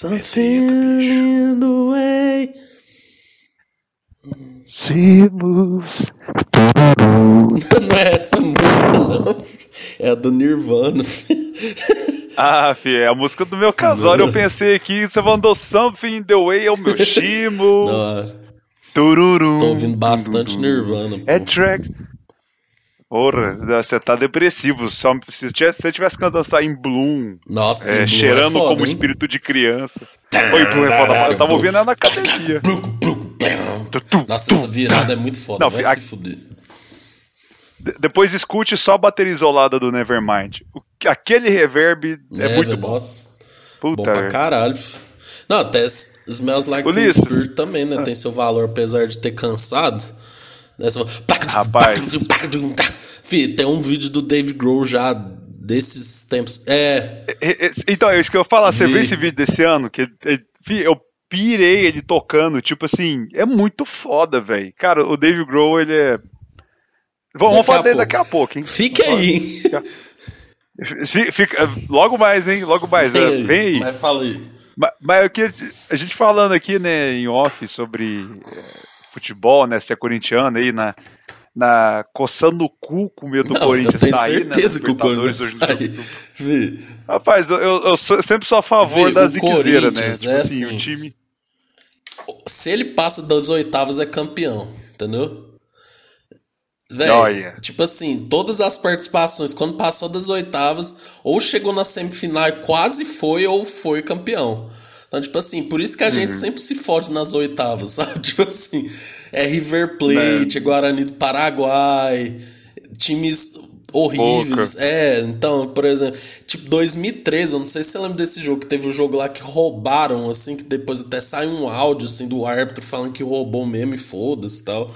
Something in the way. She moves. Não é essa música, não. É a do Nirvana. Ah, fi, é a música do meu casório. Eu pensei aqui, você mandou Something in the Way, é o meu chimo. Não, Tururum. tô ouvindo bastante Nirvana. Pô. É track. Porra, você tá depressivo. Só, se você tivesse- cantando essa em Bloom, Nossa, é, Blue cheirando foda, como hein? espírito de criança. Oi, Bloom é foda, eu tava ouvindo ela na academia. Nossa, essa virada é muito foda. Não, Vai a- se fuder. De- Depois escute só a bateria isolada do Nevermind. Aquele reverb é, muito velho, bom. Nossa. Puta, Bom pra caralho. Não, até Smells Like Teen. Spirit também, né? Tem seu valor, apesar de ter cansado. Né? Você fala- Rapaz. Fih, tem um vídeo do Dave Grohl já desses tempos. É, Então, é isso que eu falar. Você Vi. viu esse vídeo desse ano? Que eu pirei ele tocando. Tipo assim, é muito foda, velho. Cara, o Dave Grohl, ele é. Vamos, Daqui falar dele daqui a pouco, hein? fica aí, hein? Fi- fica- logo mais, hein? Logo mais. Vem é, aí, Vem aí. Mas fala aí. Mas, mas eu queria- a gente falando aqui, né, em off sobre futebol, né? Se é corintiano aí, na, na coçando o cu com medo do eu Corinthians tenho sair, né? certeza na que o Corinthians vai sair. Rapaz, eu, eu, eu sou- sempre sou a favor Vê, da ziquezeira, né? Tipo é assim, assim. o time. se ele passa das oitavas é campeão, entendeu? Olha. tipo assim, todas as participações, quando passou das oitavas, ou chegou na semifinal e quase foi, ou foi campeão. Então, tipo assim, por isso que a Uhum. gente sempre se fode nas oitavas, sabe? Tipo assim, é River Plate, é Guarani do Paraguai, times horríveis. É, então, por exemplo, tipo 2013, eu não sei se você lembra desse jogo, que teve um jogo lá que roubaram, assim, que depois até saiu um áudio, assim, do árbitro falando que roubou mesmo e foda-se e tal.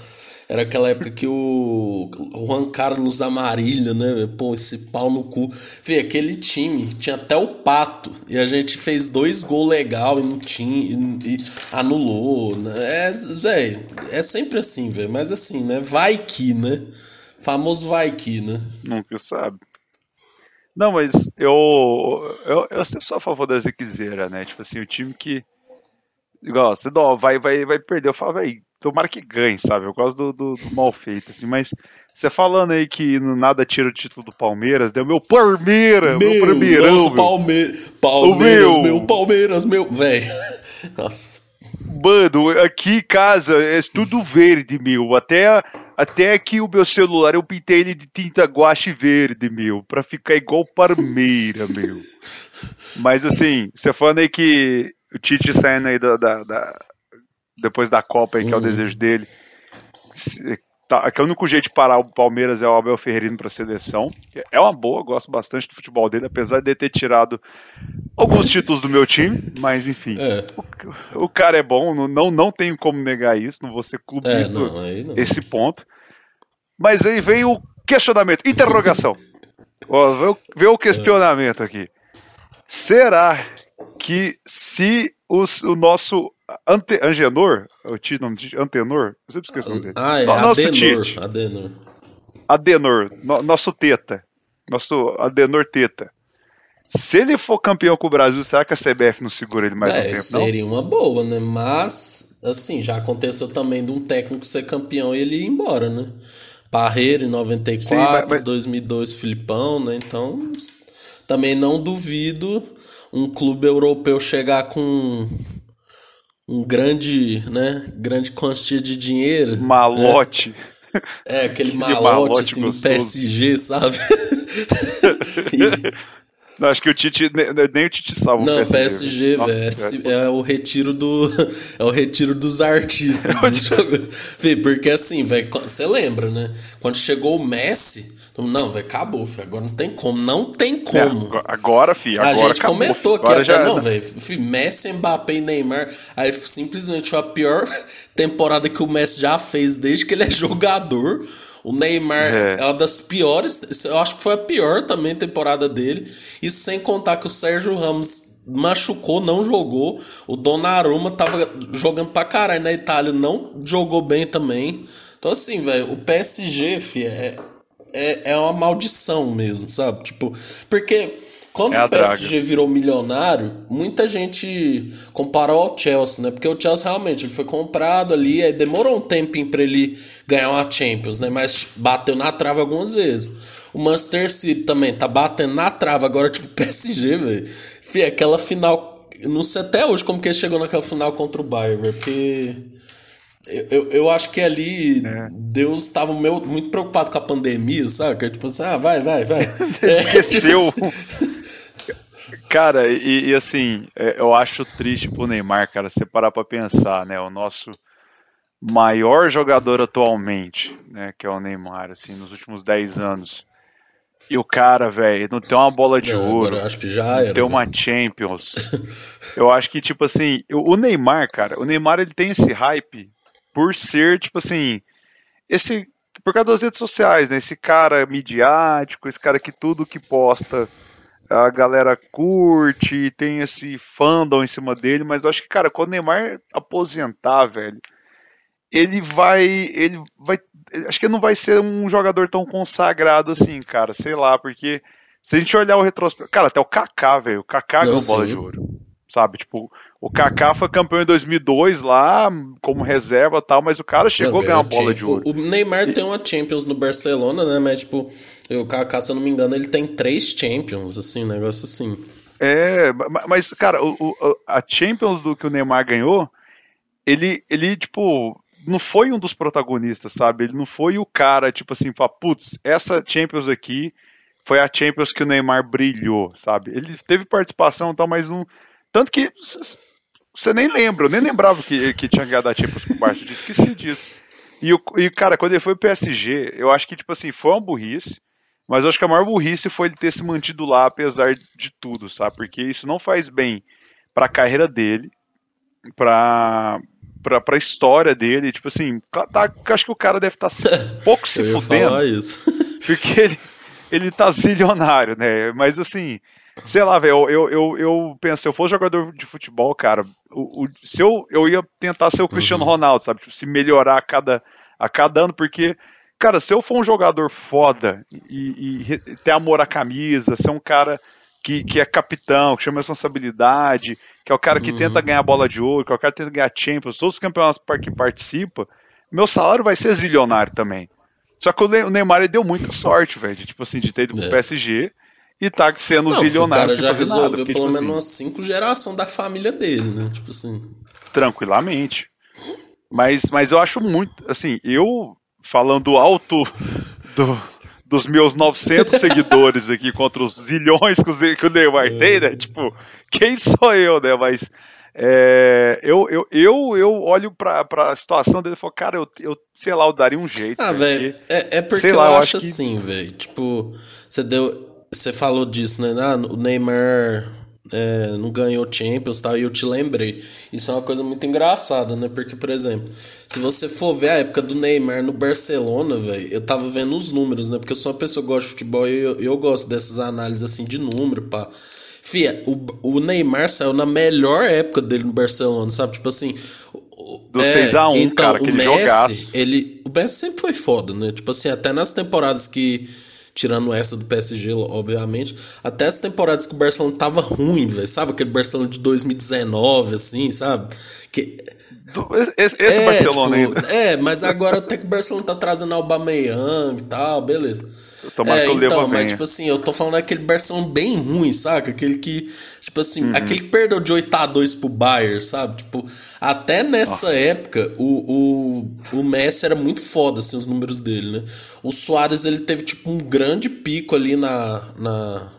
Era aquela época que o o Juan Carlos Amarilha, né? Pô, esse pau no cu. Vê, aquele time tinha até o pato. E a gente fez dois gols legal e não tinha. E, e anulou, né? É, velho, é sempre assim, velho. Mas assim, né? Vai que, né? Famoso vai que, né? Nunca sabe. Não, mas eu, eu, eu sempre sou a favor da ziquezeira, né? Tipo assim, o time que. Igual, você não, vai, vai, vai perder. Eu falo, velho, tomara que ganhe, sabe? Eu gosto do, do, do mal feito, assim, mas você falando aí que no nada tira o título do Palmeiras, deu meu Palmeiras, meu, nossa, meu. Palme Palmeiras, meu. meu. Palmeiras, meu. Velho. Nossa. Mano, aqui em casa é tudo verde, meu. Até, até que o meu celular eu pintei ele de tinta guache verde, meu. Pra ficar igual Parmeira, meu. Mas assim, você falando aí que o Tite saindo aí da, da- da- depois da Copa aí, que é o desejo dele. Tá, que o único jeito de parar o Palmeiras é o Abel Ferreira pra seleção. É uma boa, gosto bastante do futebol dele, apesar de ter tirado alguns títulos do meu time, mas enfim. É. O, o cara é bom, não, não, não tenho como negar isso, não vou ser É, clubista não, não. esse ponto. Mas aí vem o questionamento, interrogação. Ó, vê o questionamento aqui. Será que se os- o nosso ante, Angenor, o Tite, nome de Antenor, eu sempre esqueço o nome dele. Ah, é No- nosso Adenor. Tite, Adenor. Adenor, no- nosso Teta, nosso Adenor Teta. Se ele for campeão com o Brasil, será que a CBF não segura ele mais um É, tempo? Não? seria uma boa, né? Mas, assim, já aconteceu também de um técnico ser campeão e ele ir embora, né? Parreira em 94, Sim, mas- mas- 2002 Filipão, né? Então, também não duvido um clube europeu chegar com um grande, né? Grande quantia de dinheiro. Malote. É, aquele malote, malote assim, do gostoso. PSG, sabe? E- Não, acho que o Tite, ne- ne- nem o Tite salva o Não, PSG, Nossa, velho, é, é o retiro do é o retiro dos artistas do porque assim, velho, você lembra, né? Quando chegou o Messi, não, velho, acabou, filho, agora não tem como, não tem É, como. agora- agora, fi, a agora gente acabou, comentou aqui até, já não, era. velho, Messi, Mbappé e Neymar, aí simplesmente foi a pior temporada que o Messi já fez desde que ele é jogador. O Neymar É. é uma das piores, eu acho que foi a pior também temporada dele. Isso sem contar que o Sérgio Ramos machucou, não jogou. O Donnarumma tava jogando pra caralho na Itália, não jogou bem também. Então assim, velho, o PSG, fi, é, é, é uma maldição mesmo, sabe? Tipo, porque Quando é o PSG draga. virou milionário, muita gente comparou ao Chelsea, né? Porque o Chelsea realmente ele foi comprado ali, aí demorou um tempinho para ele ganhar uma Champions, né? Mas bateu na trave algumas vezes. O Manchester City também tá batendo na trave agora, tipo PSG, velho. Fih, aquela final. Não sei até hoje como que ele chegou naquela final contra o Bayern, velho. Porque. Eu, eu acho que ali é. Deus estava muito preocupado com a pandemia, sabe? Tipo assim, ah, vai, vai, vai. é, Esqueceu. Tipo assim. Cara, e, e, assim, é, eu acho triste pro Neymar, cara, você parar pra pensar, né? O nosso maior jogador atualmente, né? Que é o Neymar, assim, nos últimos 10 anos. E o cara, velho, não tem uma bola de não, ouro. acho que já era. Não tem uma Champions. eu acho que, tipo assim, o Neymar, cara, o Neymar ele tem esse hype por ser, tipo assim, esse. Por causa das redes sociais, né? Esse cara midiático, esse cara que tudo que posta a galera curte, tem esse fandom em cima dele, mas eu acho que, cara, quando o Neymar aposentar, velho, ele vai. Ele vai. Acho que ele não vai ser um jogador tão consagrado assim, cara. Sei lá, porque se a gente olhar o retrospecto. Cara, até o Kaká, velho. O Kaká ganhou bola de ouro. Sabe? Tipo, o Kaká foi campeão em 2002 lá, como reserva e tal, mas o cara chegou a ganhar uma bola de ouro. O Neymar e... tem uma Champions no Barcelona, né? Mas, tipo, o Kaká, se eu não me engano, ele tem três Champions, assim, um negócio assim. É, mas, cara, o, o, a Champions do que o Neymar ganhou, ele, ele, tipo, não foi um dos protagonistas, sabe? Ele não foi o cara, tipo assim, falar, putz, essa Champions aqui foi a Champions que o Neymar brilhou, sabe? Ele teve participação e tal, mas não. Tanto que você nem lembra, eu nem lembrava que, que tinha ganhado a Champions com o Barça, esqueci disso. E, o, e, cara, quando ele foi pro PSG, eu acho que, tipo assim, foi uma burrice, mas eu acho que a maior burrice foi ele ter se mantido lá, apesar de tudo, sabe? Porque isso não faz bem pra carreira dele, pra, pra, pra história dele. Tipo assim, tá, acho que o cara deve estar tá pouco se fudendo. Porque ele, ele tá zilionário, né? Mas assim, sei lá, velho, eu, eu, eu penso, se eu fosse jogador de futebol, cara, o, o, se eu, eu ia tentar ser o Cristiano uhum. Ronaldo, sabe? Tipo, se melhorar a cada, a cada ano, porque, cara, se eu for um jogador foda e, e ter amor à camisa, ser um cara que, que é capitão, que chama responsabilidade, que é o cara que uhum. tenta ganhar bola de ouro, que é o cara que tenta ganhar Champions, todos os campeonatos que participa, meu salário vai ser zilionário também. Só que o Neymar deu muita sorte, velho, de, tipo assim, de ter ido pro é. PSG e tá sendo não, zilionário. O cara já resolveu nada, porque, pelo tipo menos assim, umas cinco gerações da família dele, né? Tipo assim. Tranquilamente. Mas, mas eu acho muito, assim, eu falando alto do, dos meus 900 seguidores aqui contra os zilhões que o Neymar tem, né? Tipo, quem sou eu, né? Mas é, eu, eu, eu, eu olho pra, pra situação dele e falo, cara, eu, eu sei lá, eu daria um jeito. Ah, velho, é, é porque eu, lá, eu acho, acho que... assim, velho. Tipo, você deu. Você falou disso, né? Ah, o Neymar é, não ganhou Champions tal, e eu te lembrei. Isso é uma coisa muito engraçada, né? Porque, por exemplo, se você for ver a época do Neymar no Barcelona, velho, eu tava vendo os números, né? Porque eu sou uma pessoa que gosta de futebol e eu, eu gosto dessas análises assim de número, pá. Fia, o, o Neymar saiu na melhor época dele no Barcelona, sabe? Tipo assim. Do é, 6x1, então, cara, o Messi, ele, o Messi sempre foi foda, né? Tipo assim, até nas temporadas que tirando essa do PSG, obviamente, até as temporadas que o Barcelona tava ruim, velho, sabe? Aquele Barcelona de 2019, assim, sabe? Que... Esse, esse é, Barcelona tipo, ainda. É, mas agora até que o Barcelona tá trazendo Aubameyang e tal, beleza. Tomara é, que eu então, mas tipo assim, eu tô falando daquele Barcelona bem ruim, saca? Aquele que, tipo assim, uhum. aquele que perdeu de 8 a 2 pro Bayern, sabe? Tipo, até nessa Nossa. época, o, o, o Messi era muito foda, assim, os números dele, né? O Soares, ele teve, tipo, um grande pico ali na, na,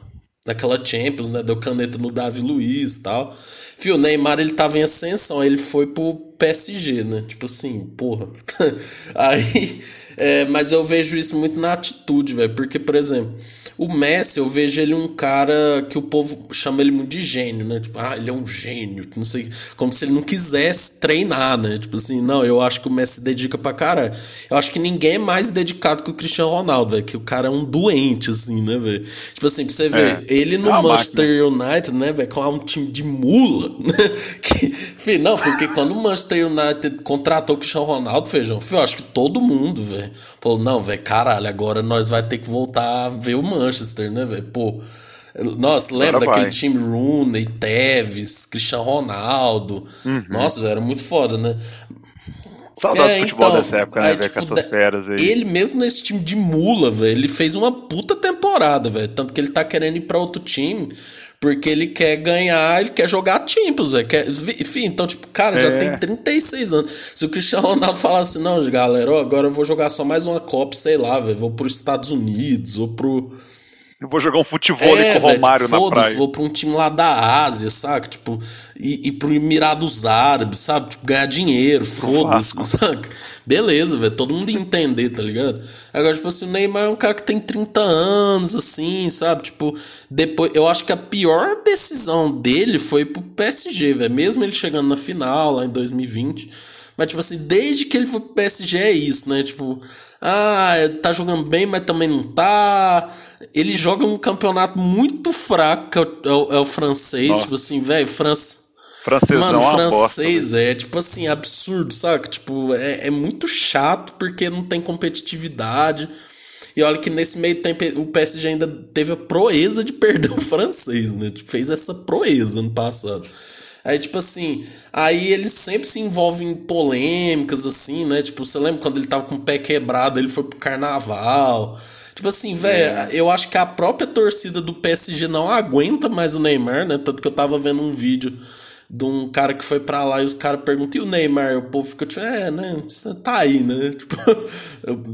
naquela Champions, né? Deu caneta no Davi Luiz e tal. Fio, o Neymar, ele tava em ascensão, aí ele foi pro PSG, né? Tipo assim, porra. aí, é, mas eu vejo isso muito na atitude, velho. Porque, por exemplo, o Messi, eu vejo ele um cara que o povo chama ele muito de gênio, né? Tipo, ah, ele é um gênio, não sei. Como se ele não quisesse treinar, né? Tipo assim, não, eu acho que o Messi se dedica pra caralho. Eu acho que ninguém é mais dedicado que o Cristiano Ronaldo, velho. Que o cara é um doente, assim, né, velho? Tipo assim, pra você ver, é, ele no é Manchester máquina. United, né, velho, com um time de mula, né? Que, enfim, não, porque quando o Manchester Manchester United contratou o Cristiano Ronaldo, feijão, eu acho que todo mundo, velho, falou, não, velho, caralho, agora nós vai ter que voltar a ver o Manchester, né, velho? Pô, nossa, lembra daquele time Rooney, Tevez, Cristiano Ronaldo? Uhum. Nossa, velho, era muito foda, né? Saudade é, do futebol então, dessa época, né, velho, tipo, com essas feras aí. Ele mesmo nesse time de mula, velho, ele fez uma puta temporada, velho. Tanto que ele tá querendo ir pra outro time, porque ele quer ganhar, ele quer jogar Champions, velho. Quer... Enfim, então, tipo, cara, é. já tem 36 anos. Se o Cristiano Ronaldo falasse, não, galera, ó, agora eu vou jogar só mais uma Copa, sei lá, velho, vou pros Estados Unidos, ou pro eu vou jogar um futebol é, com o Romário véio, na praia. Vou pra um time lá da Ásia, sabe? Tipo, e, e pro Emirados Árabes, sabe? Tipo, ganhar dinheiro, foda-se, sabe? Beleza, velho. Todo mundo entender, tá ligado? Agora, tipo assim, o Neymar é um cara que tem 30 anos, assim, sabe? Tipo, depois. Eu acho que a pior decisão dele foi pro PSG, velho. Mesmo ele chegando na final lá em 2020. Mas, tipo assim, desde que ele foi pro PSG é isso, né? Tipo, ah, tá jogando bem, mas também não tá. Ele joga um campeonato muito fraco, que é o, é o, é francês. Nossa. Tipo assim, velho, França. Francesão Mano, francês, velho, é tipo assim, absurdo, saca? Tipo, é, é muito chato porque não tem competitividade. E olha que nesse meio tempo o PSG ainda teve a proeza de perder o francês, né? Fez essa proeza ano passado. Aí, tipo assim, aí ele sempre se envolve em polêmicas, assim, né? Tipo, você lembra quando ele tava com o pé quebrado, ele foi pro carnaval. Tipo assim, velho, é. eu acho que a própria torcida do PSG não aguenta mais o Neymar, né? Tanto que eu tava vendo um vídeo de um cara que foi para lá e os caras perguntam, e o Neymar? O povo fica tipo, é, né? Tá aí, né? Tipo,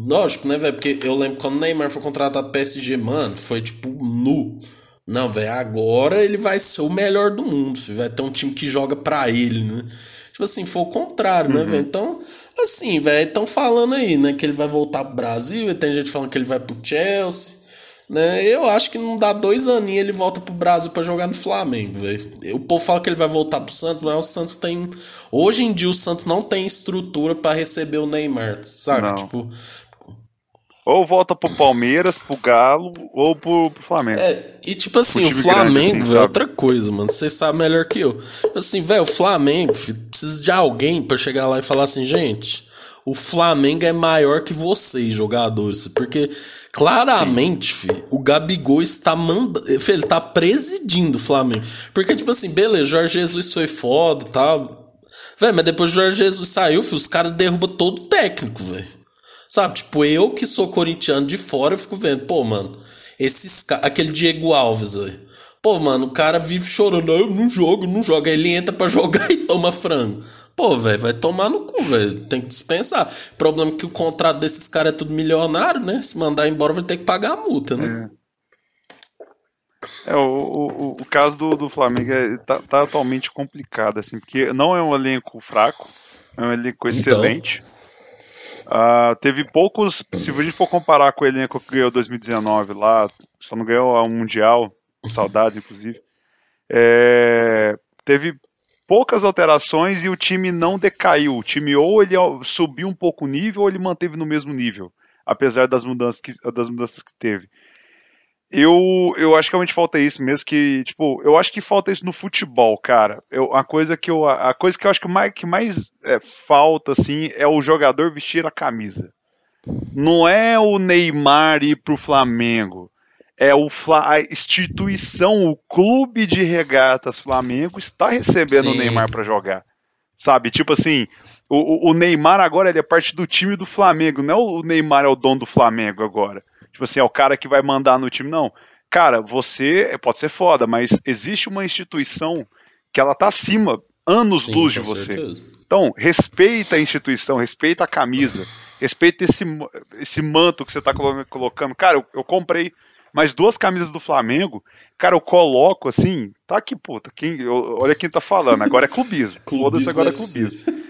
lógico, né, velho? Porque eu lembro quando o Neymar foi contratado PSG, mano, foi tipo nu. Não, velho, agora ele vai ser o melhor do mundo. Vai ter um time que joga pra ele, né? Tipo assim, foi o contrário, né, uhum. né, velho? Então, assim, velho, estão falando aí, né, que ele vai voltar pro Brasil, e tem gente falando que ele vai pro Chelsea. Né? Eu acho que não dá dois aninhos ele volta pro Brasil para jogar no Flamengo, velho. O povo fala que ele vai voltar pro Santos, mas o Santos tem. Hoje em dia o Santos não tem estrutura para receber o Neymar, sabe? Não. Tipo, ou volta pro Palmeiras, pro Galo, ou pro, pro Flamengo. É, e tipo assim, o Flamengo, assim, é outra coisa, mano. Você sabe melhor que eu. Assim, velho, o Flamengo filho, precisa de alguém para chegar lá e falar assim, gente, o Flamengo é maior que vocês, jogadores. Porque claramente, filho, o Gabigol está mandando. Ele tá presidindo o Flamengo. Porque, tipo assim, beleza, Jorge Jesus foi foda e tal. Velho, mas depois o Jorge Jesus saiu, filho, os caras derrubam todo o técnico, velho. Sabe? Tipo, eu que sou corintiano de fora, eu fico vendo, pô, mano, esses aquele Diego Alves aí. Pô, mano, o cara vive chorando, eu não jogo, não joga. Aí ele entra para jogar e toma frango. Pô, velho, vai tomar no cu, velho. Tem que dispensar. O problema é que o contrato desses caras é tudo milionário, né? Se mandar embora, vai ter que pagar a multa, né? É, é o, o, o caso do, do Flamengo é, tá, tá atualmente complicado, assim, porque não é um elenco fraco, é um elenco então. excelente. Então Uh, teve poucos. Se a gente for comparar com o elenco que ganhou 2019 lá, só não ganhou o Mundial, saudades inclusive. É, teve poucas alterações e o time não decaiu. O time ou ele subiu um pouco o nível ou ele manteve no mesmo nível, apesar das mudanças que, das mudanças que teve. Eu, eu acho que realmente falta isso mesmo, que, tipo, eu acho que falta isso no futebol, cara. Eu, a coisa que eu, a coisa que eu acho que mais, que mais é, falta, assim, é o jogador vestir a camisa. Não é o Neymar ir pro Flamengo. É o a instituição, o clube de regatas Flamengo está recebendo Sim. o Neymar para jogar. Sabe? Tipo assim, o, o Neymar agora ele é parte do time do Flamengo, não é o Neymar é o dono do Flamengo agora. Tipo assim, é o cara que vai mandar no time. Não. Cara, você pode ser foda, mas existe uma instituição que ela tá acima, anos Sim, luz de você. Certeza. Então, respeita a instituição, respeita a camisa, respeita esse, esse manto que você tá colocando. Cara, eu, eu comprei mais duas camisas do Flamengo. Cara, eu coloco assim, tá aqui, puta. Quem, eu, olha quem tá falando. Agora é clubismo. Foda-se, agora é clubismo.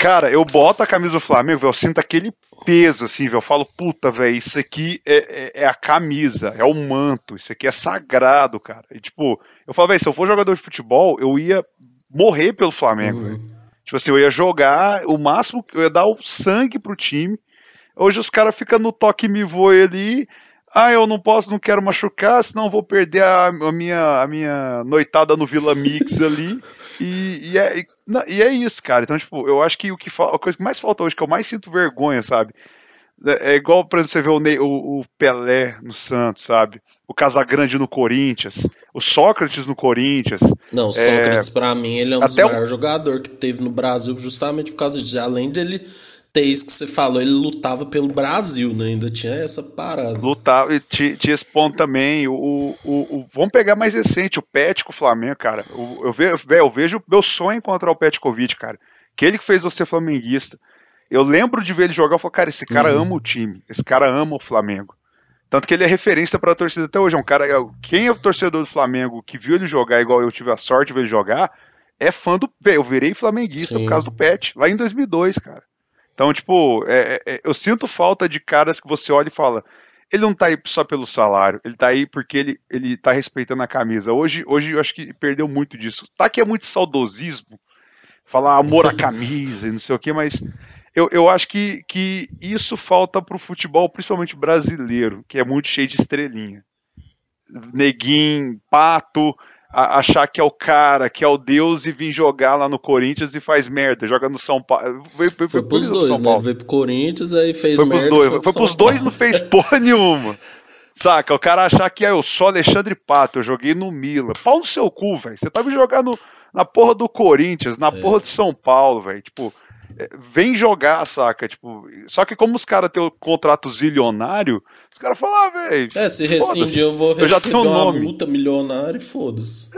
Cara, eu boto a camisa do Flamengo, eu sinto aquele peso, assim, velho. Eu falo, puta, velho, isso aqui é, é, é, a camisa, é o manto, isso aqui é sagrado, cara. E, tipo, eu falo, velho, se eu for jogador de futebol, eu ia morrer pelo Flamengo, uhum. Tipo assim, eu ia jogar o máximo, eu ia dar o sangue pro time. Hoje os caras ficam no toque me voe ali. Ah, eu não posso, não quero machucar, senão vou perder a, a minha, a minha noitada no Vila Mix ali. E, e, é, e, não, e, é isso, cara. Então, tipo, eu acho que o que a coisa que mais falta hoje, que eu mais sinto vergonha, sabe? É, é igual, por exemplo, você vê o, Ney, o, o, Pelé no Santos, sabe? O Casagrande no Corinthians, o Sócrates no Corinthians. Não, o Sócrates, é... pra mim, ele é um dos maiores jogadores que teve no Brasil, justamente por causa disso. Além dele ter isso que você falou, ele lutava pelo Brasil, né? Ainda tinha essa parada. Lutava, e tinha, esse ponto também. O, o, o, vamos pegar mais recente, o Pet com o Flamengo, cara. O, eu, vejo, eu vejo meu sonho encontrar o Petkovic, cara. Que ele que fez você flamenguista. Eu lembro de ver ele jogar e falei, cara, esse cara uhum. ama o time, esse cara ama o Flamengo. Tanto que ele é referência para a torcida até hoje. É um cara. É quem é o torcedor do Flamengo que viu ele jogar igual eu tive a sorte de ver ele jogar, é fã do. Eu virei flamenguista Sim. por causa do Pet, lá em 2002, cara. Então, tipo, é, é, é, eu sinto falta de caras que você olha e fala. Ele não tá aí só pelo salário, ele tá aí porque ele, ele tá respeitando a camisa. Hoje, hoje eu acho que perdeu muito disso. Tá que é muito saudosismo, falar amor à camisa e não sei o que, mas eu, eu acho que, que isso falta pro futebol, principalmente brasileiro, que é muito cheio de estrelinha. Neguinho, pato, a, achar que é o cara, que é o Deus e vir jogar lá no Corinthians e faz merda, joga no São Paulo. Foi, foi, foi pros dois, né? Veio pro Corinthians, aí fez foi merda. Pros dois. Foi, foi pros dois, não fez porra nenhuma. Saca? O cara achar que é, eu sou Alexandre Pato, eu joguei no Mila. Pau no seu cu, velho. Você tá me jogando na porra do Corinthians, na é. porra de São Paulo, velho. Tipo, é, vem jogar, saca? Tipo, só que como os caras têm o contrato zilionário, caras falam, ah, velho. É, se rescindir, eu vou receber eu já tenho uma nome. multa milionária e foda-se.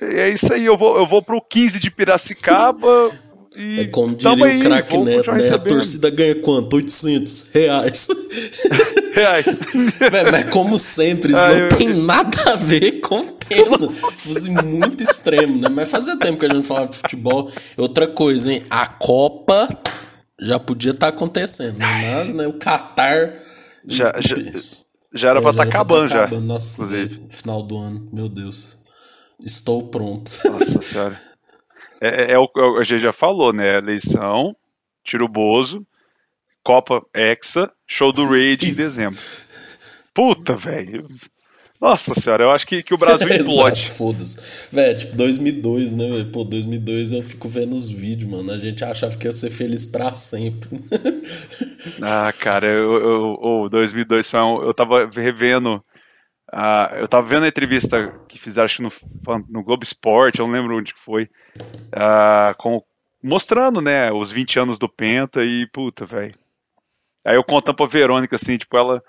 É, é isso aí, eu vou, eu vou pro 15 de Piracicaba. E é como diria o craque Neto, né? A torcida ganha quanto? 800 reais. reais. mas como sempre, isso não eu... tem nada a ver com tema. tipo assim, muito extremo, né? Mas fazia tempo que a gente falava de futebol. Outra coisa, hein? A Copa já podia estar tá acontecendo, né? Mas, né, o Qatar. Já, já, já era é, pra estar tá acabando, tá acabando, já. Nossa, inclusive. final do ano, meu Deus. Estou pronto. Nossa senhora. É, é, é, o que a gente já falou, né? Eleição, tiro Bozo, Copa Hexa, show do Raid em dezembro. Puta, velho. Nossa senhora, eu acho que, que o Brasil implode. Foda-se. Velho, tipo, 2002, né, véio? Pô, 2002 eu fico vendo os vídeos, mano. A gente achava que ia ser feliz pra sempre. ah, cara, eu, eu, eu 2002 foi um, Eu tava revendo Uh, eu tava vendo a entrevista que fizeram acho, no, no Globo Esporte, eu não lembro onde foi, uh, com, mostrando, né, os 20 anos do Penta e, puta, velho. Aí eu contando pra Verônica, assim, tipo, ela,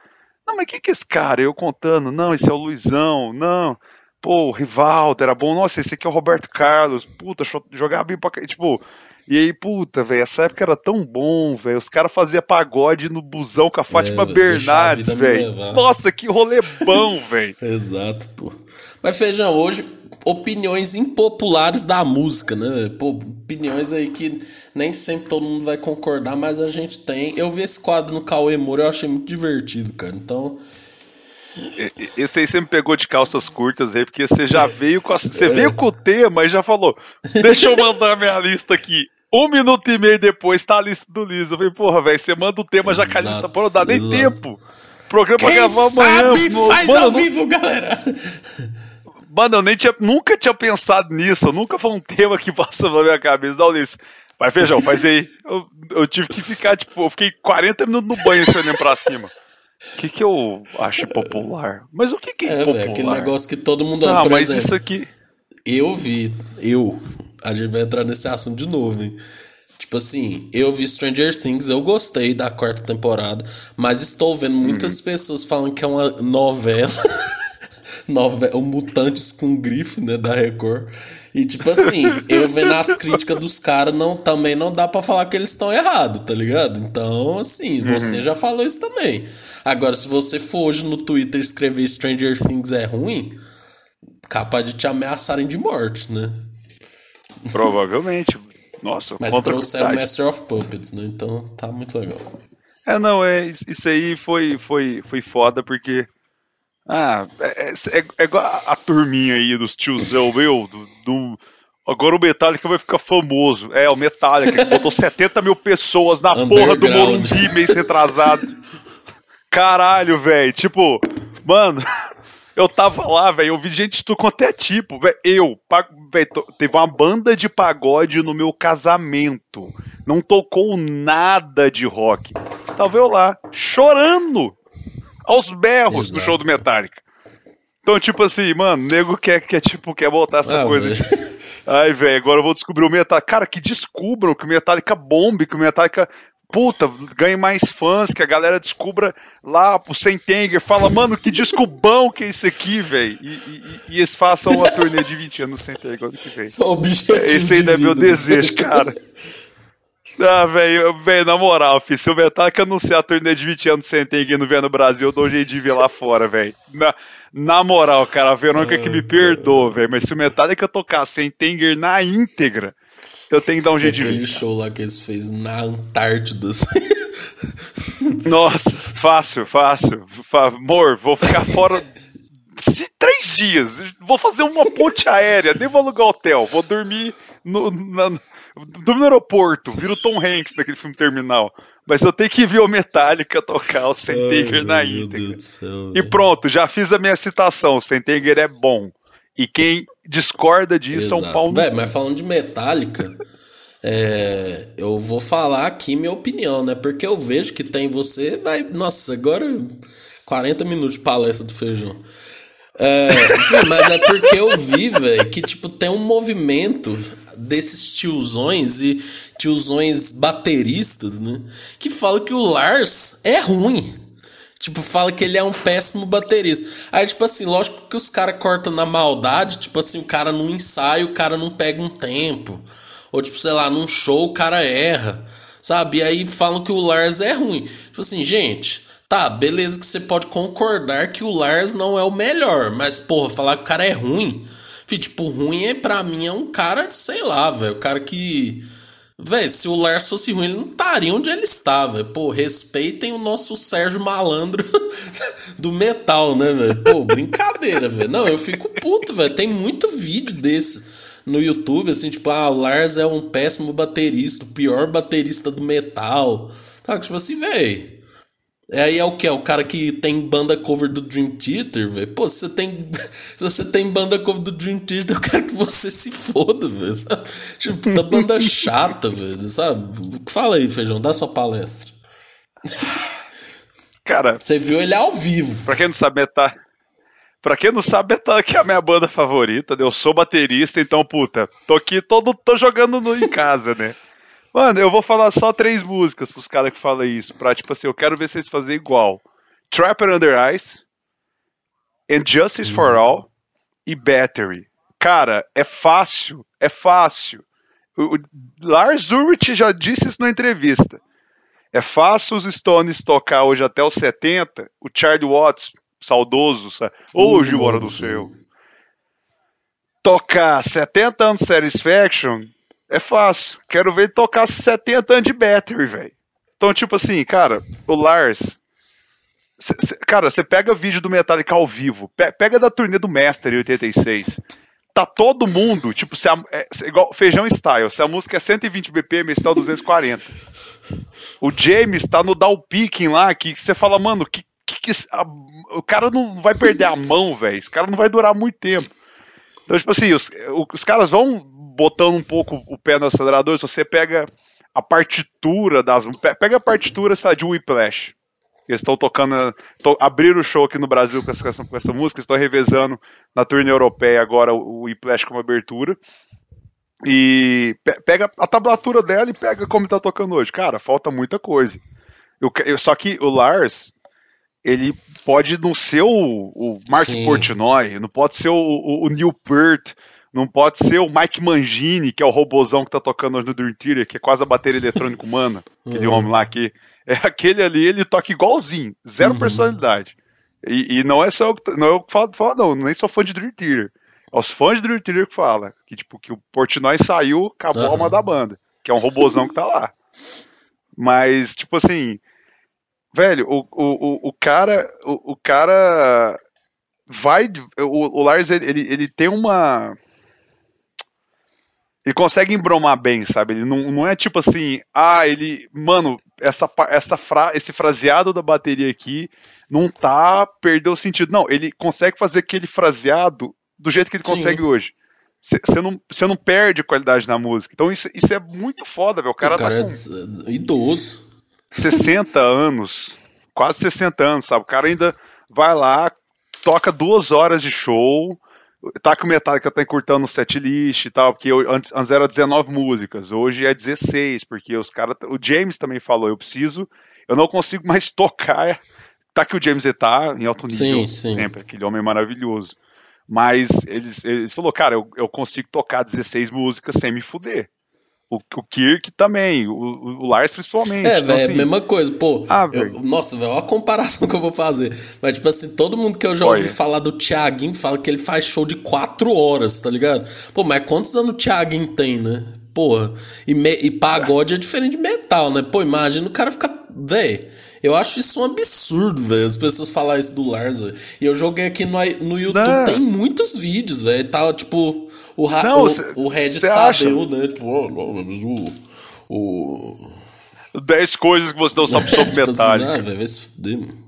não, mas quem que é esse cara? Eu contando, não, esse é o Luizão, não, pô, o Rivaldo era bom, nossa, esse aqui é o Roberto Carlos, puta, jogava bem pra... Tipo, e aí, puta, velho, essa época era tão bom, velho. Os caras faziam pagode no busão com a Fátima é, Bernardes, velho. Nossa, que rolê bom, velho. Exato, pô. Mas, Feijão, hoje, opiniões impopulares da música, né? Pô, opiniões aí que nem sempre todo mundo vai concordar, mas a gente tem. Eu vi esse quadro no Cauê Moura, eu achei muito divertido, cara. Então. Esse aí você me pegou de calças curtas aí, porque você já veio com a, você veio com o tema e já falou: Deixa eu mandar minha lista aqui. Um minuto e meio depois tá a lista do Liso. Eu falei, porra, velho, você manda o tema já com a lista, pô, não dá nem exato. tempo. Programa Quem gravar amanhã. Sabe, faz mano, ao vivo, galera. Mano, eu nem tinha, nunca tinha pensado nisso. Nunca foi um tema que passou na minha cabeça. Dá o Liso. Vai, feijão, faz aí. Eu, eu, tive que ficar, tipo, eu fiquei 40 minutos no banho olhando pra cima. O que, que eu acho popular? Mas o que, que é, é popular? aquele negócio que todo mundo... Ah, mas isso aqui... Eu vi, eu, a gente vai entrar nesse assunto de novo, hein? Tipo assim, eu vi Stranger Things, eu gostei da quarta temporada, mas estou vendo muitas uhum. pessoas falando que é uma novela. novela, Mutantes com Grifo, né, da Record. E tipo assim, eu vendo as críticas dos caras, não, também não dá para falar que eles estão errados, tá ligado? Então, assim, uhum. você já falou isso também. Agora, se você for hoje no Twitter escrever Stranger Things é ruim, capaz de te ameaçarem de morte, né? Provavelmente. Nossa, Mas trouxeram Master of Puppets, né? Então tá muito legal. É, não, é, isso aí foi, foi, foi foda porque. Ah, é, é, é, é igual a, a, turminha aí dos tiozão, meu, do, do, agora o Metallica vai ficar famoso. É, o Metallica, que botou 70 mil pessoas na porra do Morumbi mês retrasado. Caralho, velho. Tipo, mano, eu tava lá, velho. Eu vi gente de tudo quanto é tipo. Véio, eu, véio, teve uma banda de pagode no meu casamento. Não tocou nada de rock. Estava eu lá, chorando aos berros Exato. no show do Metallica. Então, tipo assim, mano, nego quer, quer, tipo, quer voltar essa ah, coisa. De... Ai, velho, agora eu vou descobrir o Metallica. Cara, que descubram que o Metallica bombe, que o Metallica puta, ganhe mais fãs, que a galera descubra lá pro Sentenger, fala, mano, que disco bom que é esse aqui, velho. E, e, e, eles façam uma turnê de 20 anos no Sentenger ano que vem. Só objetivo esse aí é meu desejo, cara. Ah, velho, velho, na moral, filho, se o Metallica anunciar a turnê de 20 anos sem não vier no Brasil, eu dou um jeito de vir lá fora, velho. Na, na moral, cara, a Verônica que me perdoa, velho, mas se o Metallica tocar sem Tenger na íntegra, eu tenho que dar um jeito de ver. Aquele show lá que eles fez na Antártida. Nossa, fácil, fácil. Amor, vou ficar fora três dias. Vou fazer uma ponte aérea, nem vou alugar hotel. Vou dormir no, na, dormir no aeroporto. Viro Tom Hanks naquele filme Terminal. Mas eu tenho que ver o Metallica tocar o Sentenger na íntegra. E pronto, já fiz a minha citação. O Sentenger é bom. E quem discorda disso Exato. é um pau no... Véi, mas falando de Metallica, é, eu vou falar aqui minha opinião, né? Porque eu vejo que tem você, vai, nossa, agora 40 minutos de palestra do feijão. É, mas é porque eu vi, velho, que tipo tem um movimento desses tiozões e tiozões bateristas, né? Que fala que o Lars é ruim. Tipo, fala que ele é um péssimo baterista. Aí, tipo assim, lógico que os caras cortam na maldade, tipo assim, o cara num ensaio, o cara não pega um tempo. Ou, tipo, sei lá, num show o cara erra. Sabe? E aí falam que o Lars é ruim. Tipo assim, gente, tá, beleza que você pode concordar que o Lars não é o melhor. Mas, porra, falar que o cara é ruim. Tipo, ruim é pra mim é um cara, sei lá, velho. O cara que Véi, se o Lars fosse ruim, ele não estaria onde ele estava. Pô, respeitem o nosso Sérgio Malandro do metal, né, velho? Pô, brincadeira, velho. Não, eu fico puto, velho. Tem muito vídeo desse no YouTube, assim, tipo, ah, o Lars é um péssimo baterista, o pior baterista do metal. Tá, tipo assim, velho. É aí é o que? É o cara que tem banda cover do Dream Theater, velho. Pô, se você tem. Se você tem banda cover do Dream Theater, eu quero que você se foda, velho. Tipo, da banda chata, velho. Sabe? Fala aí, feijão, dá sua palestra. Cara. Você viu ele ao vivo. Pra quem não sabe, tá. Pra quem não sabe, tá aqui a minha banda favorita. Né? Eu sou baterista, então, puta, tô aqui todo. tô jogando no, em casa, né? Mano, eu vou falar só três músicas pros caras que falam isso. Pra, tipo assim, eu quero ver vocês fazerem igual. Trapper Under Ice, Injustice uhum. for All e Battery. Cara, é fácil. É fácil. O, o Lars Ulrich já disse isso na entrevista. É fácil os Stones tocar hoje até os 70, o Charlie Watts, saudoso, sabe? hoje, hora do céu. Tocar 70 anos Satisfaction é fácil. Quero ver ele tocar 70 anos de battery, velho. Então, tipo assim, cara, o Lars. Cê, cê, cara, você pega vídeo do Metallica ao vivo, pe pega da turnê do Master em 86. Tá todo mundo, tipo, se a, é, igual feijão style. Se a música é 120 BPM, esse tá 240. O James tá no down picking lá, que você fala, mano, que, que, que a, o cara não vai perder a mão, velho. Esse cara não vai durar muito tempo. Então, tipo assim, os, os caras vão botando um pouco o pé no acelerador, se você pega a partitura das. Pega a partitura sabe, de Whiplash. Eles estão tocando. Tô, abriram o show aqui no Brasil com essa, com essa música, estão revezando na turnê europeia agora o Whiplash como abertura. E pega a tablatura dela e pega como está tocando hoje. Cara, falta muita coisa. Eu, eu, só que o Lars, ele pode não ser o, o Mark Sim. Portnoy, não pode ser o, o, o Neil Peart, não pode ser o Mike Mangini, que é o robozão que tá tocando hoje no Dream Theater, que é quase a bateria eletrônica humana, aquele uhum. homem lá que é aquele ali, ele toca igualzinho, zero uhum. personalidade. E, e, não é só não é eu que falo, falo, não, nem sou fã de Dream Theater. É os fãs de Dream Theater que falam que tipo que o Portnoy saiu, acabou uhum. a alma da banda, que é um robozão que tá lá. Mas tipo assim, velho, o, o, o, cara, o, o cara vai o, o Lars ele, ele, ele tem uma Ele consegue embromar bem, sabe? Ele não, não é tipo assim, ah, ele. Mano, essa, essa fra, esse fraseado da bateria aqui não tá. Perdeu o sentido. Não, ele consegue fazer aquele fraseado do jeito que ele Sim. consegue hoje. Você não, não perde qualidade na música. Então isso, isso é muito foda, velho. O cara, o cara tá é idoso. 60 anos. Quase 60 anos, sabe? O cara ainda vai lá, toca duas horas de show tá com Metallica tá encurtando o set list e tal, porque eu, antes, antes era 19 músicas, hoje é 16, porque os caras. O James também falou, eu preciso, eu não consigo mais tocar. Tá que o James tá em alto nível, sim, sim. sempre, aquele homem maravilhoso. Mas eles, eles falou, cara, eu, eu consigo tocar 16 músicas sem me fuder. O, o Kirk também, o, o Lars principalmente. É, então, velho, assim, mesma coisa. Pô, ah, eu, nossa, velho, olha a comparação que eu vou fazer. Mas, tipo assim, todo mundo que eu já ouvi falar do Thiaguinho fala que ele faz show de 4 horas, tá ligado? Pô, mas quantos anos o Thiaguinho tem, né? Porra. E, me, e pagode é diferente de metal, né? Pô, imagina o cara ficar. Véi, eu acho isso um absurdo, velho. As pessoas falarem isso do Lars. E eu joguei aqui no, no YouTube, não. tem muitos vídeos, velho. Tá, tipo, o, não, o, cê, o Regis Tadeu, né? Tipo, oh, não, o. o 10 coisas que você não sabe sobre tipo assim, metal. Assim, não, vai se fuder, mano.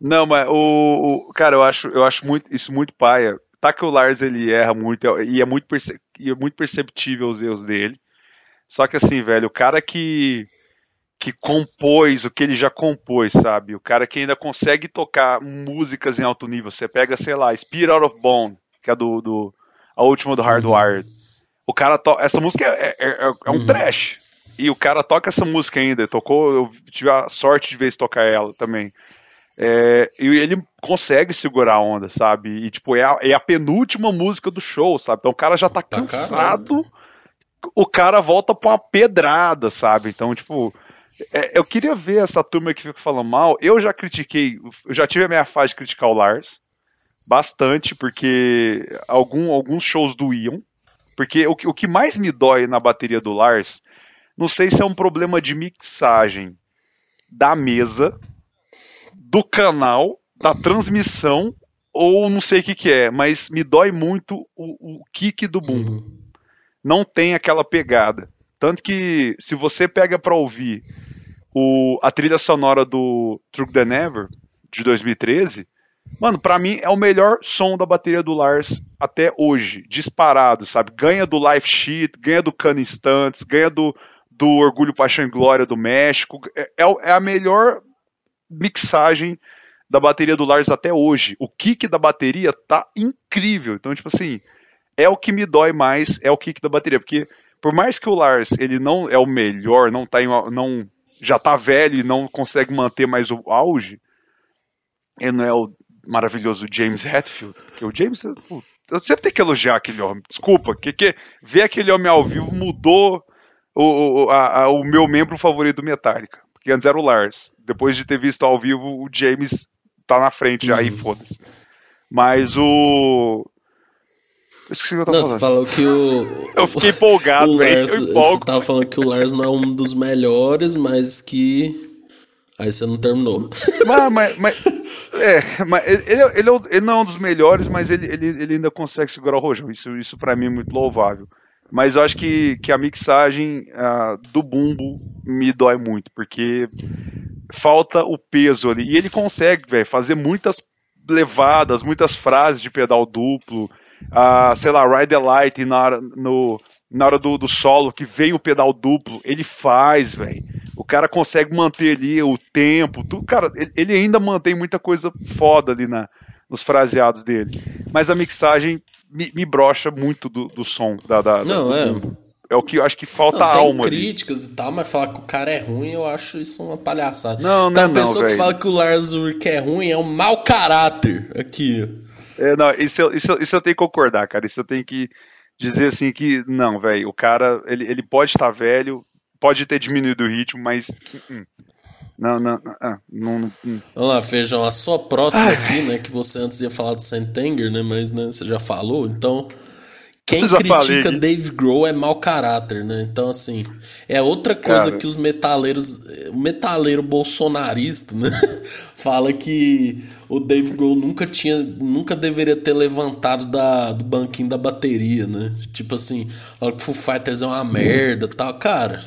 Não, mas o, o, Cara, eu acho, eu acho muito, isso muito paia. Tá que o Lars ele erra muito e é muito, perce, e é muito perceptível os erros dele. Só que assim, velho, o cara que que compôs o que ele já compôs, sabe? O cara que ainda consegue tocar músicas em alto nível. Você pega, sei lá, Spirit Out of Bone, que é do, do a última do Hardwired. O cara toca. Essa música é, é, é, é um uhum. trash. E o cara toca essa música ainda. Tocou, eu tive a sorte de ver se tocar ela também. É, e ele consegue segurar a onda, sabe? E tipo, é a, é a, penúltima música do show, sabe? Então o cara já tá, tá cansado. O cara volta pra uma pedrada, sabe? Então, tipo, é, eu queria ver essa turma que fica falando mal. Eu já critiquei, eu já tive a minha fase de criticar o Lars bastante, porque algum, alguns shows doíam. Porque o, o que mais me dói na bateria do Lars, não sei se é um problema de mixagem da mesa, do canal, da transmissão, ou não sei o que, que é, mas me dói muito o, o kick do bumbo. Uhum. Não tem aquela pegada. Tanto que, se você pega para ouvir o, a trilha sonora do Truck the Never, de 2013, mano, para mim é o melhor som da bateria do Lars até hoje, disparado, sabe? Ganha do Life Sheet, ganha do Can Instants, ganha do, do Orgulho, Paixão e Glória do México. É, é, é a melhor mixagem da bateria do Lars até hoje. O kick da bateria tá incrível. Então, tipo assim, é o que me dói mais, é o kick da bateria, porque por mais que o Lars ele não é o melhor, não tá em, não já tá velho e não consegue manter mais o auge, ele não é o maravilhoso James Hetfield, que o James eu sempre tenho que elogiar aquele homem. Desculpa, que, que ver aquele homem ao vivo mudou o, o, a, a, o meu membro favorito do Metallica. Porque antes era o Lars. Depois de ter visto ao vivo, o James tá na frente já, uhum. aí foda-se. Mas o. Esqueci o que eu tava não, falando. você falou que o. Eu fiquei empolgado, velho. Você tava falando que o Lars não é um dos melhores, mas que. Aí você não terminou. Mas, mas, mas é, mas ele, ele, ele, ele, não é um dos melhores, mas ele, ele, ele ainda consegue segurar o rojão. Isso, isso para mim é muito louvável. Mas eu acho que, que a mixagem uh, do bumbo me dói muito, porque falta o peso ali. E ele consegue, velho, fazer muitas levadas, muitas frases de pedal duplo uh, sei lá, Ride the Light na hora, no, na hora do, do solo, que vem o pedal duplo, ele faz, velho. O cara consegue manter ali o tempo, tudo, cara, ele, ele ainda mantém muita coisa foda ali na, nos fraseados dele. Mas a mixagem me, me brocha muito do, do som da, da Não, da, é. É o que eu acho que falta não, alma. Tem críticas ali. e tal, mas falar que o cara é ruim, eu acho isso uma palhaçada. Não, não, Tem é pessoa não, que fala que o Lars Ulrich é ruim, é um mau caráter. Aqui. É, não, isso, isso, isso eu tenho que concordar, cara. Isso eu tenho que dizer assim que, não, velho, o cara, ele, ele pode estar velho, pode ter diminuído o ritmo, mas. Uh, uh, não, não, não, não, não, Vamos lá, Feijão, a sua próxima Ai. aqui, né, que você antes ia falar do Sentenger, né, mas né, você já falou, então. Quem critica Dave Grohl é mau caráter, né? Então, assim, é outra coisa Cara. que os metaleiros. O metaleiro bolsonarista, né? Fala que o Dave Grohl nunca tinha. Nunca deveria ter levantado da, do banquinho da bateria, né? Tipo assim, fala que Foo Fighters é uma merda tal. Cara.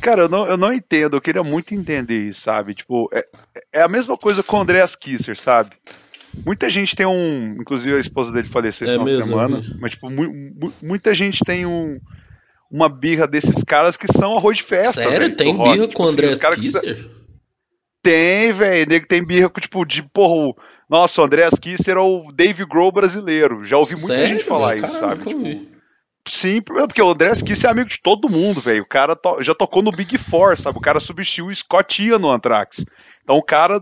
Cara, eu não, eu não entendo, eu queria muito entender isso, sabe? Tipo, é, é a mesma coisa com o Andreas Kisser, sabe? Muita gente tem um. Inclusive a esposa dele faleceu essa é semana. Mas, tipo, mu mu muita gente tem um, uma birra desses caras que são arroz de festa. Sério? tem birra rock. com o tipo, assim, André Kisser? Tem, velho. Nego tem birra com, tipo, de, porra, o... nossa, o Andreas Kisser é o Dave Grohl brasileiro. Já ouvi muita gente falar isso, sabe? Tipo, sim, porque o Andreas Kisser é amigo de todo mundo, velho. O cara to... já tocou no Big Four, sabe? O cara substituiu o Scott Ian no Anthrax. Então o cara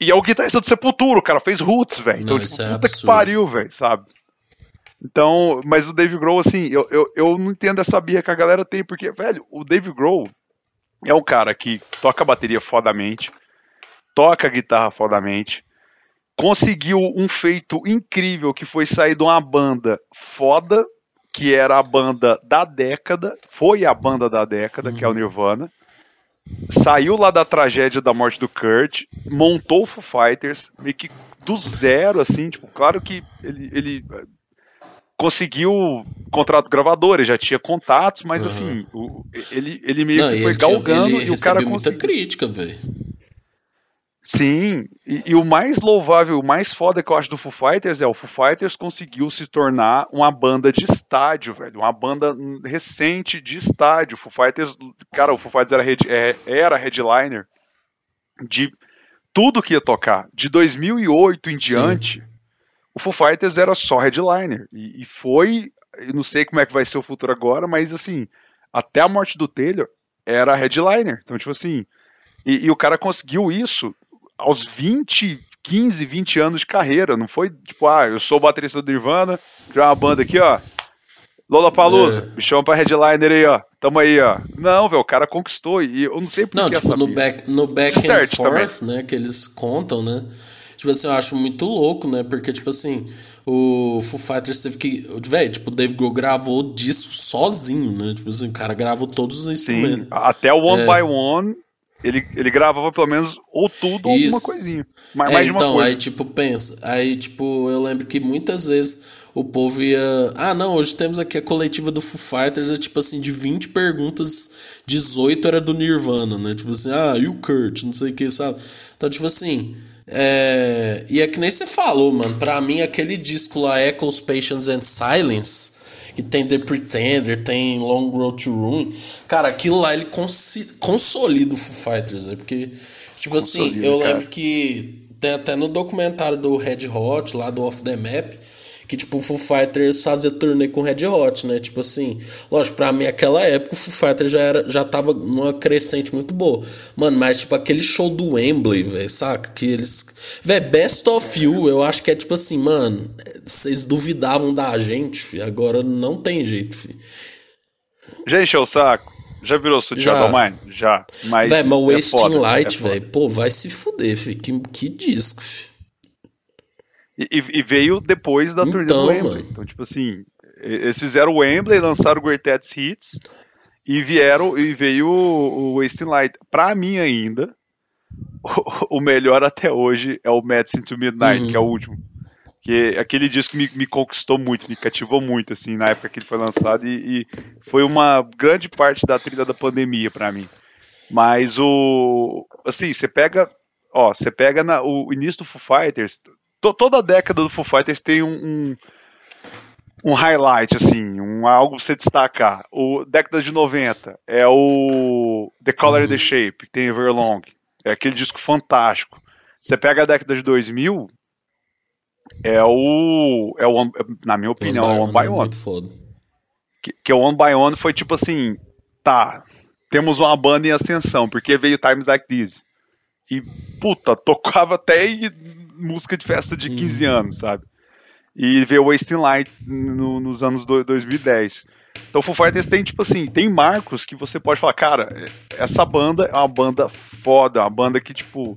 e é o guitarrista do Sepultura, o cara fez Roots, velho. Então, tipo, é puta absurdo. que pariu, velho, sabe? Então, mas o Dave Grohl, assim, eu, eu, eu não entendo essa birra que a galera tem, porque, velho, o Dave Grohl é um cara que toca bateria fodamente, toca guitarra fodamente, conseguiu um feito incrível que foi sair de uma banda foda, que era a banda da década, foi a banda da década, uhum. que é o uhum. Nirvana, saiu lá da tragédia da morte do Kurt, montou o Foo Fighters, meio que do zero, assim, tipo, claro que ele, ele eh, conseguiu contrato gravador, ele já tinha contatos, mas uhum. assim, o, ele, ele meio Não, que foi galgando tinha, e o cara muita crítica, velho. Sim, e, e, o mais louvável, o mais foda que eu acho do Foo Fighters é o Foo Fighters conseguiu se tornar uma banda de estádio, velho, uma banda recente de estádio. O Foo Fighters, cara, o Foo Fighters era, head, é, era headliner de tudo que ia tocar. De 2008 em diante, Sim. o Foo Fighters era só headliner e, e foi, eu não sei como é que vai ser o futuro agora, mas assim, até a morte do Taylor era headliner. Então, tipo assim, e, e, o cara conseguiu isso aos 20, 15, 20 anos de carreira. Não foi tipo, ah, eu sou o baterista do Nirvana, criar uma banda aqui, ó. Lola Palusa, é. me chama pra headliner aí, ó. Tamo aí, ó. Não, velho, o cara conquistou. E eu não sei por Não, tipo, no back, no back and forth, também. né, que eles contam, né? Tipo assim, eu acho muito louco, né? Porque, tipo assim, o Foo Fighters teve que. Velho, tipo, o Dave Grohl gravou o disco sozinho, né? Tipo assim, o cara gravou todos os instrumentos. Sim, até o One é. by One ele, ele gravava pelo menos ou tudo ou alguma coisinha. Mais, é, mais então, coisa. aí tipo, pensa. Aí, tipo, eu lembro que muitas vezes o povo ia. Ah, não, hoje temos aqui a coletiva do Foo Fighters, é tipo assim, de 20 perguntas, 18 era do Nirvana, né? Tipo assim, ah, e o Kurt, não sei o que, sabe? Então, tipo assim. É... E é que nem você falou, mano. Pra mim, aquele disco lá, Echoes, Patience and Silence que tem The Pretender, tem Long Road to Ruin. Cara, aquilo lá ele cons consolida o Foo Fighters, né? Porque, tipo assim, consolida, assim, eu cara. lembro que tem até no documentário do Red Hot, lá do Off the Map, que tipo o Foo Fighters fazia turnê com Red Hot, né? Tipo assim, lógico, pra mim aquela época o Foo Fighters já era já tava numa crescente muito boa. Mano, mas tipo aquele show do Wembley, velho, saca? Que eles, velho, Best of You, eu acho que é tipo assim, mano, vocês duvidavam da gente, filho, agora não tem jeito, filho. Já encheu o saco? Já virou Sutiã Mine? Já. Mas, véio, mas Wasting é foda, Light, é velho, pô, vai se fuder, filho. Que, que disco, filho. E, e, veio depois da então, turnê do então, Wembley. Mano. Então, tipo assim, eles fizeram o Wembley, lançaram o Greatest Hits e vieram e veio o, o Wasting Light. Pra mim ainda, o, o, melhor até hoje é o Medicine to Midnight, uhum. que é o último. Que aquele disco me, me, conquistou muito, me cativou muito, assim, na época que ele foi lançado e, e foi uma grande parte da trilha da pandemia para mim. Mas o. Assim, você pega. Ó, você pega na, o início do Foo Fighters, toda a década do Foo Fighters tem um, um, um highlight, assim, um, algo pra você destacar. O década de 90 é o The Color and the Shape, que tem Everlong. É aquele disco fantástico. Você pega a década de 2000, é o. É o na minha opinião, é o One by One. Que, que o One by One foi tipo assim: tá, temos uma banda em ascensão, porque veio Times Like This. E, puta, tocava até música de festa de 15 uhum. anos, sabe? E ver Wasting Light no, nos anos do, 2010. Então, Foo Fighters tem, tipo assim, tem marcos que você pode falar, cara, essa banda é uma banda foda, uma banda que, tipo,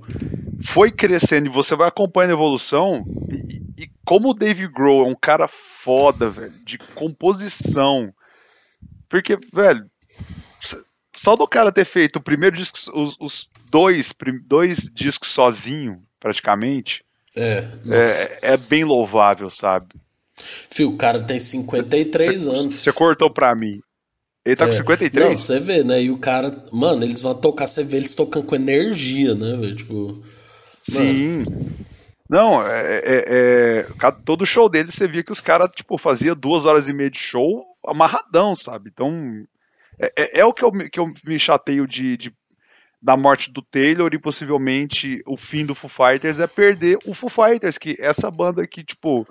foi crescendo e você vai acompanhando a evolução e, e como o Dave Grohl é um cara foda, velho, de composição. Porque, velho, só do cara ter feito o primeiro disco, os, os dois, dois discos sozinho, praticamente, é, é, é, bem louvável, sabe? Fio, o cara tem 53 cê, anos. Você cortou pra mim. Ele tá é. com 53? Não, você vê, né? E o cara, mano, eles vão tocar, você vê eles tocando com energia, né, velho? Tipo. Sim. Mano. Não, é, é, é, todo show deles você via que os caras, tipo, fazia duas horas e meia de show amarradão, sabe? Então, é, é, é o que eu, que eu me chateio de, de, da morte do Taylor e possivelmente o fim do Foo Fighters é perder o Foo Fighters, que essa banda que, tipo,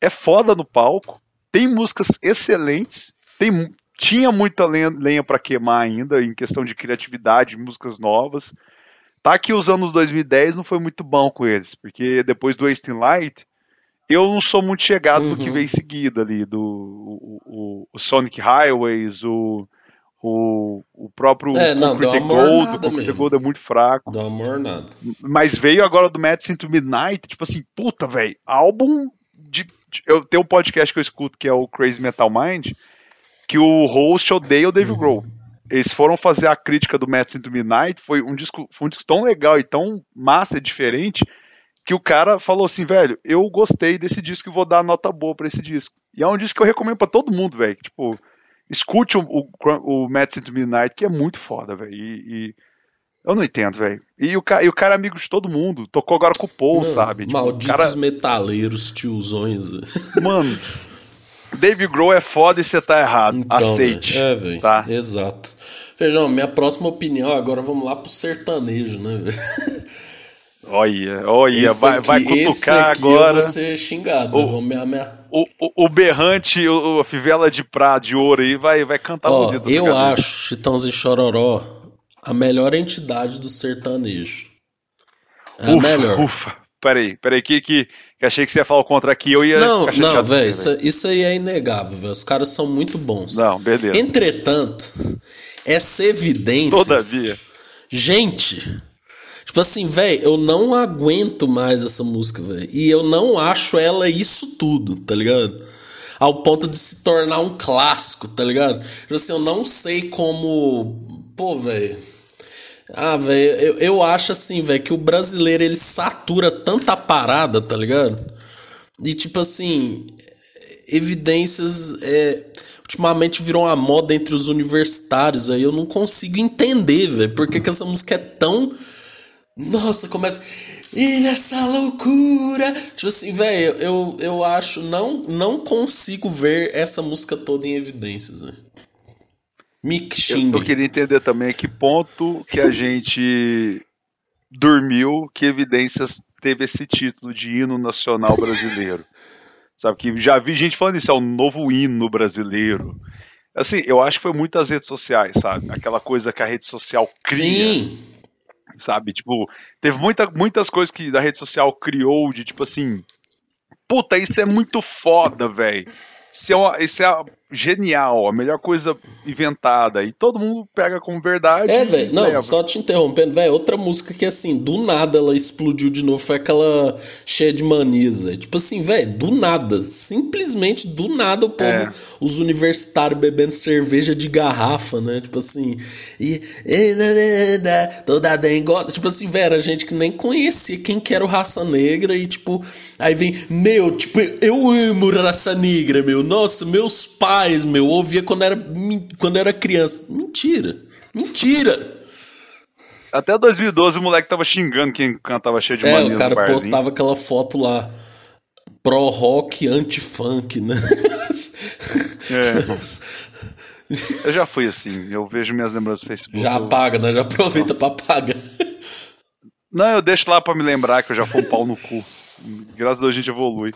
é foda no palco, tem músicas excelentes, tem, tinha muita lenha, lenha para queimar ainda em questão de criatividade, músicas novas. Tá que os anos 2010 não foi muito bom com eles, porque depois do Wasting Light, eu não sou muito chegado uhum. no que veio em seguida ali, do o, o, o Sonic Highways, o, o, o próprio é, não, Concrete Gold, o Concrete Gold é muito fraco. Dá amor nada. Mas veio agora do Medicine to Midnight, tipo assim, puta, velho, álbum de, de, Eu tenho um podcast que eu escuto que é o Crazy Metal Mind, que o host odeia o Dave uhum. Grohl eles foram fazer a crítica do Mets into Midnight, foi um disco, foi um disco tão legal e tão massa e diferente que o cara falou assim, velho, eu gostei desse disco e vou dar nota boa para esse disco. E é um disco que eu recomendo para todo mundo, velho. Tipo, escute o, o, o Mets into Midnight, que é muito foda, velho. E, e, eu não entendo, velho. E o, e o cara é amigo de todo mundo. Tocou agora com o Paul, não, sabe? Tipo, malditos cara... metaleiros, tiozões. Mano, Dave Grohl é foda e você tá errado. Então, Aceite. É, velho. Tá? Exato. Feijão, minha próxima opinião, agora vamos lá pro sertanejo, né, velho? Olha, olha, vai, aqui, vai cutucar agora. Eu vou ser xingado. O, o, o, o berrante, o, a fivela de prata, de ouro aí, vai, vai cantar Ó, Eu acho Chitãozinho Chororó a melhor entidade do sertanejo. É ufa, a melhor. Ufa, peraí, peraí, que, que, que achei que você ia falar o contra aqui, eu ia. Não, não, velho, isso, isso aí é inegável, velho. Os caras são muito bons. Não, beleza. Entretanto, essa evidência. Todavia. Gente. Tipo assim, velho, eu não aguento mais essa música, velho. E eu não acho ela isso tudo, tá ligado? Ao ponto de se tornar um clássico, tá ligado? Tipo assim, eu não sei como. Pô, velho ah, velho, eu, eu acho assim, velho, que o brasileiro ele satura tanta parada, tá ligado? E tipo assim, evidências é, ultimamente virou uma moda entre os universitários aí, eu não consigo entender, velho, porque que essa música é tão nossa, começa e nessa loucura, tipo assim, velho, eu, eu acho não não consigo ver essa música toda em evidências, velho. Me Eu, eu queria entender também a que ponto que a gente dormiu, que evidências teve esse título de hino nacional brasileiro. Sabe que já vi gente falando isso, é o novo hino brasileiro. Assim, eu acho que foi muitas redes sociais, sabe? Aquela coisa que a rede social cria. Sim. Sabe? Tipo, teve muita, muitas coisas que a rede social criou de tipo assim. Puta, isso é muito foda, velho. Isso é, uma, isso é genial, a melhor coisa inventada. E todo mundo pega como verdade. É, velho. Não, leva. só te interrompendo, velho. Outra música que, assim, do nada ela explodiu de novo foi aquela cheia de manias, velho. Tipo assim, velho, do nada. Simplesmente do nada o povo, é. os universitários bebendo cerveja de garrafa, né? Tipo assim. E. Toda dengosa. Tipo assim, velho, a gente que nem conhecia quem que era o Raça Negra e, tipo, aí vem, meu, tipo, eu amo Raça Negra, meu. Nossa, meus pais pais, meu, ouvia quando era, quando era criança. Mentira. Mentira. Até 2012 o moleque tava xingando quem cantava cheio de É, o cara postava aquela foto lá. Pro rock, anti-funk, né? É. Eu já fui assim, eu vejo minhas lembranças no Facebook. Já apaga, né? Já aproveita Nossa. pra apagar. Não, eu deixo lá pra me lembrar que eu já fui um pau no cu. Graças a Deus a gente evolui.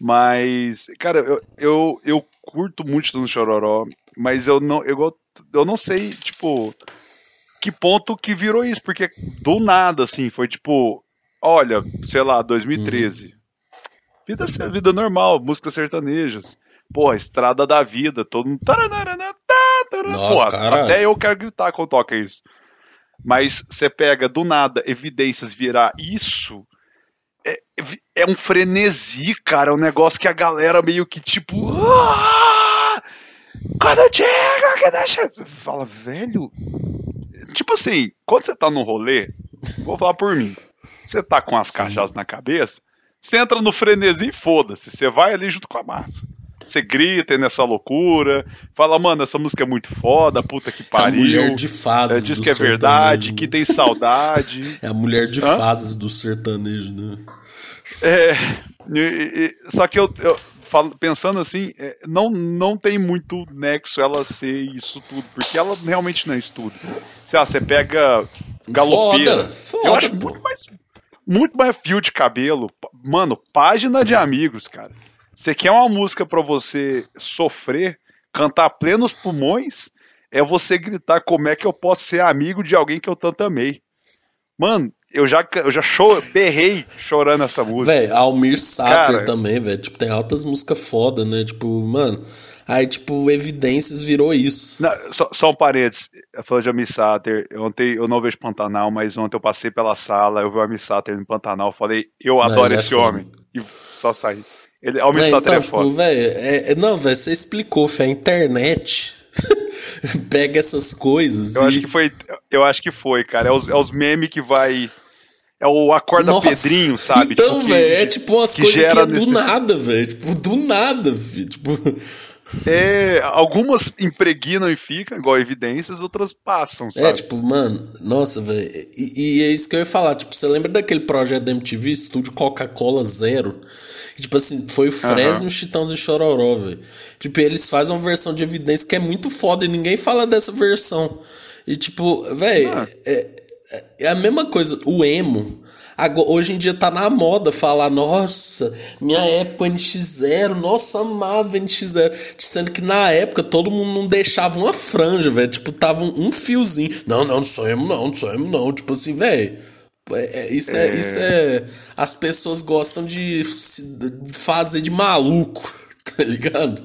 Mas, cara, eu, eu, eu curto muito no Chororó, mas eu não, eu, eu não sei, tipo, que ponto que virou isso, porque do nada, assim, foi tipo, olha, sei lá, 2013. Uhum. Vida, vida normal, músicas sertanejas. Porra, estrada da vida, todo mundo. Nossa, Porra, até eu quero gritar quando toca isso. Mas você pega do nada evidências virar isso é, é, um frenesi, cara. É um negócio que a galera meio que tipo. Ah, quando chega, que deixa. Você fala, velho. Tipo assim, quando você tá no rolê, vou falar por mim. Você tá com as caixas na cabeça, você entra no frenesi e foda-se. Você vai ali junto com a massa. Você grita nessa loucura, fala, mano, essa música é muito foda, puta que pariu. É a mulher de fases. É, diz que é verdade, que tem saudade. É a mulher de Hã? fases do sertanejo, né? É. E, e, só que eu, eu pensando assim, é, não, não tem muito nexo ela ser isso tudo, porque ela realmente não é isso tudo. Sei lá, você pega galopeira. Foda, foda, eu acho muito mais, muito mais fio de cabelo. Mano, página de amigos, cara. Você quer uma música para você sofrer, cantar plenos pulmões? É você gritar como é que eu posso ser amigo de alguém que eu tanto amei. Mano, eu já, eu já chor, berrei chorando essa música. Véi, Almir Sater também, velho. Tipo, tem altas músicas foda, né? Tipo, mano. Aí, tipo, Evidências virou isso. Não, só, só um parênteses. Falando de Almir Sater, ontem eu não vejo Pantanal, mas ontem eu passei pela sala, eu vi o Almir Sater no Pantanal, falei, eu adoro não, é esse é homem. E só saí. Ele aumentou é, então, a tipo, velho, é, é, não, velho, você explicou, foi a internet pega essas coisas. Eu e... acho que foi, eu acho que foi, cara. É os, é os memes que vai é o acorda Nossa, Pedrinho, sabe? Então, tipo, velho, é tipo umas coisas que é do nada, velho. Tipo, do nada, filho. Tipo. É, algumas impregnam e ficam, igual evidências, outras passam, é, sabe? É, tipo, mano, nossa, velho. E, e, é isso que eu ia falar. Tipo, você lembra daquele projeto da MTV, Estúdio Coca-Cola Zero? tipo assim, foi o Fresno, uhum. Chitãos e Chororó, velho. Tipo, eles fazem uma versão de evidência que é muito foda e ninguém fala dessa versão. E tipo, velho, ah. é, é a mesma coisa. O emo Agora, hoje em dia tá na moda falar, nossa, minha época NX0, nossa, amava NX0. Sendo que na época todo mundo não deixava uma franja, velho. Tipo, tava um, fiozinho. Não, não, não sou emo, não, não sou emo, não. Tipo assim, velho. É, é, isso, é, é, isso é. As pessoas gostam de fazer de maluco, tá ligado?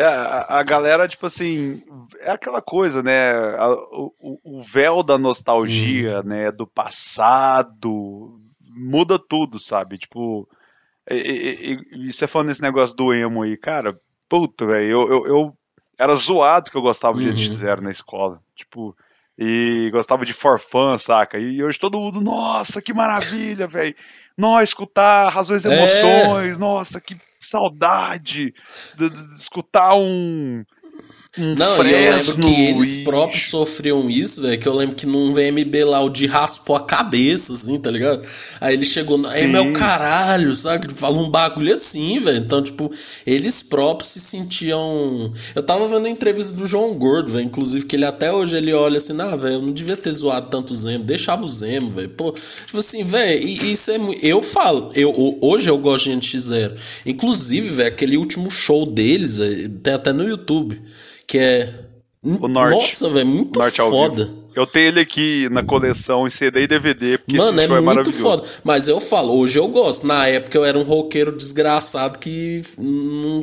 É, a, a, galera, tipo assim, é aquela coisa, né? A, o, o, véu da nostalgia, hum. né? Do passado, muda tudo, sabe? Tipo, e, e, e você falando nesse negócio do emo aí, cara, puta, velho, eu, eu, eu, era zoado que eu gostava de uhum. Zero na escola. Tipo, e gostava de forfã, saca? E hoje todo mundo, nossa, que maravilha, velho. Nós escutar razões e é. emoções, é. nossa, que saudade de, de, de escutar um um não, Fresno, eu lembro que eles próprios sofriam isso, velho. Que eu lembro que num VMB lá o de raspou a cabeça, assim, tá ligado? Aí ele chegou, é meu caralho, sabe? Falou um bagulho assim, velho. Então, tipo, eles próprios se sentiam. Eu tava vendo a entrevista do João Gordo, velho. Inclusive, que ele até hoje ele olha assim, ah, velho, eu não devia ter zoado tanto o Zemo, deixava o Zemo, velho. Pô, tipo assim, velho, isso é muito. Eu falo, eu, hoje eu gosto de NX0. Inclusive, velho, aquele último show deles, véio, tem até no YouTube que é. O Norte. Nossa, velho, muito Norte foda. Eu tenho ele aqui na coleção em CD e DVD, porque Mano, é, é muito foda. Mas eu falo, hoje eu gosto. Na época eu era um roqueiro desgraçado que não,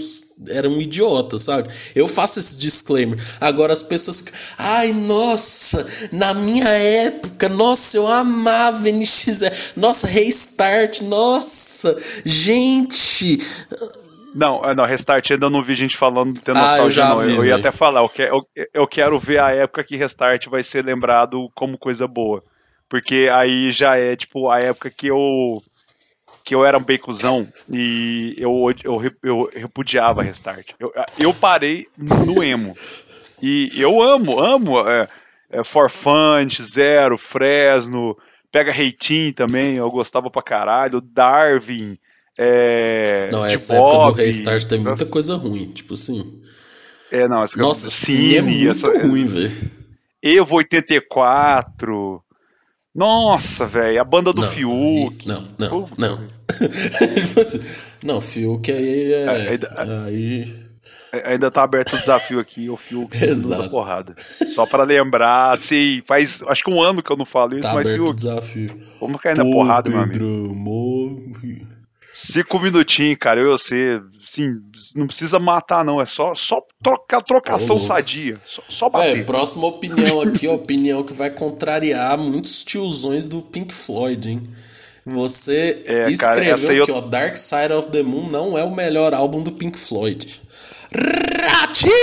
era um idiota, sabe? Eu faço esse disclaimer. Agora as pessoas ficam, ai, nossa, na minha época, nossa, eu amava NX0. Nossa, Restart, nossa, gente. Não, é, não, Restart ainda não vi gente falando de ah, eu já não. Vi, eu ia até falar, eu, que, eu, eu quero ver a época que Restart vai ser lembrado como coisa boa. Porque aí já é, tipo, a época que eu que eu era um becuzão e eu, eu, eu repudiava Restart. Eu, eu parei no emo. E eu amo, amo é, é Forfante, Zero, Fresno, pega Reitinho também, eu gostava pra caralho, Darwin, é, não, essa época do Restart teve muita coisa ruim, tipo assim. É, não, essa Nossa, sim, é muito essa, ruim, velho. Evo 84. Nossa, velho, a banda do não, Fiuk. Não, não, Pô, não. não, Fiuk aí é. é ainda, aí... ainda tá aberto o desafio aqui, o Fiuk Exato. porrada. Só para lembrar, assim, faz acho que um ano que eu não falo isso, tá mas aberto Fiuk. o desafio. Vamos cair na porrada, meu amigo. Cinco minutinhos, cara, eu e você, assim, não precisa matar, não. É só, só trocar trocação oh. sadia. Só, só bater. É, próxima opinião aqui, opinião que vai contrariar muitos tiozões do Pink Floyd, hein? Você é, escreveu cara, que o Dark Side of the Moon não é o melhor álbum do Pink Floyd. Ratinha!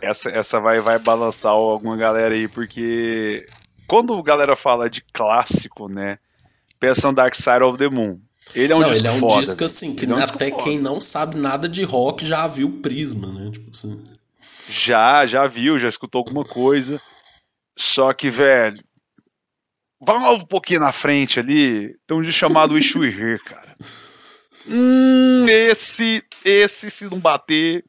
Essa, essa vai, vai balançar alguma galera aí, porque quando a galera fala de clássico, né? Pensa no Dark Side of the Moon. Ele é um não, disco ele é um foda, disco assim, que é um até quem não sabe nada de rock já viu o Prisma, né? Tipo assim. Já, já viu, já escutou alguma coisa. Só que, velho, vamos um pouquinho na frente ali, tem um disco chamado Here, cara. Hum, esse, esse, se não bater.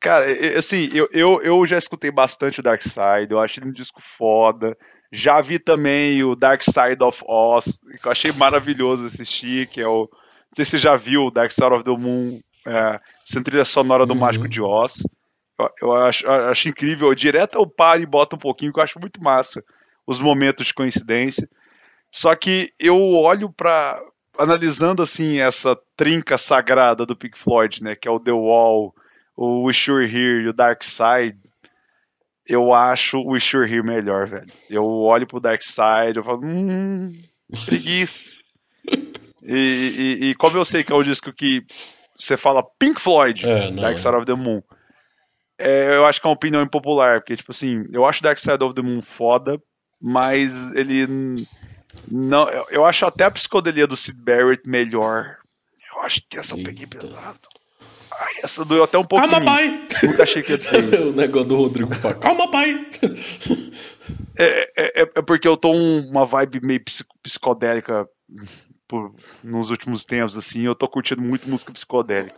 Cara, assim, eu, eu, eu já escutei bastante o Dark Side, eu acho ele um disco foda. Já vi também o Dark Side of Oz, que eu achei maravilhoso assistir, que é o. Não sei se você já viu o Dark Side of the Moon, é, trilha sonora do uhum. Mágico de Oz. Eu, eu acho, eu acho incrível. Direto eu paro e boto um pouquinho, que eu acho muito massa os momentos de coincidência. Só que eu olho para analisando assim essa trinca sagrada do Pink Floyd, né, que é o The Wall, o Wish You Were Here e o Dark Side, eu acho o Were Here melhor, velho. Eu olho pro Dark Side, eu falo, hum, preguiça. e, e, e, como eu sei que é o disco que você fala Pink Floyd, é, Dark Side é. of the Moon, é, eu acho que é uma opinião impopular, porque, tipo assim, eu acho Dark Side of the Moon foda, mas ele não, eu, eu acho até a psicodelia do Sid Barrett melhor. Eu acho que essa eu peguei pesado. Ai, essa doeu até um pouco. Calma, pai! Nunca achei que ia dizer. o negócio do Rodrigo fala, calma, pai! É, é, é, porque eu tô uma vibe meio psicodélica por, nos últimos tempos, assim. Eu tô curtindo muito música psicodélica.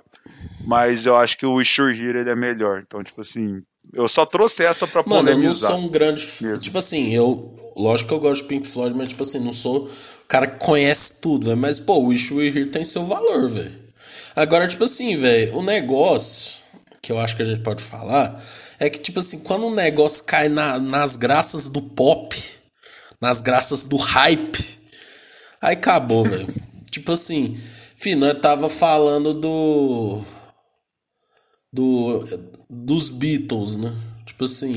Mas eu acho que o Sure Here ele é melhor. Então, tipo assim, eu só trouxe essa pra Mano, eu não sou um grande. Mesmo. Tipo assim, eu. Lógico que eu gosto de Pink Floyd, mas, tipo assim, não sou o cara que conhece tudo, velho. Mas, pô, o Wish We Here tem seu valor, velho. Agora, tipo assim, velho, o negócio que eu acho que a gente pode falar é que, tipo assim, quando o negócio cai na, nas graças do pop, nas graças do hype, aí acabou, velho. tipo assim, Fih, nós tava falando do. Do dos Beatles, né? Tipo assim,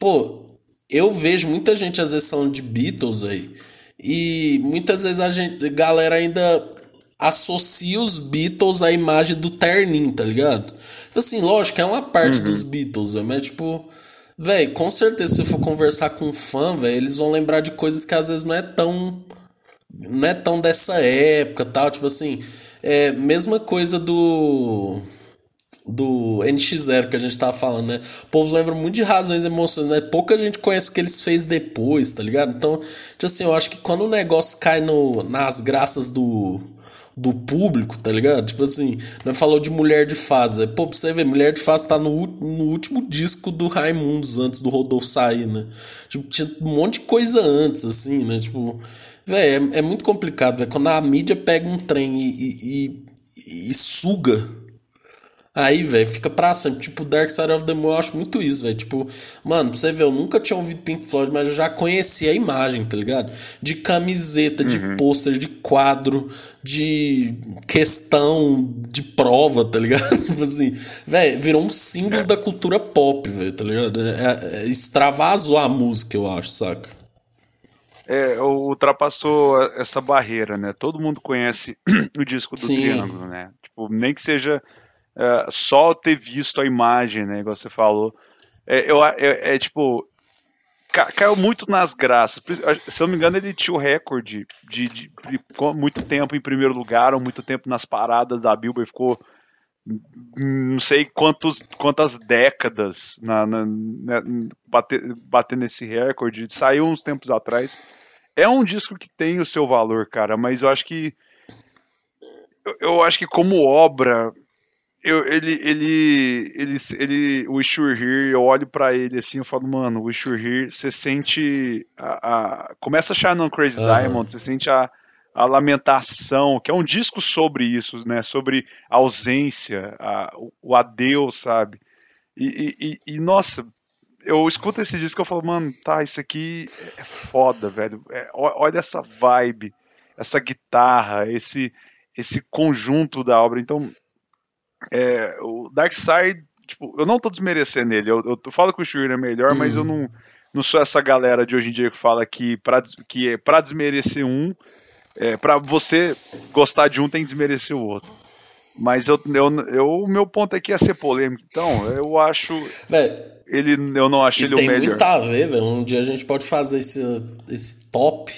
pô, eu vejo muita gente às vezes falando de Beatles aí. E muitas vezes a gente, galera ainda associa os Beatles à imagem do terninho, tá ligado? Tipo assim, lógico, é uma parte uhum. dos Beatles, véio, mas tipo, velho, com certeza se for conversar com um fã, velho, eles vão lembrar de coisas que às vezes não é tão não é tão dessa época, tal, tipo assim, é mesma coisa do do NX0 que a gente tava falando, né? O povo lembra muito de razões emoções, né? Pouca gente conhece o que eles fez depois, tá ligado? Então, tipo assim, eu acho que quando o negócio cai no, nas graças do, do público, tá ligado? Tipo assim, não falou de Mulher de Fase. Pô, pra você ver, Mulher de Fase tá no, no último disco do Raimundos, antes do Rodolfo sair, né? Tipo, tinha um monte de coisa antes, assim, né? Tipo, velho, é, é, muito complicado, velho. Quando a mídia pega um trem e, e, e, e suga Aí, velho, fica pra sempre. Tipo, Dark Side of the Moon eu acho muito isso, velho. Tipo, mano, pra você ver, eu nunca tinha ouvido Pink Floyd, mas eu já conhecia a imagem, tá ligado? De camiseta, de uhum. pôster, de quadro, de questão, de prova, tá ligado? tipo assim, velho, virou um símbolo é. da cultura pop, velho, tá ligado? É, é, extravasou a música, eu acho, saca? É, ultrapassou essa barreira, né? Todo mundo conhece o disco do Sim. Triângulo, né? Tipo, nem que seja é, só ter visto a imagem, né, igual você falou, é, eu, é, é tipo, caiu muito nas graças. Se eu não me engano, ele tinha o recorde de, de, de, muito tempo em primeiro lugar, ou muito tempo nas paradas da Billboard, ficou não sei quantos, quantas décadas na, na, na bater, recorde. Saiu uns tempos atrás. É um disco que tem o seu valor, cara, mas eu acho que eu acho que como obra eu, ele, ele, ele, ele, o Ishur Here, eu olho para ele assim, eu falo, mano, o Ishur Here, você sente a, a, começa a achar no Crazy uhum. Diamond, você sente a, a lamentação, que é um disco sobre isso, né, sobre a ausência, a, o, o adeus, sabe, e, e, e, nossa, eu escuto esse disco e eu falo, mano, tá, isso aqui é foda, velho, é, olha essa vibe, essa guitarra, esse, esse conjunto da obra, então é, o Darkseid, tipo, eu não tô desmerecendo ele. Eu, eu, falo que o Shuri é melhor, mas eu não. não sou essa galera de hoje em dia que fala que para que é para desmerecer um, é, para você gostar de um tem que desmerecer o outro. Mas eu, eu, eu, o meu ponto aqui é ser polêmico. Então, eu acho. ele, eu não acho ele o melhor. Tem muito a ver, velho. Um dia a gente pode fazer esse, esse top,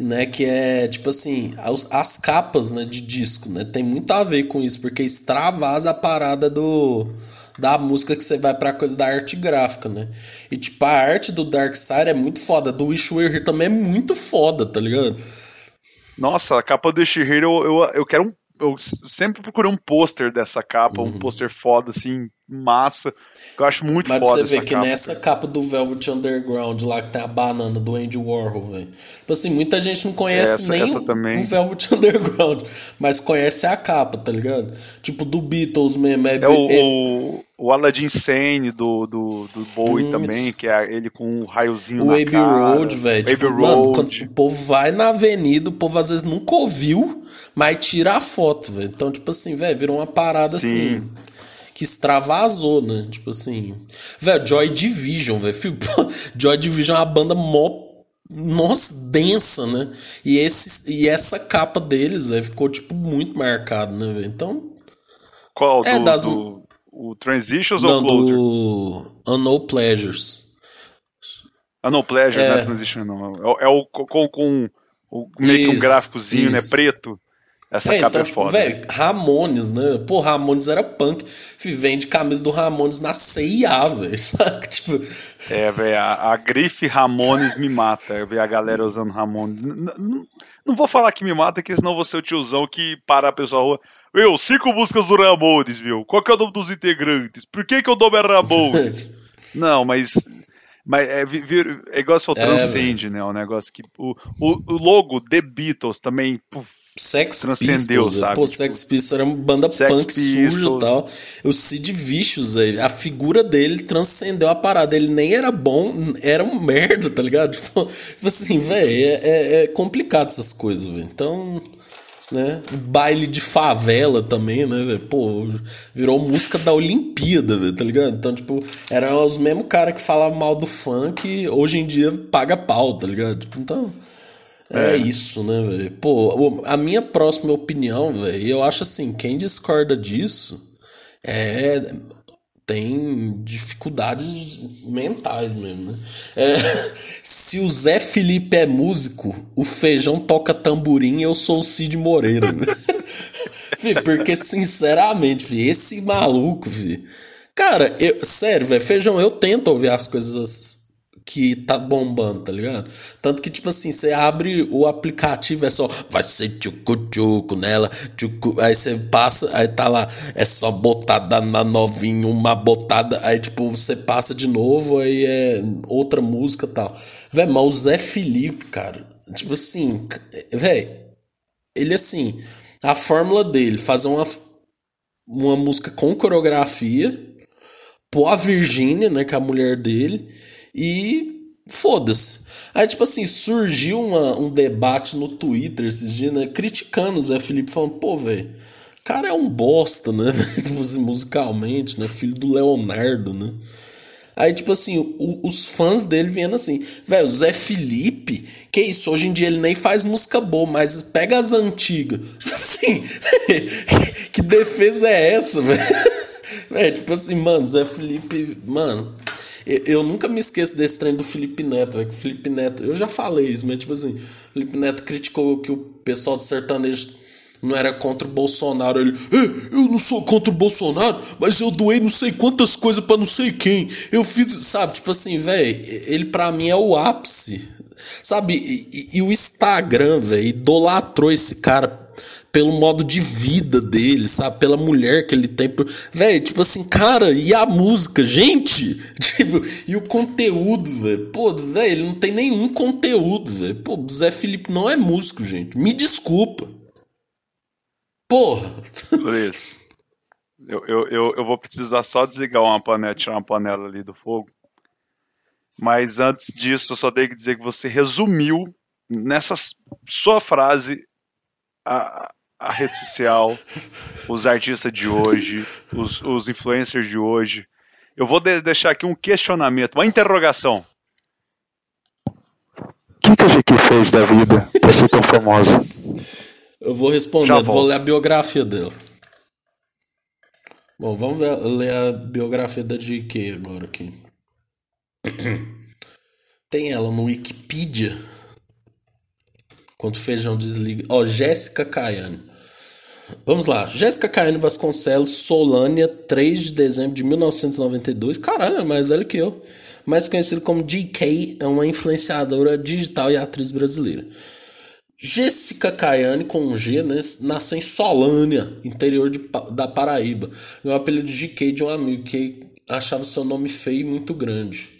né? Que é tipo assim, as, as capas né, de disco, né? Tem muito a ver com isso, porque extravasa a parada do da música que você vai pra coisa da arte gráfica, né? E tipo, a arte do Dark Side é muito foda, do Wish We're Here também é muito foda, tá ligado? Nossa, a capa do Wish We're Here eu, eu, eu quero um eu sempre procurei um pôster dessa capa, uhum. um pôster foda, assim, massa. Que eu acho muito Mas foda. Mas você vê que capa, nessa cara. capa do Velvet Underground, lá que tem a banana do Andy Warhol, velho. Tipo assim, muita gente não conhece essa, nem essa o Velvet Underground, mas conhece a capa, tá ligado? Tipo, do Beatles mesmo. É, é o, é... o, o Aladdin Sane do, do, do Bowie hum, também, que é ele com um raiozinho o na Abbey cara. Road, velho. Tipo, Abbey mano, Road. quando o povo vai na avenida, o povo às vezes nunca ouviu, mas tira a foto, velho. Então, tipo assim, velho, virou uma parada Sim. assim que extravasou, né? Tipo assim. Velho, Joy Division, velho. Joy Division é uma banda mó. Nossa, densa, né? E, esse, e essa capa deles, velho, ficou, tipo, muito marcado, né, velho? Então. Qual? É, do, das. Do o Transitions não, ou Closer? Do Unknown Pleasures. Unknown Pleasures, é. não é Transition, não. É, é o com, com o, meio que um gráficozinho, isso. né? Preto. Essa é, então, é tipo. Velho, Ramones, né? Pô, Ramones era punk. Vende camisa do Ramones na CIA, velho. Tipo... É, velho, a, a, grife Ramones me mata. Ver a galera usando Ramones. N não vou falar que me mata, que senão vou ser o tiozão que para a pessoa rua. Meu, cinco músicas do Ramones, viu? Qual que é o nome dos integrantes? Por que, que o nome é Ramones? não, mas. Mas é, vir, é igual se for é, transcende, né? O negócio que. O, o, o, logo The Beatles também. Puf, Sex transcendeu, Pistols, sabe? Pô, tipo, Sex Pistols era uma banda Sex punk suja e tal. O Sid Vicious, a figura dele transcendeu a parada. Ele nem era bom, era um merda, tá ligado? Tipo, tipo assim, velho, é, é, é complicado essas coisas, velho. Então né? Baile de favela também, né, velho? Pô, virou música da Olimpíada, velho, tá ligado? Então, tipo, eram os mesmos cara que falavam mal do funk, hoje em dia paga pau, tá ligado? Tipo, então. É, é isso, né, velho? Pô, a minha próxima opinião, velho, eu acho assim, quem discorda disso é tem dificuldades mentais mesmo, né? É, se o Zé Felipe é músico, o Feijão toca tamborim e eu sou o Cid Moreira, né? porque, sinceramente, esse maluco, Cara, eu, sério, velho, Feijão, eu tento ouvir as coisas que tá bombando, tá ligado? Tanto que, tipo assim, você abre o aplicativo, é só vai ser tchucu-tchucu nela, tchucu, aí você passa, aí tá lá, é só botada na novinha, uma botada, aí tipo, você passa de novo, aí é outra música tal. Véi, mas o Zé Felipe, cara, tipo assim, véi, ele assim, a fórmula dele, fazer uma, uma música com coreografia, pôr a Virgínia, né, que é a mulher dele, e foda-se. Aí, tipo assim, surgiu uma, um debate no Twitter esses dias, né? Criticando o Zé Felipe, falando, pô, velho, cara é um bosta, né? Musicalmente, né? Filho do Leonardo, né? Aí, tipo assim, o, os fãs dele vendo assim, velho, Zé Felipe, que isso, hoje em dia ele nem faz música boa, mas pega as antigas. Assim, que defesa é essa, velho? Velho, tipo assim, mano, Zé Felipe, mano, eu nunca me esqueço desse trem do Felipe Neto, é que o Felipe Neto, eu já falei isso, mas tipo assim, o Felipe Neto criticou que o pessoal do sertanejo não era contra o Bolsonaro. Ele, eu não sou contra o Bolsonaro, mas eu doei não sei quantas coisas para não sei quem. Eu fiz, sabe, tipo assim, velho, ele para mim é o ápice. Sabe? E, e, e o Instagram, velho, idolatrou esse cara pelo modo de vida dele, sabe? Pela mulher que ele tem. Velho, tipo assim, cara, e a música? Gente! Tipo, e o conteúdo, velho? Pô, velho, ele não tem nenhum conteúdo, velho. Pô, Zé Felipe não é músico, gente. Me desculpa. Porra! Luiz, eu, eu, eu, eu vou precisar só desligar uma panela, tirar uma panela ali do fogo. Mas antes disso, eu só tenho que dizer que você resumiu nessa sua frase a, a rede social, os artistas de hoje, os, os influencers de hoje. Eu vou de deixar aqui um questionamento, uma interrogação. que, que a GQ fez da vida pra ser tão famosa? Eu vou responder, vou ler a biografia dela. Bom, vamos ver, ler a biografia da GQ agora aqui. Tem ela no Wikipedia. Quanto feijão desliga. Ó, Jéssica Caiane. Vamos lá. Jéssica Caiane Vasconcelos, Solânia, 3 de dezembro de 1992. Caralho, é mais velho que eu. Mais conhecido como GK, é uma influenciadora digital e atriz brasileira. Jéssica Caiane, com um G, né, nasceu em Solânia, interior de, da Paraíba. É o apelido de GK de um amigo que achava seu nome feio e muito grande.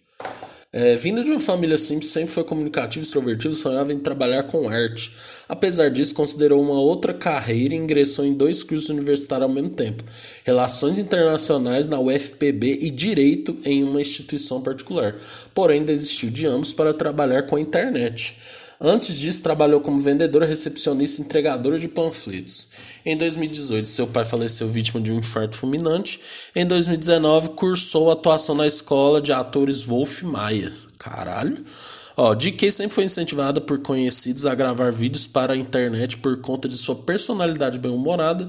É, vindo de uma família simples, sempre foi comunicativo, extrovertido, sonhava em trabalhar com arte. Apesar disso, considerou uma outra carreira e ingressou em dois cursos universitários ao mesmo tempo: Relações Internacionais na UFPB e Direito em uma instituição particular. Porém, desistiu de ambos para trabalhar com a internet. Antes disso, trabalhou como vendedora, recepcionista e entregadora de panfletos. Em 2018, seu pai faleceu vítima de um infarto fulminante. Em 2019, cursou atuação na escola de atores Wolf Maia. Caralho. Ó, DK sempre foi incentivada por conhecidos a gravar vídeos para a internet por conta de sua personalidade bem-humorada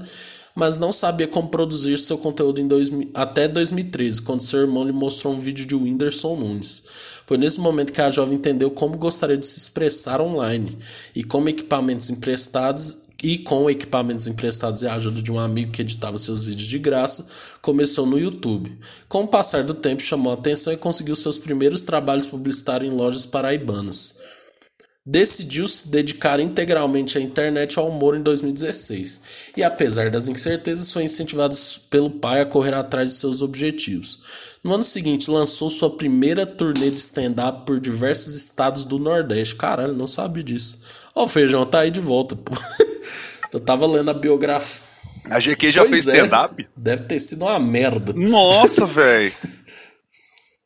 mas não sabia como produzir seu conteúdo em dois, até 2013, quando seu irmão lhe mostrou um vídeo de Whindersson Nunes. Foi nesse momento que a jovem entendeu como gostaria de se expressar online e como equipamentos emprestados e com equipamentos emprestados e a ajuda de um amigo que editava seus vídeos de graça, começou no YouTube. Com o passar do tempo, chamou a atenção e conseguiu seus primeiros trabalhos publicitários em lojas paraibanas decidiu se dedicar integralmente à internet ao humor em 2016, e apesar das incertezas, foi incentivado pelo pai a correr atrás de seus objetivos. No ano seguinte, lançou sua primeira turnê de stand-up por diversos estados do Nordeste. Caralho, não sabia disso. Ó, o Feijão tá aí de volta, pô. Eu tava lendo a biografia. A GQ já pois fez é, stand-up? Deve ter sido uma merda. Nossa, velho.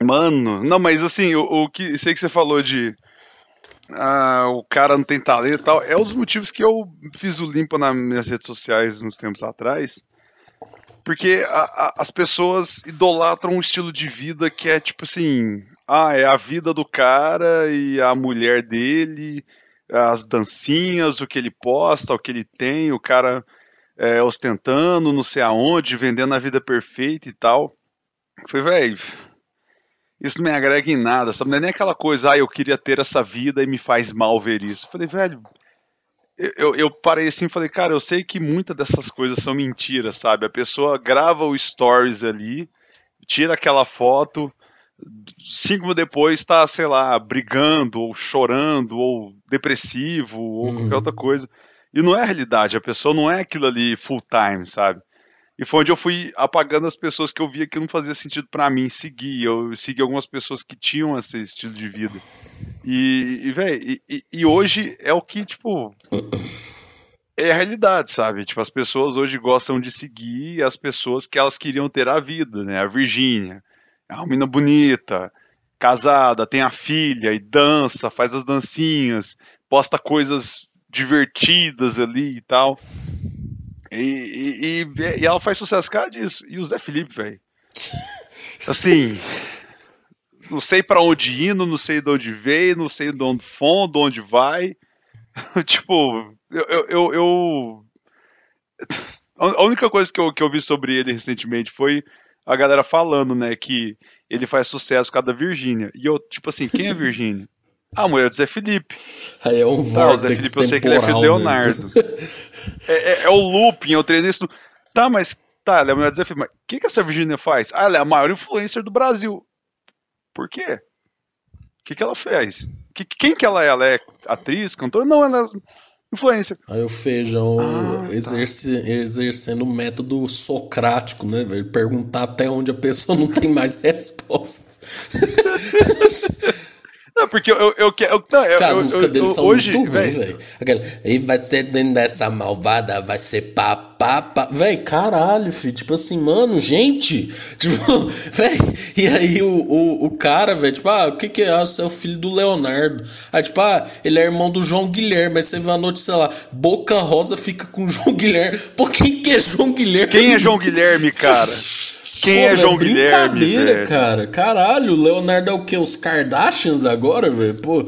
Mano, não, mas assim, o, o que sei que você falou de ah, o cara não tem talento e tal, é os motivos que eu fiz o limpo nas minhas redes sociais uns tempos atrás. Porque a, a, as pessoas idolatram um estilo de vida que é tipo assim: ah, é a vida do cara e a mulher dele, as dancinhas, o que ele posta, o que ele tem, o cara é, ostentando, não sei aonde, vendendo a vida perfeita e tal. Foi, velho isso não me agrega em nada, sabe? Não é nem aquela coisa, ah, eu queria ter essa vida e me faz mal ver isso. Eu falei, velho, eu, eu, parei assim e falei, cara, eu sei que muitas dessas coisas são mentiras, sabe? A pessoa grava o stories ali, tira aquela foto, cinco minutos depois está, sei lá, brigando, ou chorando, ou depressivo, ou uhum. qualquer outra coisa. E não é a realidade, a pessoa não é aquilo ali full time, sabe? E foi onde eu fui apagando as pessoas que eu via que não fazia sentido para mim seguir. Eu segui algumas pessoas que tinham esse estilo de vida. E, e velho, e, e, hoje é o que, tipo. É a realidade, sabe? Tipo, as pessoas hoje gostam de seguir as pessoas que elas queriam ter a vida, né? A Virgínia. É uma menina bonita, casada, tem a filha e dança, faz as dancinhas, posta coisas divertidas ali e tal. E, e, e, ela faz sucesso cara disso. E o Zé Felipe, velho. Assim. Não sei para onde indo, não sei de onde veio, não sei de onde for, de onde vai. tipo, eu, eu, eu, eu, A única coisa que eu, que eu vi sobre ele recentemente foi a galera falando, né, que ele faz sucesso por causa da Virgínia. E eu, tipo assim, quem é Virgínia? A mulher do Zé Felipe. Aí é um tá, o Zé Felipe eu sei que ele é filho do Leonardo. é, é, é, o looping, é o treino isso. Tá, mas tá, ela é a mulher do Zé Felipe. Mas o que, que essa Virgínia faz? Ah, ela é a maior influencer do Brasil. Por quê? O que, que ela fez? Que, quem que ela é? Ela é atriz, cantora? Não, ela é influencer. Aí o Feijão ah, tá. exerce, tá. exercendo o método socrático, né, velho? Perguntar até onde a pessoa não tem mais respostas. Não, porque eu, eu, quero. Não, eu, As músicas deles são hoje, muito ruins, velho. Aí vai ser dentro dessa malvada, vai ser papá. Pá. Véi, caralho, filho. Tipo assim, mano, gente. Tipo, véi. E aí o, o, o cara, velho, tipo, ah, o que que é? Ah, você é o filho do Leonardo. Aí, tipo, ah, ele é irmão do João Guilherme. Aí você vê a notícia lá, Boca Rosa fica com o João Guilherme. Pô, quem que é João Guilherme? Quem é João Guilherme, cara? Quem Pô, é João Guilherme? Brincadeira, cara. Caralho, o Leonardo é o quê? Os Kardashians agora, velho? Pô.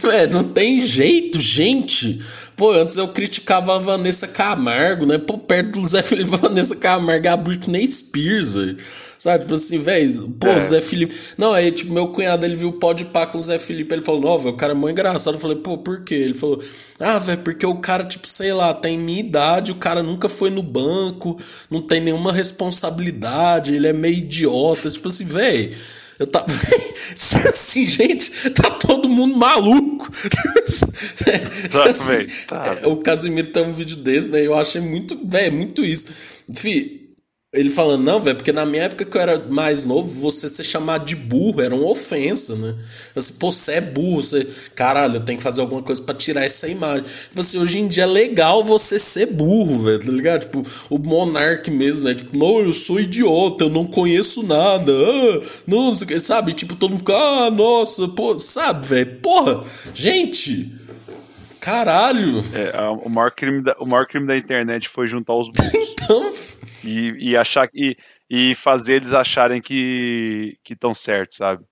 velho, não tem jeito, gente. Pô, antes eu criticava a Vanessa Camargo, né? Pô, perto do Zé Felipe, Vanessa Camargo é a Britney Spears, velho. Sabe, tipo assim, velho, pô, é. Zé Felipe. Não, aí, tipo, meu cunhado, ele viu o pó de pá com o Zé Felipe, ele falou, não, velho, o cara é muito engraçado. Eu falei, pô, por quê? Ele falou, ah, velho, porque o cara, tipo, sei lá, tem minha idade, o cara nunca foi no banco, não tem nenhuma responsabilidade, ele é meio idiota. Tipo assim, velho. Eu tava. assim, gente, tá todo mundo maluco. assim, tá. O Casimiro tem um vídeo desse, né? Eu achei muito, velho, muito isso. Fih, ele falando, não, velho, porque na minha época que eu era mais novo, você ser chamado de burro era uma ofensa, né? Assim, pô, você é burro, você. Caralho, eu tenho que fazer alguma coisa para tirar essa imagem. Tipo assim, hoje em dia é legal você ser burro, velho, tá ligado? Tipo, o monarque mesmo, né? Tipo, não, eu sou idiota, eu não conheço nada. Ah, não, sabe? Tipo, todo mundo fica, ah, nossa, pô, sabe, velho? Porra, gente. Caralho! É, o, maior crime da, o maior crime da internet foi juntar os burros. então... E, e achar e, e fazer eles acharem que estão certos, sabe?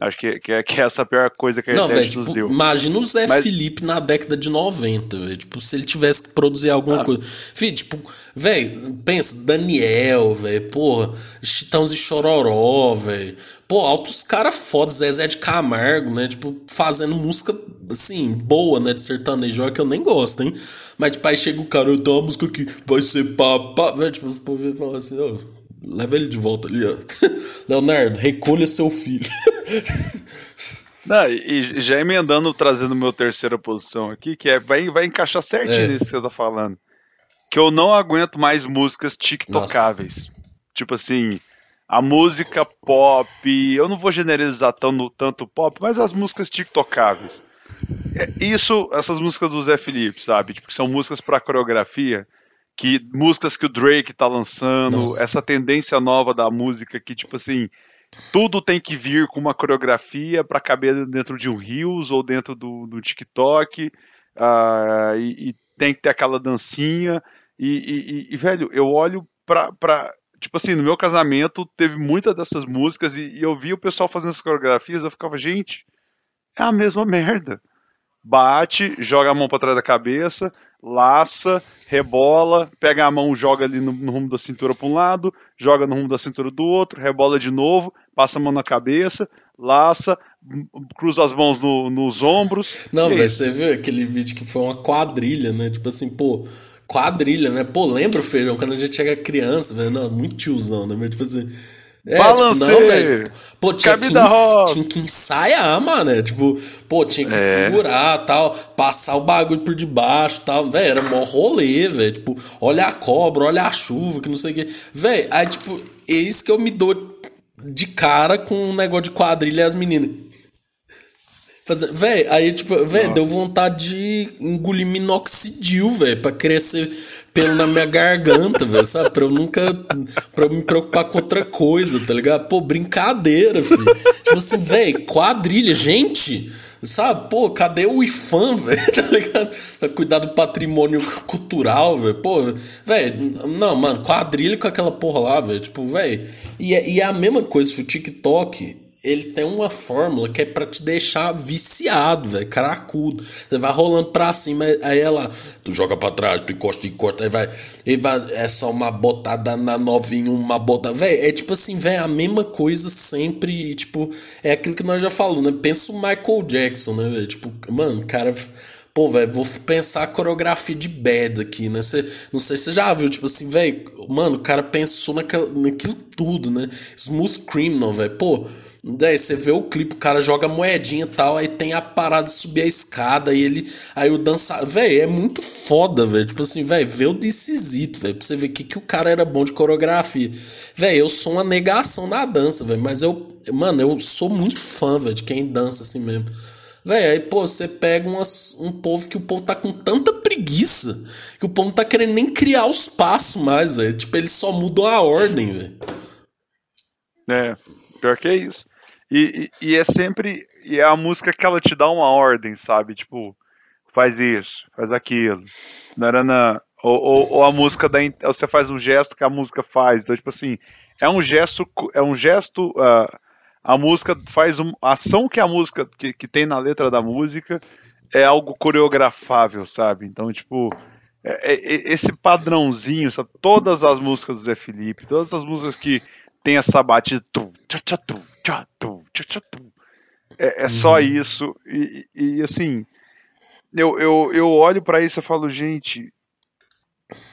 Acho que, que, é, que é essa a pior coisa que a não, internet véio, tipo, deu. Imagina o Zé Mas... Felipe na década de 90, velho. Tipo, se ele tivesse que produzir alguma ah. coisa. Fih, tipo, velho, pensa, Daniel, velho, porra, Chitãos e Chororó, velho. Pô, altos caras fodas, Zezé de Camargo, né? Tipo, fazendo música, assim, boa, né? De sertanejo, que eu nem gosto, hein? Mas, tipo, aí chega o cara, eu tenho uma música que vai ser papá, velho. Tipo, o povo fala assim, ó. Oh, Leva ele de volta ali, ó. Leonardo, recolha seu filho. Não, e já emendando, trazendo meu terceira posição aqui, que é vai, vai encaixar certinho é. nisso que você tá falando. Que eu não aguento mais músicas tiktocáveis. Tipo assim, a música pop, eu não vou generalizar tanto, tanto pop, mas as músicas tiktocáveis. É, isso, essas músicas do Zé Felipe, sabe? Tipo, que são músicas para coreografia que músicas que o Drake tá lançando, Nossa. essa tendência nova da música que, tipo assim, tudo tem que vir com uma coreografia para caber dentro de um Reels ou dentro do, do TikTok, uh, e, e, tem que ter aquela dancinha. E, e, e velho, eu olho pra, pra. Tipo assim, no meu casamento teve muitas dessas músicas e, eu vi o pessoal fazendo as coreografias, eu ficava, gente, é a mesma merda bate, joga a mão para trás da cabeça, laça, rebola, pega a mão, joga ali no, no rumo da cintura para um lado, joga no rumo da cintura do outro, rebola de novo, passa a mão na cabeça, laça, cruza as mãos no, nos ombros. Não, velho, você viu aquele vídeo que foi uma quadrilha, né? Tipo assim, pô, quadrilha, né? Pô, lembra, Feijão, quando a gente era criança, velho? Não, muito tiozão, né? Tipo assim é, tipo, não, velho. Pô, tinha que, tinha que ensaiar, mano. Tipo, pô, tinha que é. segurar tal, passar o bagulho por debaixo tal. Velho, era mó rolê, velho. Tipo, olha a cobra, olha a chuva, que não sei o quê. Velho, aí, tipo, eis que eu me dou de cara com um negócio de quadrilha e as meninas. Fazer, véi, aí, tipo, véi, deu vontade de engolir minoxidil, velho, pra crescer pelo na minha garganta, velho, sabe? Pra eu nunca. pra eu me preocupar com outra coisa, tá ligado? Pô, brincadeira, filho. tipo assim, velho, quadrilha, gente, sabe? Pô, cadê o IFAM, velho, tá ligado? Pra cuidar do patrimônio cultural, velho. Pô, velho, não, mano, quadrilha com aquela porra lá, velho, tipo, velho. E, é, e é a mesma coisa, o TikTok ele tem uma fórmula que é para te deixar viciado, velho, caracudo. Você vai rolando pra cima, aí ela, tu joga pra trás, tu encosta e corta, aí vai, aí vai, é só uma botada na novinha, uma botada, velho, é tipo assim, velho, a mesma coisa sempre, tipo, é aquilo que nós já falamos, né? Pensa o Michael Jackson, né, velho? Tipo, mano, cara Pô, velho, vou pensar a coreografia de Bad aqui, né? Cê, não sei se você já viu, tipo assim, velho, mano, o cara pensou naquela, naquilo tudo, né? Smooth Criminal, velho. Pô, Daí você vê o clipe, o cara joga moedinha e tal, aí tem a parada de subir a escada e ele. Aí o dançar. Véi, é muito foda, velho. Tipo assim, velho, vê o decisito, velho. Pra você ver que, que o cara era bom de coreografia. Velho, eu sou uma negação na dança, velho. Mas eu. Mano, eu sou muito fã, velho, de quem dança assim mesmo. Velho, aí, pô, você pega umas, um povo que o povo tá com tanta preguiça que o povo não tá querendo nem criar os passos mais, velho. Tipo, eles só mudam a ordem, velho. É, pior que é isso. E, e, e, é sempre. E é a música que ela te dá uma ordem, sabe? Tipo, faz isso, faz aquilo. Narana, Ou, ou, ou, a música da. Você faz um gesto que a música faz. Então, tipo assim, é um gesto. É um gesto. Uh, a música faz uma a ação que a música. Que, que tem na letra da música é algo coreografável, sabe? Então, tipo. É, é, esse padrãozinho, sabe? todas as músicas do Zé Felipe, todas as músicas que tem essa batida. É, é só uhum. isso. E, e assim, eu, eu, eu olho para isso e falo, gente,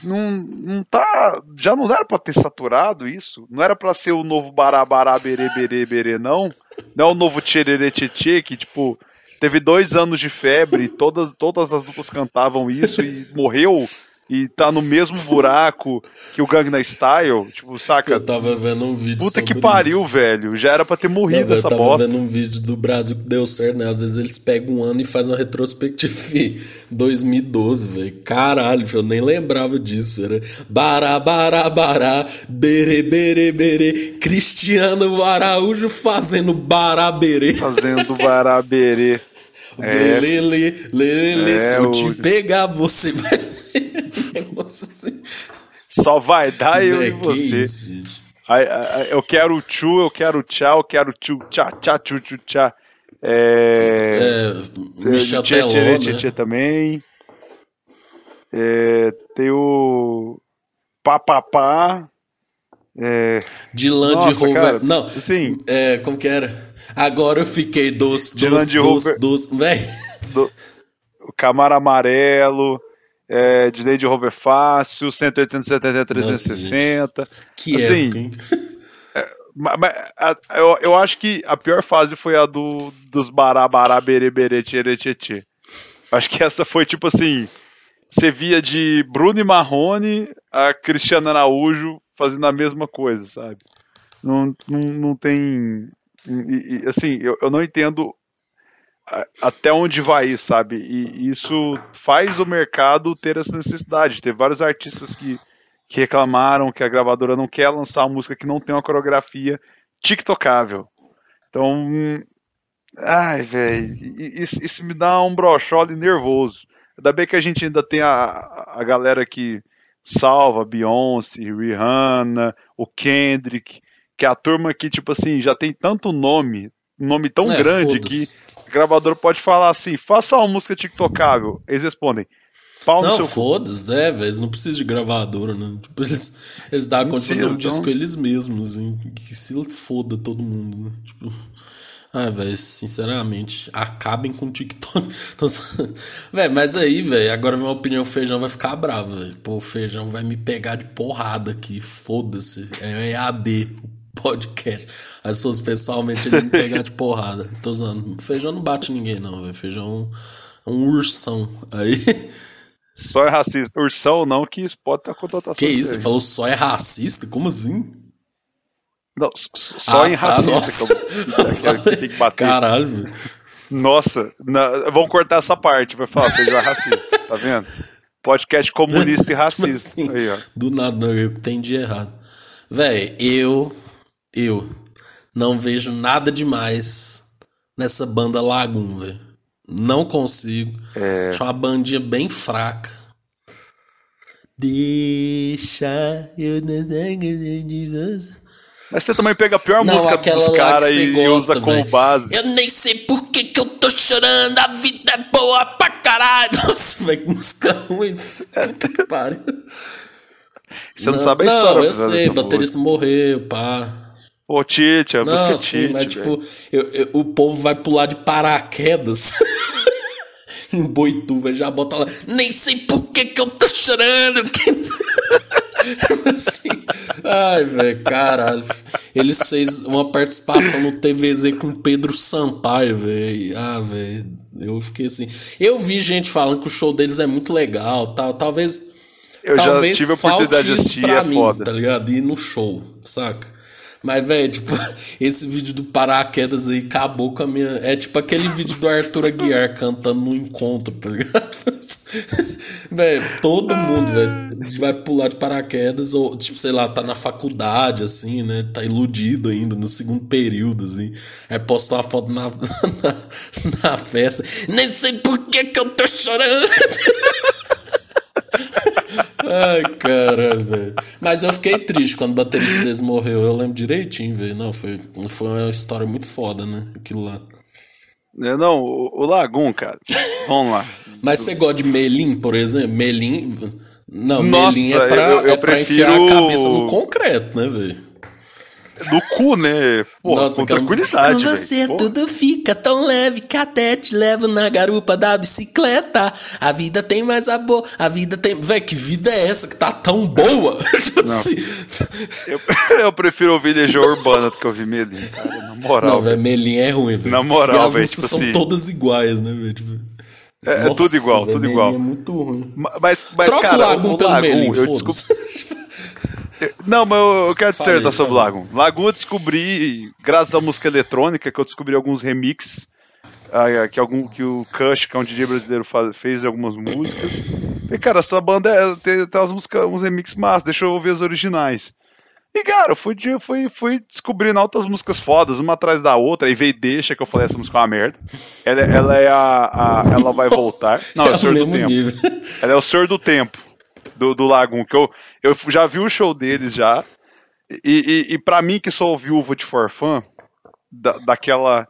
não, não tá. Já não era pra ter saturado isso? Não era pra ser o novo barabará berê berê berê, não? Não é o novo tchererê tchê que, tipo, teve dois anos de febre, todas, todas as duplas cantavam isso e morreu e tá no mesmo buraco que o Gangnam Style, tipo, saca? Eu tava vendo um vídeo Puta que pariu, isso. velho. Já era pra ter morrido Não, essa bosta. Eu tava vendo um vídeo do Brasil que deu certo, né? Às vezes eles pegam um ano e fazem uma retrospectiva 2012, velho. Caralho, eu nem lembrava disso, velho. Bará, bará, bará, bere, bere, bere. Cristiano Araújo fazendo barabere. Fazendo barabere. É. Lele, lele, é, se eu te pegar, você vai negócio assim. Só vai dar eu e você. Isso, eu quero tchu, eu quero tchau, eu quero tchu, tchá, tchá, tchu, tchu, tchá. É. é Michel tchê, tchê, né? tchê, também. É, tem o. Papapá. É... De Land Rover. Não, sim. É, como que era? Agora eu fiquei doce, doce, doce, doce. Véi. Do... O Camaro Amarelo é, de Lady Rover Fácil, 180, 70, 360. Nossa, que assim, é, mas, eu, eu acho que a pior fase foi a do, dos bará, bará, berê, berê, tchê, tchê, tchê. Acho que essa foi tipo assim, você via de Bruno e Marrone a Cristiana Araújo fazendo a mesma coisa, sabe? Não, não, não tem... E, e, assim, eu, eu não entendo até onde vai sabe? E isso faz o mercado ter essa necessidade. Tem vários artistas que, que reclamaram que a gravadora não quer lançar uma música que não tem uma coreografia tiktocável. Então, ai, velho, isso, isso, me dá um brochole nervoso. Ainda bem que a gente ainda tem a, a galera que salva Beyoncé, Rihanna, o Kendrick, que é a turma que, tipo assim, já tem tanto nome, nome tão é, grande que gravador pode falar assim: faça uma música TikTokável. Eles respondem. Pau não, foda-se, é, velho. Eles não precisam de gravadora, né? Tipo, eles, eles dão conta de fazer um então... disco eles mesmos, hein? Que se foda todo mundo, né? Tipo. Ah, velho, sinceramente, acabem com o TikTok. velho, mas aí, velho, agora minha opinião, o feijão vai ficar bravo, velho. Pô, o feijão vai me pegar de porrada aqui, foda-se. É EAD, podcast. As pessoas pessoalmente ele me pegar de porrada. Tô usando. Feijão não bate ninguém, não, velho. Feijão é um ursão. Aí. Só é racista. Ursão não, que isso pode estar conotação. Que isso? Você falou só é racista? Como assim? Não, só ah, em tá, racista. Tá, que, tem que bater. Caralho, velho. Nossa, na, vamos cortar essa parte, vai falar, feijão é racista, tá vendo? Podcast comunista e racista. Assim, Aí, do nada, não, eu entendi errado. Véi, eu eu não vejo nada demais nessa banda Lagoon, velho. Não consigo. É. Acho uma bandinha bem fraca. Deixa eu de você. Mas você também pega a pior não, música dos caras e gosta, usa como base. Eu nem sei por que, que eu tô chorando, a vida é boa pra caralho. Nossa, velho, que música ruim. que pariu. Você não, não sabe a história. Não, eu sei, baterista morreu, pá. Ô, Tite, a música é sim, mas tipo, eu, eu, o povo vai pular de paraquedas. em Boituva, já bota lá. Nem sei por que, que eu tô chorando. assim, ai, velho, caralho. Eles fez uma participação no TVZ com Pedro Sampaio, velho. Ah, velho. Eu fiquei assim. Eu vi gente falando que o show deles é muito legal, tal. Talvez. Eu talvez já tive a oportunidade falte isso pra é mim, foda. tá ligado? Ir no show, saca? Mas, velho, tipo, esse vídeo do paraquedas aí acabou com a minha. É tipo aquele vídeo do Arthur Aguiar cantando no encontro, tá ligado? velho, todo mundo, velho, vai pular de paraquedas, ou, tipo, sei lá, tá na faculdade, assim, né? Tá iludido ainda, no segundo período, assim. Aí posta uma foto na, na, na festa. Nem sei por que, que eu tô chorando. Ai, caralho, velho. Mas eu fiquei triste quando o baterista deles morreu. Eu lembro direitinho, velho. Não, foi, foi uma história muito foda, né? Aquilo lá. É, não, o, o Lagoon, cara. Vamos lá. Mas você gosta de Melim, por exemplo? Melim. Não, Nossa, Melim é pra, eu, eu é pra enfiar a cabeça no concreto, né, velho? No cu, né? Porra, Nossa, com tranquilidade, Com você véio. tudo fica tão leve que até te levo na garupa da bicicleta. A vida tem mais a boa. A vida tem. Véi, que vida é essa que tá tão boa? tipo assim. eu, eu, prefiro ouvir Legião Urbana do que ouvir Melim, cara. Na moral. Não, velho, Melim é ruim, velho. Na moral, velho. As véio, músicas tipo são assim... todas iguais, né, velho? Tipo... É, Nossa, é, tudo igual, véio, tudo igual. É muito ruim. Mas, mas Troca cara, o Lagoon pelo Lagoon, Melim, eu desculpa. Não, mas eu, eu quero dissertar sobre Lagoon. Lagoon eu descobri, graças à música eletrônica, que eu descobri alguns remixes. Ah, que, algum, que o Kush, que é um DJ brasileiro, faz, fez algumas músicas. E, cara, essa banda é, tem, tem umas músicas, uns remixes massas, deixa eu ouvir as originais. E, cara, eu fui, fui, fui descobrindo altas músicas fodas, uma atrás da outra, e veio Deixa, que eu falei, essa música é uma merda. Ela, ela é a, a Ela Vai Voltar. Não, é, é o Senhor do Tempo. Nível. Ela é o Senhor do Tempo, do, do Lagoon, que eu, eu já vi o show deles já. E, e, e para mim, que sou viúva de Forfã, da, daquela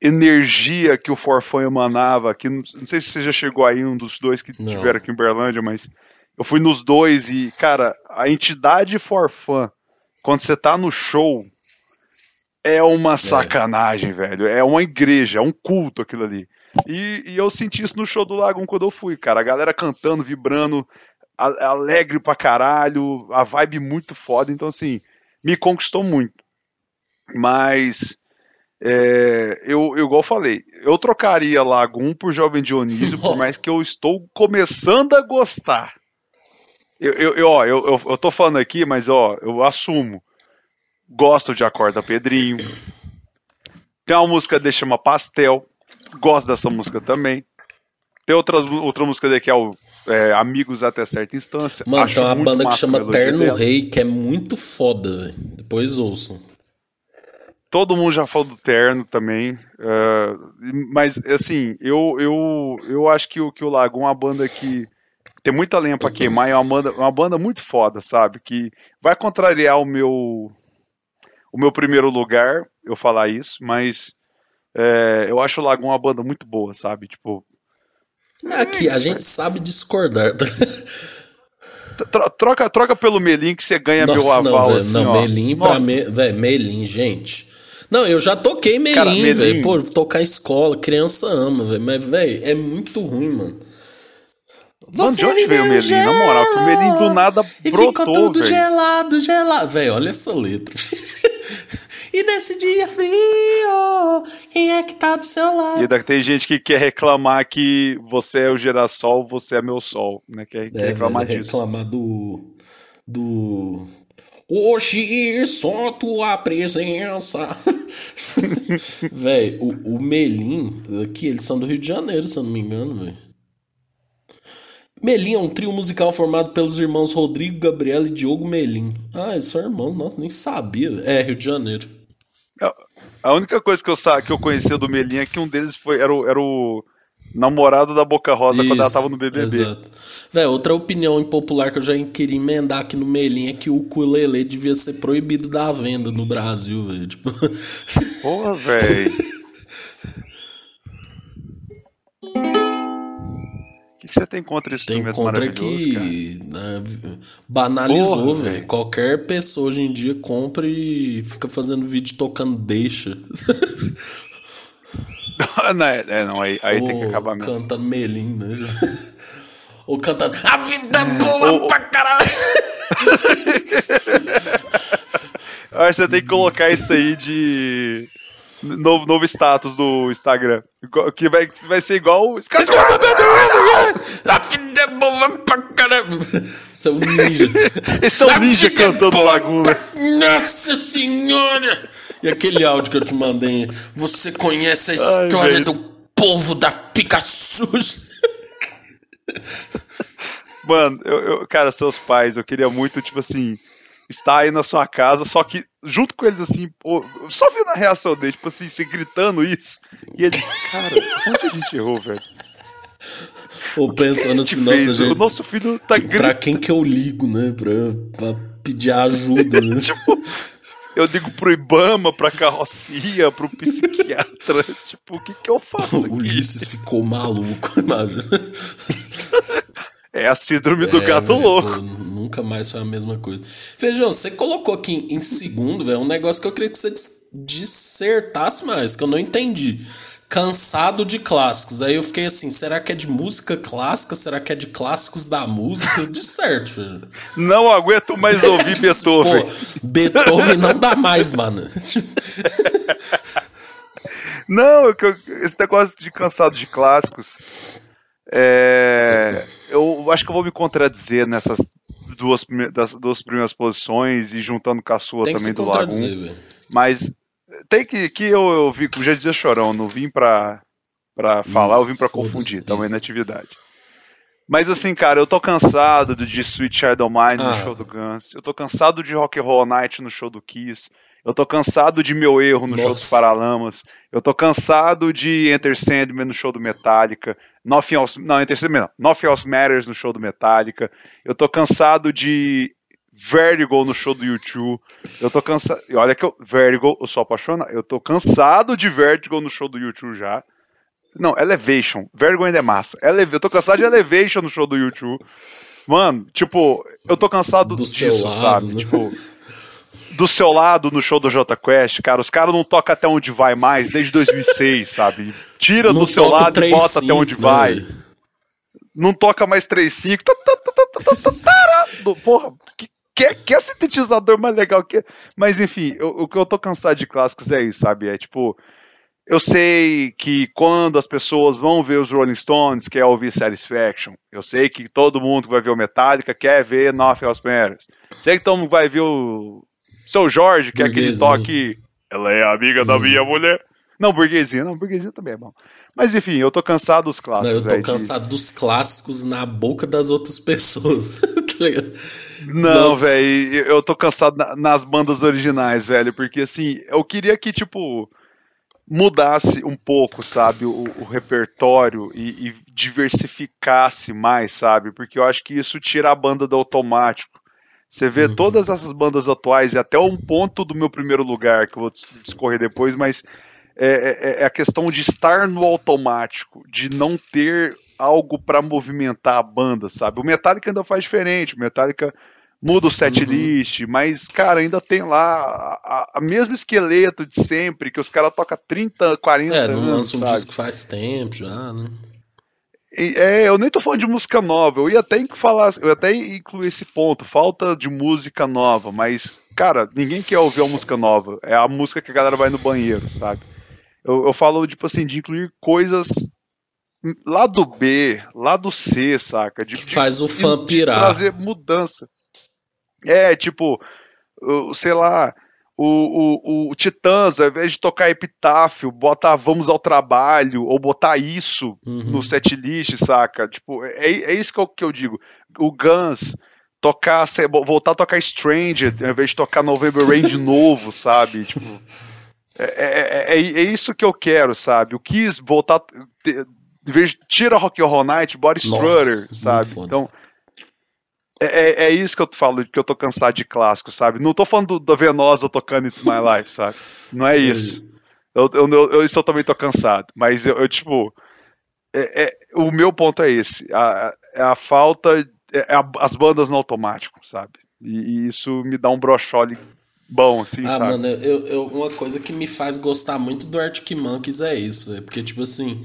energia que o Forfã emanava, que não, não, sei se você já chegou aí, um dos dois que não. tiveram aqui em Berlândia, mas eu fui nos dois e, cara, a entidade Forfã, quando você tá no show, é uma é. sacanagem, velho. É uma igreja, é um culto aquilo ali. E, e, eu senti isso no show do Lagoon quando eu fui, cara. A galera cantando, vibrando, alegre pra caralho, a vibe muito foda, então assim, me conquistou muito. Mas é, eu, eu, igual falei, eu trocaria Lagoon por Jovem Dionísio, Nossa. por mais que eu estou começando a gostar. Eu, eu, eu, ó, eu, eu, eu tô falando aqui, mas ó, eu assumo. Gosto de Acorda Pedrinho. Tem uma música de chama Pastel. Gosto dessa música também. Tem outras, outra música dele que é o é, Amigos até certa instância. Mano, Acho tem uma banda que chama Terno. Rei, que é muito foda, velho. Depois ouçam. Todo mundo já falou do Terno também. Uh, mas, assim, eu, eu, eu acho que o, que o Lagoon é uma banda que tem muita lenha pra queimar é uma banda, uma banda muito foda, sabe? Que vai contrariar o meu o meu primeiro lugar, eu falar isso, mas é, eu acho o Lagoon uma banda muito boa, sabe? Tipo, Aqui, a gente sabe discordar. Troca, troca pelo Melim que você ganha Nossa, meu aval. Não, assim, não Melim pra me, véio, Melim, gente. Não, eu já toquei Melim, velho. Pô, tocar escola, criança ama, velho. Mas, velho, é muito ruim, mano. Você de onde veio o Melim? Na moral, o Melim do nada e brotou, ficou tudo véio. gelado, gelado. Velho, olha essa letra. e nesse dia frio, quem é que tá do seu lado? E ainda tem gente que quer reclamar que você é o girassol, você é meu sol, né? Quer, quer reclamar disso. reclamar do... do... Hoje só tua presença. velho, o, o Melim, aqui, eles são do Rio de Janeiro, se eu não me engano, velho. Melim é um trio musical formado pelos irmãos Rodrigo, Gabriel e Diogo Melim. Ah, eles são irmãos, nossa, nem sabia. É, Rio de Janeiro. A única coisa que eu, que eu conhecia do Melim é que um deles foi, era, o, era o namorado da Boca Rosa Isso, quando ela tava no BBB. Exato. Véi, outra opinião impopular que eu já queria emendar aqui no Melim é que o ukulele devia ser proibido da venda no Brasil, velho. Tipo... Porra, velho. que você tem contra esse Tem contra que né, banalizou, velho. Qualquer pessoa hoje em dia compra e fica fazendo vídeo tocando deixa. não, é, é, não, aí, aí tem que acabar mesmo. Cantando melim, né? Ou cantando A vida é boa ou... pra caralho! Acho que você tem que colocar isso aí de novo, novo status do Instagram. Que vai, vai ser igual. A vida boa pra caramba. São ninja. Esse é o ninja cantando Laguna. Nossa senhora! E aquele áudio que eu te mandei. Você conhece a história Ai, do povo da suja? Mano, eu, eu, cara, seus pais, eu queria muito, tipo assim está aí na sua casa, só que junto com eles assim, pô, só vendo a reação dele, tipo assim, se gritando isso, e ele, cara, onde a gente errou, velho? Ou pensando assim, nossa, fez? gente. O nosso filho tá que, Pra quem que eu ligo, né? Pra, pra pedir ajuda, né? tipo, eu digo pro Ibama, pra carrocia, pro psiquiatra. tipo, o que que eu faço? O Ulisses ficou maluco, imagina. É a síndrome do é, gato louco. Pô, nunca mais foi a mesma coisa. Feijão, você colocou aqui em segundo, velho, um negócio que eu queria que você dissertasse mais, que eu não entendi. Cansado de clássicos. Aí eu fiquei assim, será que é de música clássica? Será que é de clássicos da música? De certo. Não aguento mais ouvir Beethoven. Pô, Beethoven não dá mais, mano. não, esse negócio de cansado de clássicos é, eu acho que eu vou me contradizer nessas duas, das duas primeiras posições e juntando com a sua tem também do Lagoon. Mas tem que, que eu, eu vi, como já dizia Chorão, não vim pra, pra falar, isso, eu vim pra confundir, também na atividade. Mas assim, cara, eu tô cansado de Sweet Child of Mine ah. no show do Guns, eu tô cansado de Rock and Roll Night no show do Kiss, eu tô cansado de Meu Erro no Nossa. show dos Paralamas. Eu tô cansado de Enter Sandman no show do Metallica. Nothing Else, não, Enter Sandman não. Nothing Else Matters no show do Metallica. Eu tô cansado de Vertigo no show do YouTube. Eu tô cansado. E olha que eu. Vertigo, eu sou apaixonado. Eu tô cansado de Vertigo no show do YouTube já. Não, Elevation. Vertigo ainda é massa. Eleve... Eu tô cansado de Elevation no show do YouTube. Mano, tipo, eu tô cansado do disso, lado, sabe? Né? Tipo do seu lado no show do Jota Quest, cara, os caras não tocam até onde vai mais desde 2006, sabe? Tira não do seu lado 3, e bota 5, até onde né? vai. Não toca mais 3.5. Porra, que, que, que é sintetizador mais legal que. Mas enfim, eu, o que eu tô cansado de clássicos é isso, sabe? É tipo. Eu sei que quando as pessoas vão ver os Rolling Stones, quer ouvir Satisfaction. Eu sei que todo mundo que vai ver o Metallica quer ver Nothing Else Matters. Sei que todo mundo vai ver o seu Jorge, que é aquele toque. Ela é amiga da hum. minha mulher. Não, burguesinha, não, burguesinha também é bom. Mas enfim, eu tô cansado dos clássicos. Não, eu tô véio, cansado de... dos clássicos na boca das outras pessoas. tá não, velho, eu tô cansado na, nas bandas originais, velho, porque assim, eu queria que, tipo, mudasse um pouco, sabe, o, o repertório e, e diversificasse mais, sabe, porque eu acho que isso tira a banda do automático. Você vê uhum. todas essas bandas atuais e até um ponto do meu primeiro lugar, que eu vou discorrer depois, mas é, é, é a questão de estar no automático, de não ter algo para movimentar a banda, sabe? O Metallica ainda faz diferente, o Metallica muda o set uhum. mas, cara, ainda tem lá a, a mesmo esqueleto de sempre, que os caras tocam 30, 40 é, anos. É, não lança um disco faz tempo já, né? É, eu nem tô falando de música nova, eu ia até falar, eu ia até incluir esse ponto, falta de música nova, mas, cara, ninguém quer ouvir uma música nova, é a música que a galera vai no banheiro, sabe? Eu, eu falo, tipo assim, de incluir coisas lá do B, lá do C, saca? De, de Faz o fã de, pirar. De trazer mudança. É, tipo, sei lá, o, o, o Titãs, ao invés de tocar Epitáfio, bota Vamos ao Trabalho, ou botar isso uhum. no setlist, saca? Tipo, é, é isso que eu, que eu digo. O Guns tocar, voltar a tocar Stranger, ao invés de tocar November Rain de novo, sabe? Tipo, é, é, é, é, isso que eu quero, sabe? O Kiss voltar, de vez tira Rock Horror Night, Body Strutter, sabe? Então, é, é, é, isso que eu falo, que eu tô cansado de clássico, sabe? Não tô falando da Venosa tocando It's My Life, sabe? Não é isso. Eu, eu, eu, isso eu também tô cansado. Mas eu, eu tipo. É, é, o meu ponto é esse. A, é a falta. É a, as bandas no automático, sabe? E, e, isso me dá um brochole bom, assim, ah, sabe? mano, eu, eu, uma coisa que me faz gostar muito do Arctic Monkeys é isso. É porque, tipo assim.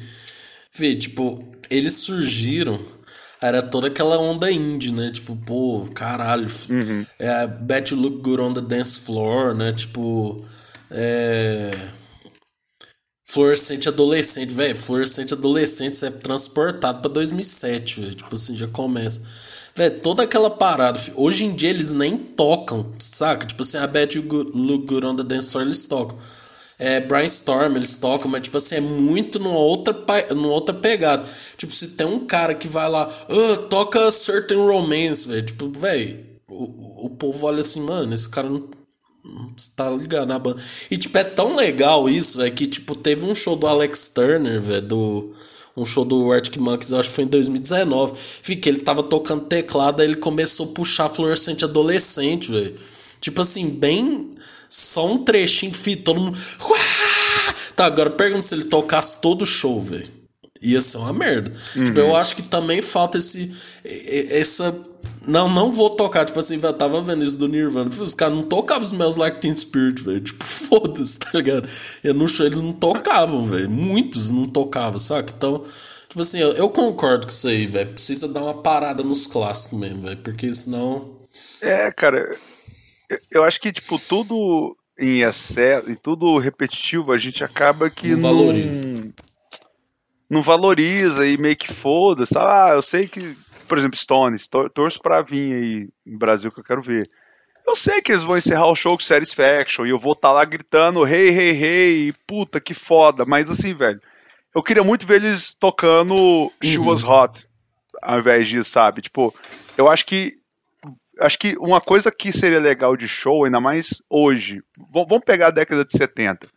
Vê, tipo, eles surgiram era toda aquela onda indie, né? Tipo, pô, caralho. Uhum. É, Bet You Look Good on the Dance Floor, né? Tipo. É. Fluorescente adolescente, velho. Fluorescente adolescente, você é transportado pra 2007, velho. Tipo assim, já começa. Velho, toda aquela parada. Hoje em dia eles nem tocam, saca? Tipo assim, a Bet You Look Good on the Dance Floor eles tocam é, Brainstorm, eles tocam, mas tipo assim, é muito numa outra, numa outra pegada. Tipo, se tem um cara que vai lá, oh, toca Certain Romance, velho. Tipo, velho, o, o povo olha assim, mano, esse cara não, não tá ligado na banda. E, tipo, é tão legal isso, velho, que, tipo, teve um show do Alex Turner, velho, do. Um show do Arctic Monkeys, acho que foi em 2019. Fica, ele tava tocando teclado, aí ele começou a puxar fluorescente adolescente, velho. Tipo assim, bem. Só um trechinho, fi, todo mundo. Tá, agora pergunta se ele tocasse todo o show, velho. Ia ser uma merda. Uhum. Tipo, eu acho que também falta esse. Essa não, não vou tocar. Tipo assim, eu tava vendo isso do Nirvana. Os caras não tocavam os meus Like Teen Spirit, velho. Tipo, foda-se, tá ligado? E no show eles não tocavam, velho. Muitos não tocavam, saca? Então, tipo assim, eu, eu concordo com isso aí, velho. Precisa dar uma parada nos clássicos mesmo, velho. Porque senão. É, cara. Eu, eu acho que, tipo, tudo em excesso e tudo repetitivo, a gente acaba que não. Valoriza. Não, não valoriza e meio que foda, sabe? Ah, eu sei que por exemplo, Stones, tor torço pra vir aí no Brasil que eu quero ver. Eu sei que eles vão encerrar o show com Satisfaction e eu vou estar tá lá gritando hey, hey, hey, puta que foda, mas assim, velho, eu queria muito ver eles tocando uhum. She Was Hot ao invés disso, sabe? Tipo, eu acho que acho que uma coisa que seria legal de show, ainda mais hoje, vamos pegar a década de 70,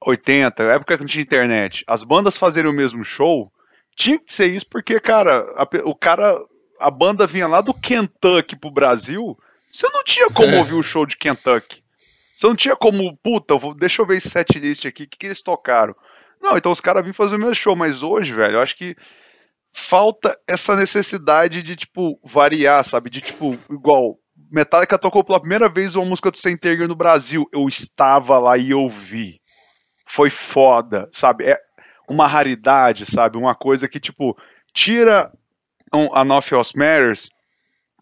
80, época que não tinha internet, as bandas fazerem o mesmo show, tinha que ser isso porque, cara, a, o cara, a banda vinha lá do Kentucky pro Brasil, você não tinha como é. ouvir o show de Kentucky. Você não tinha como, puta, deixa eu ver esse setlist aqui, o que, que eles tocaram. Não, então os caras vinham fazer o meu show, mas hoje, velho, eu acho que falta essa necessidade de, tipo, variar, sabe? De, tipo, igual, Metallica tocou pela primeira vez uma música do Saint no Brasil. Eu estava lá e ouvi. Foi foda, sabe? É, uma raridade, sabe? Uma coisa que, tipo, tira a Nothing Else Matters,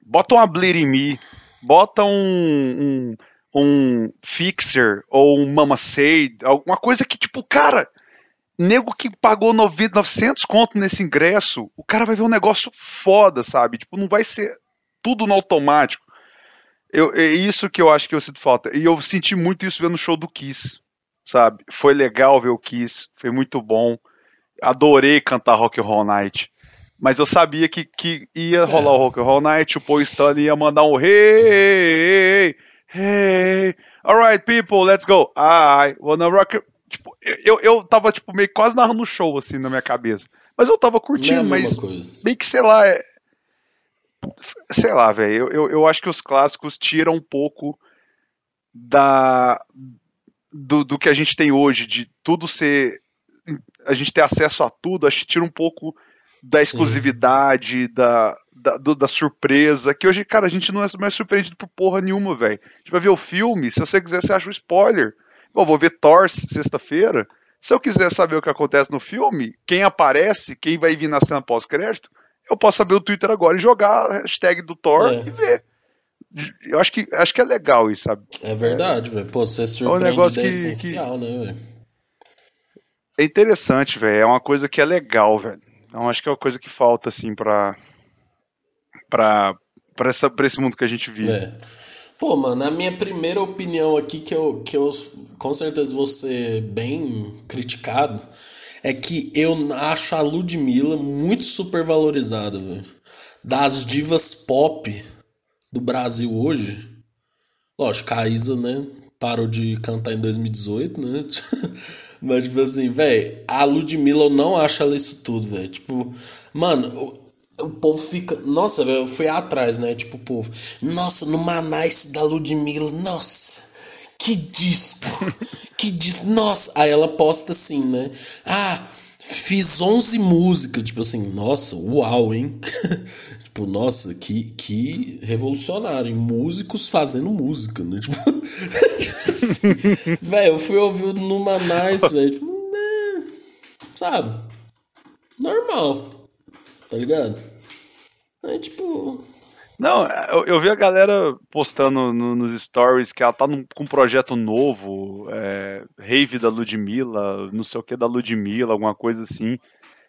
bota uma Bleeding Me, bota um, um, um Fixer ou um Mama Say, alguma coisa que, tipo, cara, nego que pagou 900 conto nesse ingresso, o cara vai ver um negócio foda, sabe? Tipo, não vai ser tudo no automático. Eu, é isso que eu acho que eu sinto falta. E eu senti muito isso vendo o show do Kiss sabe? Foi legal ver o Kiss, foi muito bom. Adorei cantar Rock and Roll Night. Mas eu sabia que, que ia rolar o Rock and Roll Night, o Paul Stanley ia mandar um hey, hey, alright people, let's go. I wanna rock. Tipo, eu, eu tava tipo meio quase narrando show assim na minha cabeça. Mas eu tava curtindo, é mas meio que sei lá, é... sei lá, velho. Eu, eu, eu acho que os clássicos tiram um pouco da do, do que a gente tem hoje, de tudo ser. a gente ter acesso a tudo, acho que tira um pouco da exclusividade, da, da, do, da, surpresa, que hoje, cara, a gente não é mais surpreendido por porra nenhuma, velho. A gente vai ver o filme, se você quiser, você acha um spoiler. Eu vou ver Thor sexta-feira. Se eu quiser saber o que acontece no filme, quem aparece, quem vai vir na cena pós-crédito, eu posso saber o Twitter agora e jogar a hashtag do Thor é. e ver eu acho que, acho que é legal isso, sabe? É verdade, velho. Pô, você surpreende é um negócio que, é essencial, que... né, velho? É interessante, velho. É uma coisa que é legal, velho. Então acho que é uma coisa que falta, assim, pra. pra. pra, essa, pra esse mundo que a gente vive. É. Pô, mano, a minha primeira opinião aqui, que eu, que eu com certeza vou ser bem criticado, é que eu acho a Ludmilla muito supervalorizada, velho. Das divas pop do Brasil hoje, lógico, a Isa, né, parou de cantar em 2018, né? Mas, tipo assim, velho, a Ludmilla eu não acho ela isso tudo, velho. Tipo, mano, o, o, povo fica. Nossa, eu fui atrás, né? Tipo, o povo. Nossa, no Manais da Ludmilla, nossa. Que disco! que disco! Nossa! Aí ela posta assim, né? Ah, Fiz 11 músicas, tipo assim, nossa, uau, hein? tipo, nossa, que, que revolucionário. Músicos fazendo música, né? Tipo, tipo assim, velho, eu fui ouvir no Manais, velho, tipo, né, sabe? Normal, tá ligado? Aí, tipo, não, eu, eu, vi a galera postando no, nos stories que ela tá num, com um projeto novo, é, Rave da Ludmilla, não sei o que da Ludmilla, alguma coisa assim,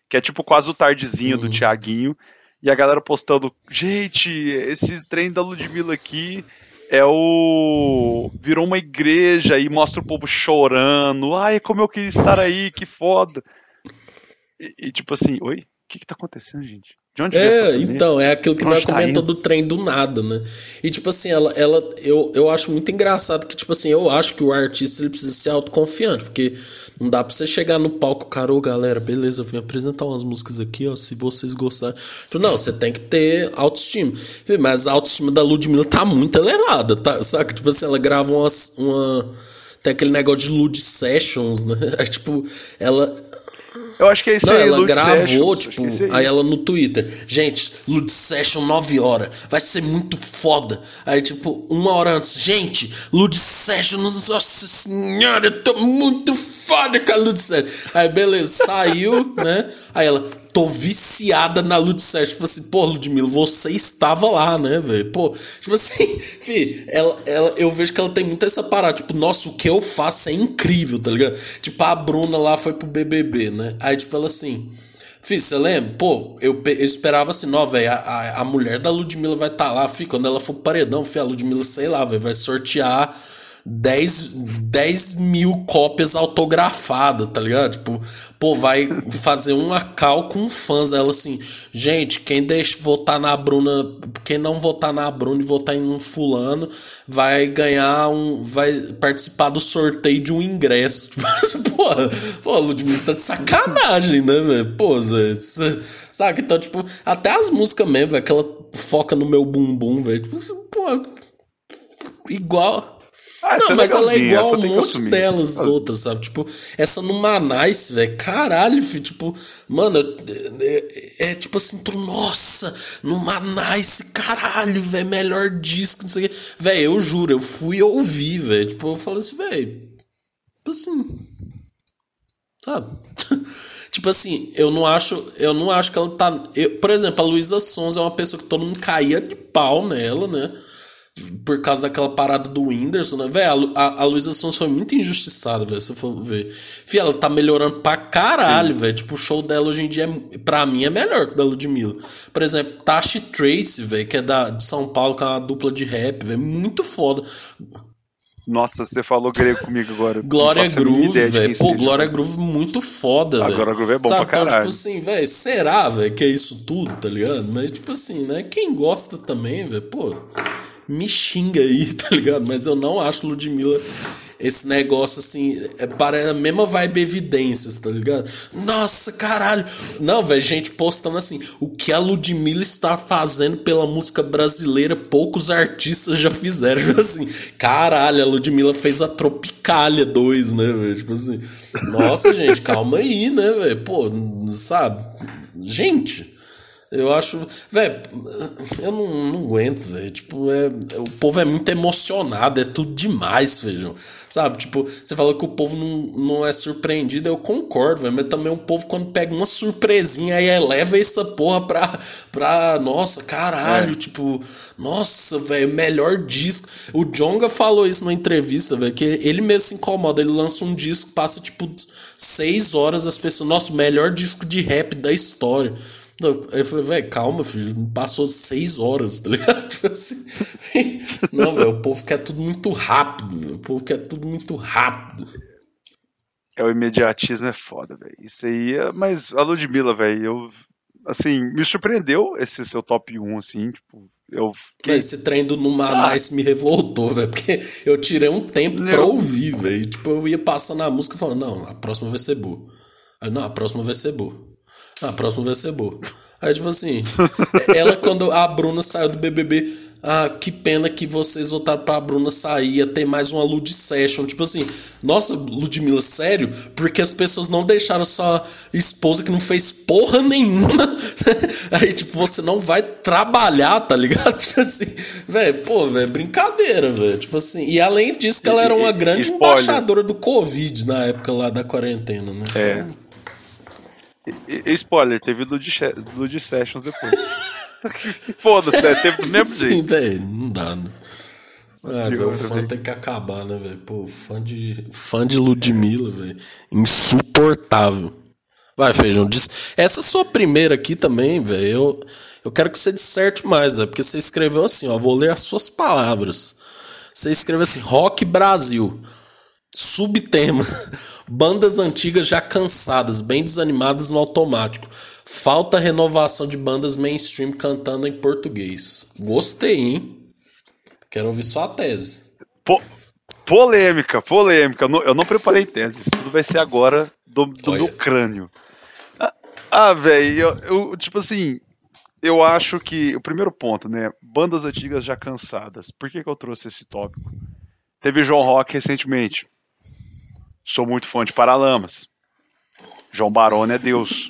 que é tipo quase o tardezinho uhum. do Tiaguinho, e a galera postando, gente, esse trem da Ludmilla aqui é o. virou uma igreja e mostra o povo chorando, ai, como eu queria estar aí, que foda. E, e tipo assim, oi? Que que tá acontecendo, gente? De onde é, então, é aquilo que nós tá comentou do trem do nada, né? E tipo assim, ela, ela eu, eu acho muito engraçado que, tipo assim, eu acho que o artista ele precisa ser autoconfiante, porque não dá pra você chegar no palco, cara, ô galera, beleza, eu vim apresentar umas músicas aqui, ó, se vocês gostarem. Tipo, não, você tem que ter autoestima. Mas a autoestima da Ludmilla tá muito elevada, tá? Saca? Tipo assim, ela grava umas, uma. Tem aquele negócio de Lud Sessions, né? É, tipo, ela eu acho que é isso Não, aí. ela gravou, tipo, é aí ela no Twitter. Gente, Lud Session 9 horas. Vai ser muito foda. Aí, tipo, uma hora antes. Gente, Lud Session, nossa senhora, eu tô muito foda com a Lud Session. Aí, beleza, saiu, né? Aí ela, tô viciada na Ludmilla. Tipo assim, pô, Ludmilla, você estava lá, né, velho? Pô, tipo assim, fi, ela, ela, eu vejo que ela tem muito essa parada. Tipo, nossa, o que eu faço é incrível, tá ligado? Tipo, a Bruna lá foi pro BBB, né? Aí, tipo, ela assim. Fih, você lembra? Pô, eu, eu esperava assim, não, velho, a, a, a, mulher da Ludmilla vai estar tá lá, fi, quando ela for paredão, fi, a Ludmilla, sei lá, véio, vai sortear 10, 10 mil cópias autografadas, tá ligado? Tipo, pô, vai fazer uma cal com fãs. Ela assim, gente, quem deixa votar na Bruna, quem não votar na Bruna e votar em um fulano, vai ganhar um. Vai participar do sorteio de um ingresso. Tipo, porra, pô, Ludmilla, você tá de sacanagem, né, velho? Pô, velho. Sabe? Então, tipo, até as músicas mesmo, velho, que ela foca no meu bumbum, velho. Tipo, pô, igual. Ah, não, é mas ela é igual a um monte delas ah. outras, sabe? Tipo, essa no Manais, velho. Caralho, filho. Tipo, mano, é, é, é, tipo assim, tu, nossa, no Manais, caralho, velho, melhor disco, não sei o quê. Velho, eu juro, eu fui ouvir, velho. Tipo, eu falei assim, velho. Tipo assim. Sabe? tipo assim, eu não acho, eu não acho que ela tá. Eu, por exemplo, a Luísa Sons é uma pessoa que todo mundo caía de pau nela, né? por causa daquela parada do Whindersson, né? Velho, a, a Luísa Sons foi muito injustiçada, velho, se for ver. Fih, ela tá melhorando pra caralho, velho. Tipo, o show dela hoje em dia, é, pra mim, é melhor que o da Ludmilla. Por exemplo, Tashi Trace, velho, que é da, de São Paulo, que é uma dupla de rap, velho. Muito foda. Nossa, você falou grego comigo agora. Glória Groove, velho. Pô, Glória Groove muito foda, velho. Glória Groove é bom Sabe? pra caralho. Então, tipo assim, velho, será, velho, que é isso tudo, tá ligado? Mas, tipo assim, né? Quem gosta também, velho, pô me xinga aí, tá ligado? Mas eu não acho Ludmilla esse negócio assim, é para a mesma vibe evidências, tá ligado? Nossa, caralho. Não, velho, gente postando assim, o que a Ludmilla está fazendo pela música brasileira, poucos artistas já fizeram. Tipo assim, caralho, a Ludmilla fez a Tropicália 2, né, velho? Tipo assim, nossa, gente, calma aí, né, velho? Pô, sabe? Gente, eu acho. Velho, eu não, não aguento, velho. Tipo, é, o povo é muito emocionado, é tudo demais, feijão. Sabe? Tipo, você falou que o povo não, não é surpreendido, eu concordo, velho. Mas também o povo, quando pega uma surpresinha, aí eleva essa porra pra. pra nossa, caralho. É. Tipo, nossa, velho, melhor disco. O Jonga falou isso numa entrevista, velho, que ele mesmo se incomoda. Ele lança um disco, passa, tipo, seis horas as pessoas. Nossa, melhor disco de rap da história. Eu falei, velho, calma, filho. Passou seis horas, tá ligado? Tipo assim. Não, velho, o povo quer tudo muito rápido. O povo quer tudo muito rápido. É, o imediatismo é foda, velho. Isso aí é. Mas a Ludmilla, velho, eu. Assim, me surpreendeu esse seu top 1, assim, tipo. Eu fiquei... Esse trem do Numanais ah. me revoltou, velho. Porque eu tirei um tempo eu... pra ouvir, velho. Tipo, eu ia passando a música falando, não, a próxima vai ser boa. Aí, não, a próxima vai ser boa. Ah, a próxima vai ser boa. Aí, tipo assim, ela, quando a Bruna saiu do BBB, ah, que pena que vocês votaram pra Bruna sair, ia ter mais uma Lud Session. Tipo assim, nossa, Ludmilla, sério? Porque as pessoas não deixaram sua esposa que não fez porra nenhuma. Aí, tipo, você não vai trabalhar, tá ligado? Tipo assim, velho, pô, velho, brincadeira, velho. Tipo assim, e além disso, que ela era uma grande embaixadora do Covid na época lá da quarentena, né? É. Então, e, spoiler, teve Lud Sessions depois. Foda-se, né? teve do mesmo Sim, jeito. velho, não dá, né? Véio, o fã tem que acabar, né, velho? Pô, fã de, fã de Ludmilla, velho. Insuportável. Vai, Feijão, diz. Essa sua primeira aqui também, velho. Eu, eu quero que você disserte mais, véio, porque você escreveu assim, ó. Vou ler as suas palavras. Você escreveu assim: Rock Brasil. Subtema: Bandas antigas já cansadas, bem desanimadas no automático. Falta renovação de bandas mainstream cantando em português. Gostei, hein? Quero ouvir sua tese. Po polêmica, polêmica. Eu não, eu não, preparei tese. Isso tudo vai ser agora do, do meu crânio. Ah, ah velho, eu, eu, tipo assim, eu acho que o primeiro ponto, né? Bandas antigas já cansadas. Por que, que eu trouxe esse tópico? Teve João Rock recentemente. Sou muito fã de Paralamas. João Barone é Deus.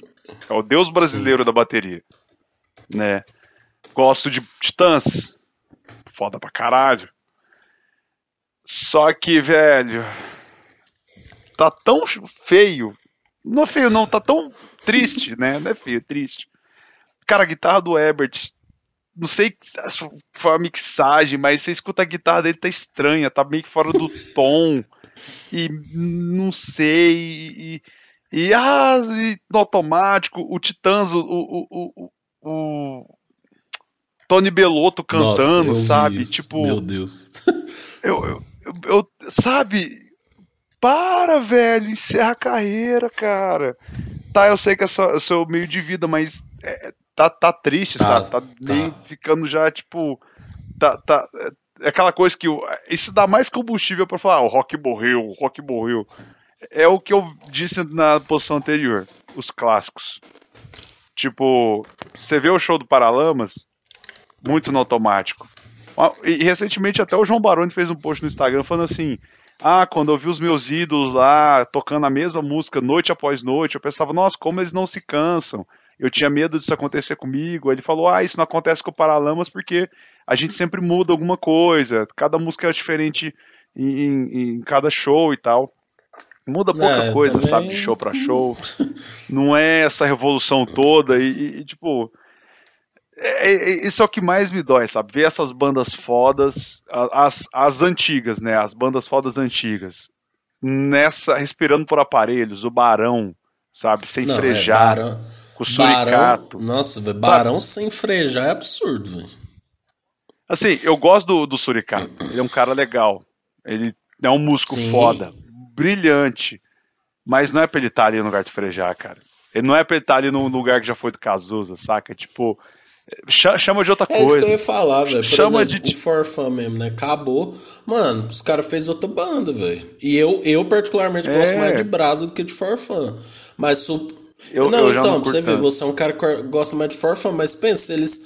É o Deus brasileiro Sim. da bateria. Né? Gosto de Titãs foda pra caralho. Só que, velho, tá tão feio. Não é feio, não, tá tão triste, né? Não é feio, triste. Cara, a guitarra do Ebert, não sei se foi a mixagem, mas você escuta a guitarra dele, tá estranha, tá meio que fora do tom. E não sei. E, e, ah, e no automático, o Titãs, o, o, o, o Tony Belotto cantando, Nossa, sabe? Tipo. Meu Deus. eu, eu, eu, sabe? Para, velho, encerra a carreira, cara. Tá, eu sei que é, só, é seu meio de vida, mas é, tá, tá triste, tá, sabe? Tá, tá, ficando já, tipo. Tá, tá, é aquela coisa que. Isso dá mais combustível para falar, ah, o rock morreu, o rock morreu. É o que eu disse na posição anterior, os clássicos. Tipo, você vê o show do Paralamas, muito no automático. E recentemente até o João Baroni fez um post no Instagram falando assim: Ah, quando eu vi os meus ídolos lá tocando a mesma música noite após noite, eu pensava, nossa, como eles não se cansam. Eu tinha medo disso acontecer comigo. Ele falou: Ah, isso não acontece com o Paralamas porque a gente sempre muda alguma coisa. Cada música é diferente em, em, em cada show e tal. Muda pouca é, coisa, também... sabe, de show para show. não é essa revolução toda. e, e tipo, é, é, isso é o que mais me dói, sabe? Ver essas bandas fodas, as, as antigas, né? As bandas fodas antigas. Nessa, respirando por aparelhos, o Barão, sabe? Sem Não, é, frejar. É, barão, com o suricato. Barão, nossa, Barão sabe? sem frejar é absurdo, velho. Assim, eu gosto do, do Suricato. Ele é um cara legal. Ele é um músico Sim. foda, brilhante. Mas não é pra ele estar ali no lugar de frejar, cara. Ele não é pra ele estar ali no lugar que já foi do Cazuza, saca? Tipo, Chama de outra coisa. É isso que eu ia falar, velho. Chama exemplo, de. O Forfan mesmo, né? Acabou. Mano, os caras fez outra banda, velho. E eu, eu particularmente, é. gosto mais de Brasa do que de Forfan. Mas. Su... Eu, não, eu então, pra você ver, você é um cara que gosta mais de Forfan, mas pensa, eles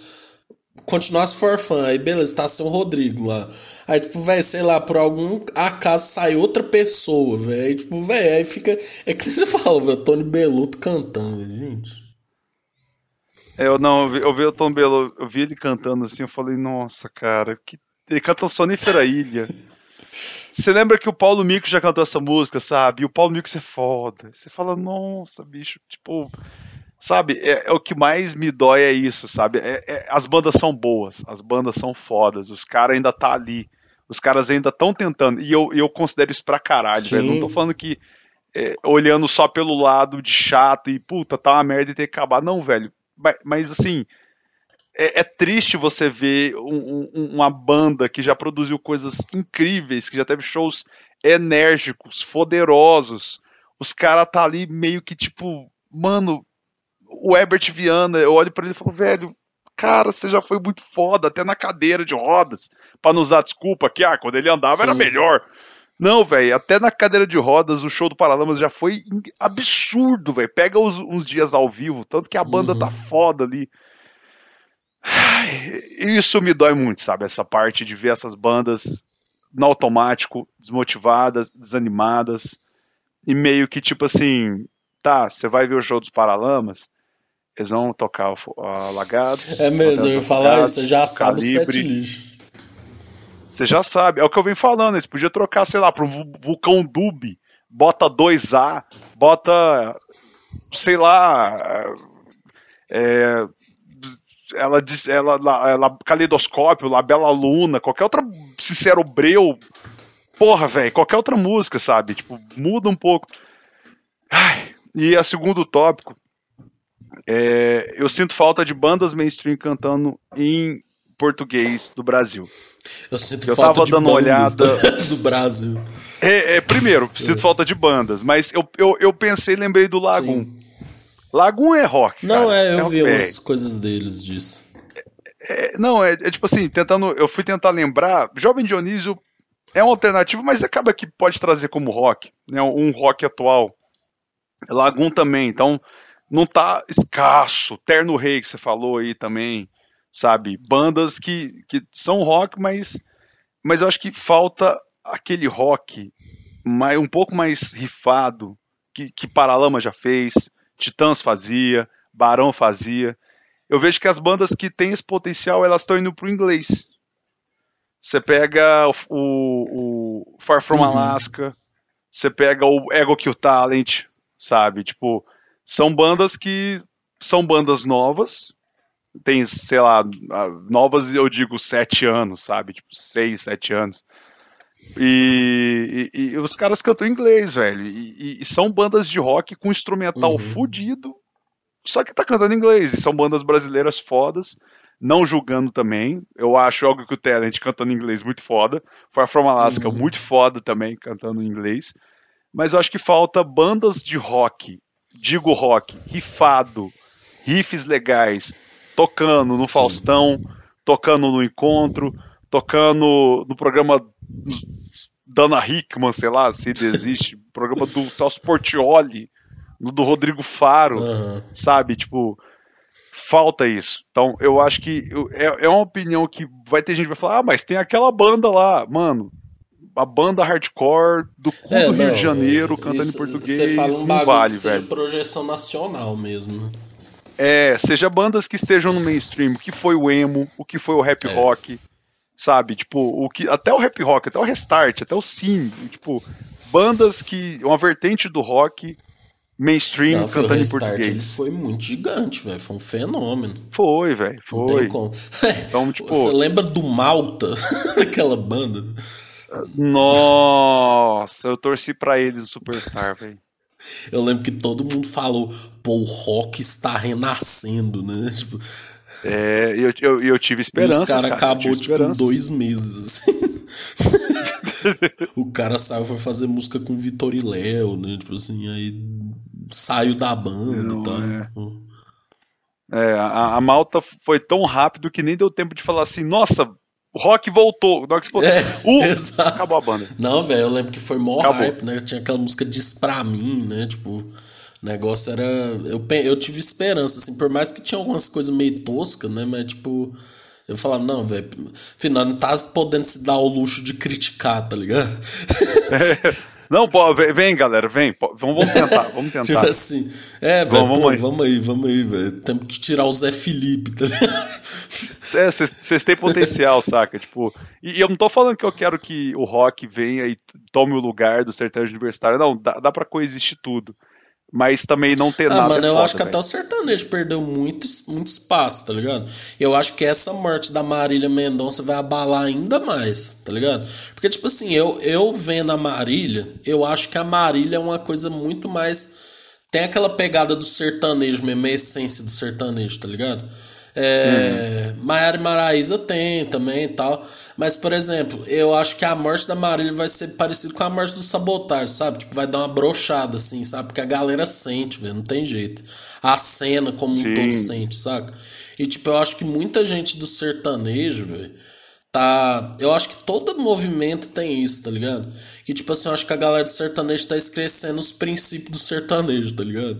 continuasse Forfan, aí beleza, tá sem o Rodrigo lá. Aí, tipo, velho, sei lá, por algum acaso sai outra pessoa, velho. Aí, tipo, velho, aí fica. É que você fala, velho, Tony Beluto cantando, gente. É, eu não, eu vi o Tom Belo, eu vi ele cantando assim, eu falei, nossa, cara, que ele canta Sonífera Ilha. Você lembra que o Paulo Mico já cantou essa música, sabe? E o Paulo Mico é foda. Você fala, nossa, bicho, tipo, sabe? É, é o que mais me dói é isso, sabe? É, é, as bandas são boas, as bandas são fodas, os caras ainda tá ali, os caras ainda estão tentando. E eu, eu considero isso pra caralho, velho. Não tô falando que é, olhando só pelo lado de chato e puta, tá uma merda e ter que acabar. Não, velho mas assim, é, é, triste você ver um, um, uma banda que já produziu coisas incríveis, que já teve shows enérgicos, poderosos. Os caras tá ali meio que tipo, mano, o Herbert Viana, eu olho para ele e falo, velho, cara, você já foi muito foda, até na cadeira de rodas, para não usar desculpa que, ah, quando ele andava Sim. era melhor. Não, velho, até na cadeira de rodas o show do Paralamas já foi absurdo, velho. Pega os, uns dias ao vivo, tanto que a banda tá uhum. tá foda ali. Isso me dói muito, sabe? Essa parte de ver essas bandas no automático, desmotivadas, desanimadas, e meio que tipo assim, tá, você vai ver o show dos Paralamas, eles vão tocar o, a Lagados. É mesmo, eu ia falar isso, você já sabe o set list. Você já sabe. É o que eu venho falando. Eles podiam trocar, sei lá, para um vulcão Dub. Bota 2A, bota. Sei lá. É, ela diz. Ela, ela, Caleidoscópio, Labela Luna, qualquer outra. Sincero Breu. Porra, velho, qualquer outra música, sabe? Tipo, muda um pouco. Ai, e a segundo tópico. É, eu sinto falta de bandas mainstream cantando em português do Brasil. Eu sinto eu falta tava de dando uma olhada do, Brasil. É, é primeiro, sinto é. falta de bandas, mas eu, eu, eu pensei, lembrei do Lagoon. Sim. Lagoon é rock. Não, cara. é, eu é vi umas coisas deles disso. É, não, é, é, tipo assim, tentando. Eu fui tentar lembrar. Jovem Dionísio é uma alternativa, mas acaba que pode trazer como rock, né? Um rock atual. Lagoon também, então não tá escasso. Terno Rei, que você falou aí também, sabe? Bandas que, que são rock, mas, mas eu acho que falta aquele rock mais, um pouco mais rifado que, que Paralama já fez, Titãs fazia, Barão fazia eu vejo que as bandas que têm esse potencial, elas estão indo pro inglês. Você pega o, o Far From uhum. Alaska, você pega o Ego Kill Talent, sabe? Tipo, são bandas que são bandas novas, tem, sei lá, novas eu digo sete anos, sabe? Tipo, seis, sete anos. E, e, e os caras cantam inglês, velho. E, e, são bandas de rock com instrumental uhum. fudido só que tá cantando em inglês, e são bandas brasileiras fodas, não julgando também. Eu acho algo que o Talent cantando em inglês muito foda. Far From Alaska, uhum. muito foda também, cantando em inglês. Mas eu acho que falta bandas de rock, digo rock, rifado, riffs legais, tocando no Sim. Faustão, tocando no Encontro, tocando no programa Dana Hickman, sei lá, se existe, programa do Celso Portioli, no do Rodrigo Faro, uhum. sabe? Tipo, falta isso. Então, eu acho que é, é uma opinião que vai ter gente que vai falar, ah, mas tem aquela banda lá, mano. A banda hardcore do cu é, do Rio não, de Janeiro cantando isso, em português. Você fala um não vale, velho. projeção nacional mesmo. É, seja bandas que estejam no mainstream, o que foi o emo, o que foi o rap é. rock, sabe? Tipo, o que até o rap rock, até o restart, até o sim, tipo, bandas que uma vertente do rock mainstream não, cantando em português. Ele foi muito gigante, velho. Foi um fenômeno. Foi, velho. Foi. Não tem como. Então, tipo... Você lembra do Malta? Aquela banda? Nossa, eu torci pra ele no Superstar, velho. Eu lembro que todo mundo falou, pô, o rock está renascendo, né? Tipo, é, eu, eu, eu tive esperança. Os cara, cara acabou, tipo, em dois meses, assim. o cara saiu, foi fazer música com Vitor e Léo, né? Tipo assim, aí saiu da banda e tal. É. Tipo. é a, a, malta foi tão rápido que nem deu tempo de falar assim, nossa, o rock voltou. O rock é, uh, acabou a banda. Não, velho, eu lembro que foi mó acabou. hype, né? Tinha aquela música Diz Pra Mim, né? Tipo, o negócio era... Eu, eu tive esperança, assim, por mais que tinha algumas coisas meio toscas, né? Mas, tipo... Eu falava, não, velho, afinal, não tá podendo se dar o luxo de criticar, tá ligado? Não, pô, vem, galera, vem. Pô, vamos, tentar, vamos tentar. tipo assim, é, velho, vamos, vamos, vamos, aí, vamos aí, velho. Temos que tirar o Zé Felipe, tá ligado? É, vocês têm potencial, saca? Tipo, e, e, eu não tô falando que eu quero que o rock venha e tome o lugar do sertanejo universitário. Não, dá, dá pra coexistir tudo mas também não ter ah, nada. Mano, eu foda, acho que véio. até o sertanejo perdeu muito, muito espaço, tá ligado? Eu acho que essa morte da Marília Mendonça vai abalar ainda mais, tá ligado? Porque, tipo assim, eu, eu vendo a Marília, eu acho que a Marília é uma coisa muito mais. Tem aquela pegada do sertanejo mesmo, a essência do sertanejo, tá ligado? É, uhum. Maiara e Maraísa tem também e tal. Mas, por exemplo, eu acho que a morte da Marília vai ser parecido com a morte do Sabotar, sabe? Tipo, vai dar uma brochada, assim, sabe? Porque a galera sente, velho, não tem jeito. A cena como Sim. um todo sente, saca? E, tipo, eu acho que muita gente do sertanejo, velho, tá. Eu acho que todo movimento tem isso, tá ligado? Que, tipo assim, eu acho que a galera do sertanejo tá esquecendo os princípios do sertanejo, tá ligado?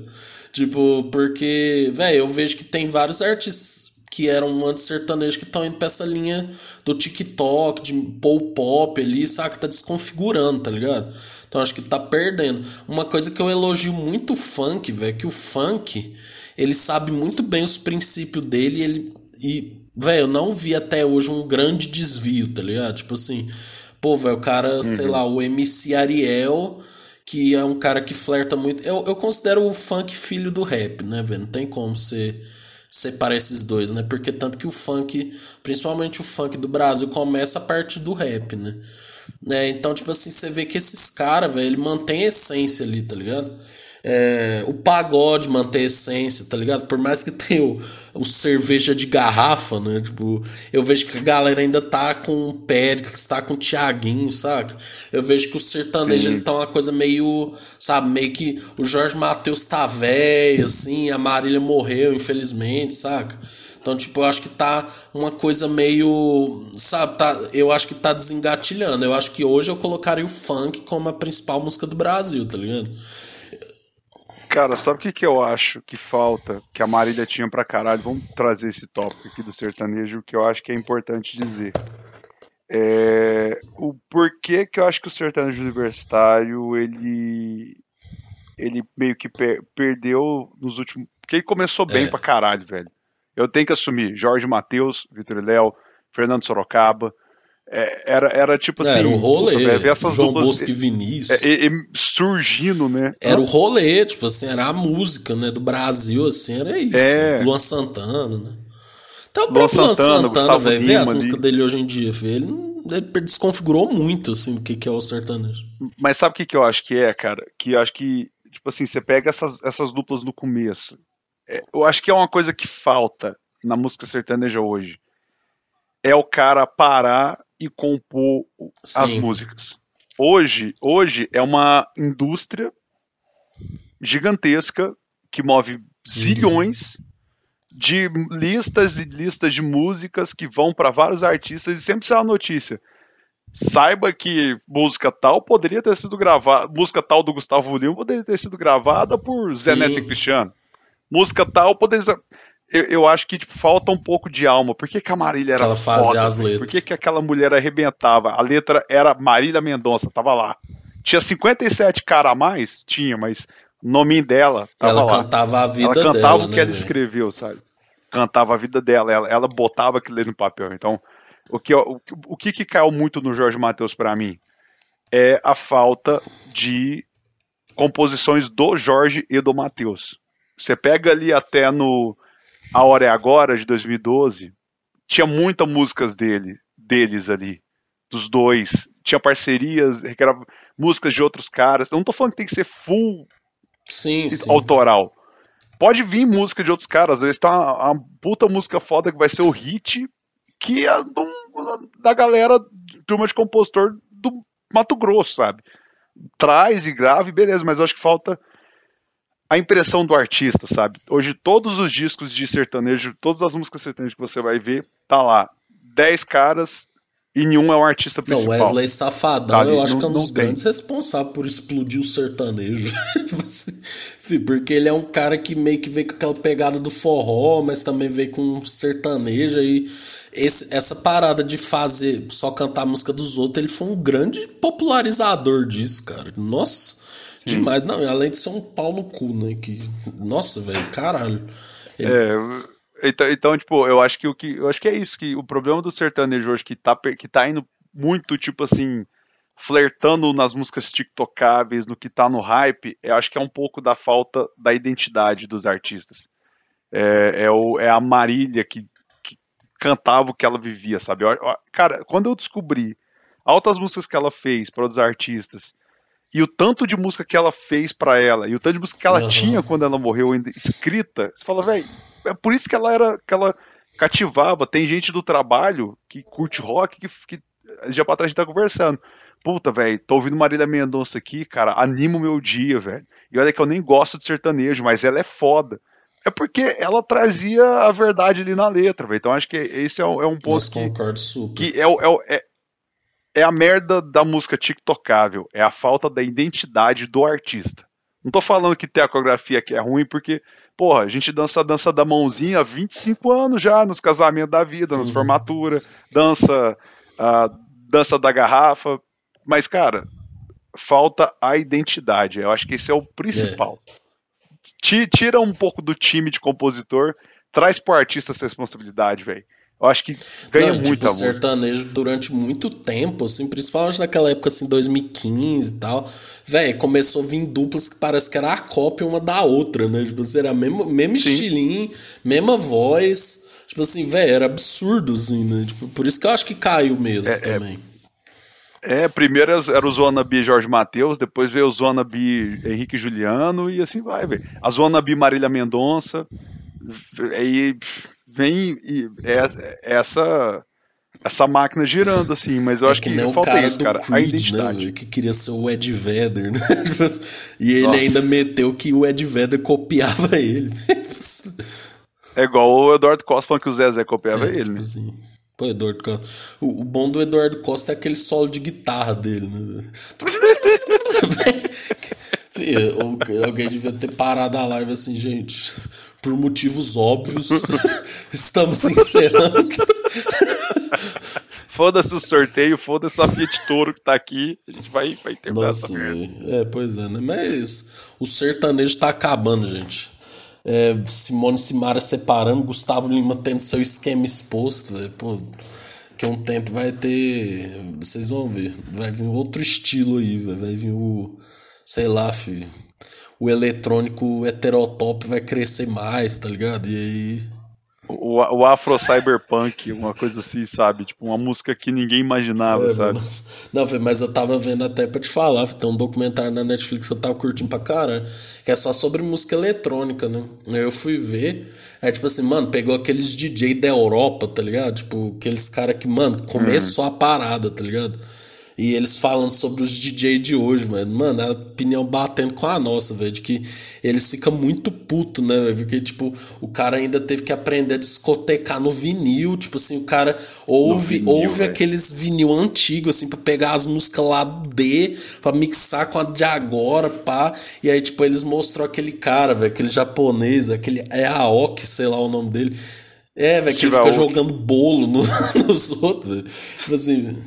Tipo, porque, velho, eu vejo que tem vários artistas que eram antes sertanejos que estão indo pra essa linha do TikTok, de pop pop ali, sabe? Tá desconfigurando, tá ligado? Então acho que tá perdendo. Uma coisa que eu elogio muito o funk, velho, que o funk, ele sabe muito bem os princípios dele ele, e, velho, eu não vi até hoje um grande desvio, tá ligado? Tipo assim, pô, velho, o cara, uhum. sei lá, o MC Ariel que é um cara que flerta muito. Eu, eu considero o funk filho do rap, né, velho? Não tem como você separar esses dois, né? Porque tanto que o funk, principalmente o funk do Brasil, começa a partir do rap, né? É, então, tipo assim, você vê que esses caras, velho, ele mantém a essência ali, tá ligado? É, o pagode manter a essência, tá ligado? Por mais que tenha o, o cerveja de garrafa, né? Tipo, eu vejo que a galera ainda tá com o Péricles, tá com o Thiaguinho, saca? Eu vejo que o sertanejo ele tá uma coisa meio, sabe, meio que o Jorge Matheus tá velho, assim, a Marília morreu, infelizmente, saca? Então, tipo, eu acho que tá uma coisa meio. Sabe, tá, eu acho que tá desengatilhando. Eu acho que hoje eu colocaria o funk como a principal música do Brasil, tá ligado? Cara, sabe o que, que eu acho que falta, que a Marília tinha pra caralho? Vamos trazer esse tópico aqui do sertanejo, que eu acho que é importante dizer. É, o porquê que eu acho que o sertanejo universitário, ele ele meio que per perdeu nos últimos. Porque ele começou bem é. pra caralho, velho. Eu tenho que assumir. Jorge Matheus, Vitor Léo, Fernando Sorocaba. É, era, era tipo assim. Era o rolê. Essas João duplas, Bosco e Vinícius. É, é, surgindo, né? Era o rolê, tipo assim, era a música, né? Do Brasil, assim, era isso. É. Luan Santana, né? Até o próprio Luan Santana, Santana velho, vê as músicas dele hoje em dia, velho. Ele, ele desconfigurou muito, assim, o que, que é o sertanejo. Mas sabe o que, que eu acho que é, cara? Que eu acho que, tipo assim, você pega essas, essas duplas no começo é, eu acho que é uma coisa que falta na música sertaneja hoje. É o cara parar e compor Sim. as músicas. Hoje, hoje é uma indústria gigantesca que move zilhões de listas e listas de músicas que vão para vários artistas e sempre sai uma notícia. Saiba que música tal poderia ter sido gravada, música tal do Gustavo Lima poderia ter sido gravada por Zé Neto e Cristiano música tal, poder. Eu, eu acho que tipo, falta um pouco de alma. Por que, que a Marília era ela fazia as letras. Por que, que aquela mulher arrebentava? A letra era Marília Mendonça, tava lá. Tinha 57 cara a mais? Tinha, mas o nome dela tava ela lá. cantava a vida dela. Ela cantava o que ela escreveu, sabe? Cantava a vida dela, ela, ela botava aquilo no papel. Então, o que, o, o que, que caiu muito no Jorge Matheus para mim é a falta de composições do Jorge e do Matheus. Você pega ali até no A Hora é Agora, de 2012, tinha muitas músicas dele, deles ali, dos dois. Tinha parcerias, músicas de outros caras. Eu não tô falando que tem que ser full sim, sim. autoral. Pode vir música de outros caras, às vezes tá uma, uma puta música foda que vai ser o hit que é do, da galera, turma de compositor do Mato Grosso, sabe? Traz e grave, beleza, mas eu acho que falta a impressão do artista, sabe? Hoje todos os discos de sertanejo, todas as músicas sertanejas que você vai ver, tá lá. 10 caras e nenhum é um artista principal. Não, Wesley Safadão, tá eu acho não, que é um dos grandes responsáveis por explodir o sertanejo. Porque ele é um cara que meio que veio com aquela pegada do forró, mas também veio com sertanejo. E esse, essa parada de fazer só cantar a música dos outros, ele foi um grande popularizador disso, cara. Nossa, demais. Não, além de ser um pau no cu, né? Que, nossa, velho, caralho. Ele... É então, então, tipo, eu acho que o que eu acho que é isso que o problema do sertanejo hoje que tá que tá indo muito tipo assim, flertando nas músicas tiktocáveis, no que tá no hype, eu acho que é um pouco da falta da identidade dos artistas. É, é, o, é a Marília que, que cantava o que ela vivia, sabe? Eu, cara, quando eu descobri altas músicas que ela fez para outros artistas e o tanto de música que ela fez para ela e o tanto de música que ela uhum. tinha quando ela morreu ainda escrita, você fala, velho, é por isso que ela era. que ela cativava. Tem gente do trabalho que curte rock que, que já pra trás a gente tá conversando. Puta, velho, tô ouvindo Marília Mendonça aqui, cara, anima o meu dia, velho. E olha que eu nem gosto de sertanejo, mas ela é foda. É porque ela trazia a verdade ali na letra, velho. Então acho que esse é, um, é um ponto Nossa, que, concordo super. que é, é, é, é a merda da música tiktocável. É a falta da identidade do artista. Não tô falando que tem a coreografia que é ruim, porque Porra, a gente dança a dança da mãozinha há 25 anos já, nos casamentos da vida, nas uhum. formaturas, dança a dança da garrafa. Mas, cara, falta a identidade. Eu acho que esse é o principal. É. Tira um pouco do time de compositor, traz pro artista essa responsabilidade, velho. Eu acho que ganha Não, muito tipo, sertanejo durante muito tempo, assim, principalmente naquela época, assim, 2015 e tal. Velho, começou a vir duplas que parece que era a cópia uma da outra, né? Tipo assim, era mesmo, mesmo estilinho, mesma voz. Tipo assim, velho, era absurdo, assim, né? Tipo, por isso que eu acho que caiu mesmo é, é também. É, primeiro era o Zonabi Jorge Matheus, depois veio o Zonabi Henrique Juliano e assim vai, velho. A Zonabi Marília Mendonça, aí vem é, essa essa máquina girando, assim, mas eu é acho que, que falta cara isso, cara. Creed, a né, identidade. Né, que queria ser o Ed Vedder, né? e ele Nossa. ainda meteu que o Ed Vedder copiava ele. é igual o Eduardo Costa falando que o Zezé copiava é, ele, tipo né? Assim. Pô, Eduardo Costa. O, o, bom do Eduardo Costa é aquele solo de guitarra dele, né? alguém devia ter parado a live assim, gente. Por motivos óbvios, estamos encerrando. foda-se o sorteio, foda-se a Fiat Toro que tá aqui. A gente vai, vai terminar Nossa, essa merda. É, pois é, né? Mas o sertanejo tá acabando, gente. É, Simone Simara separando, Gustavo Lima tendo seu esquema exposto, véio, pô, que um tempo vai ter. Vocês vão ver, vai vir outro estilo aí, véio, vai vir o. Sei lá, filho. O eletrônico heterotop vai crescer mais, tá ligado? E aí o, o Afro Cyberpunk, uma coisa assim, sabe? Tipo, uma música que ninguém imaginava, é, sabe? Mas, não, mas eu tava vendo até pra te falar, tem um documentário na Netflix que eu tava curtindo pra caralho, que é só sobre música eletrônica, né? Eu fui ver, é tipo assim, mano, pegou aqueles DJ da Europa, tá ligado? Tipo, aqueles caras que, mano, começou uhum. a parada, tá ligado? E eles falando sobre os DJ de hoje, mano. Mano, a opinião batendo com a nossa, velho. De que eles ficam muito puto, né, velho? Porque, tipo, o cara ainda teve que aprender a discotecar no vinil. Tipo assim, o cara ouve, vinil, ouve aqueles vinil antigos, assim, pra pegar as músicas lá D, pra mixar com a de agora, pá. E aí, tipo, eles mostrou aquele cara, velho, aquele japonês, aquele. É Aoki, sei lá o nome dele. É, velho, que ele fica jogando bolo no, nos outros, velho. Tipo assim.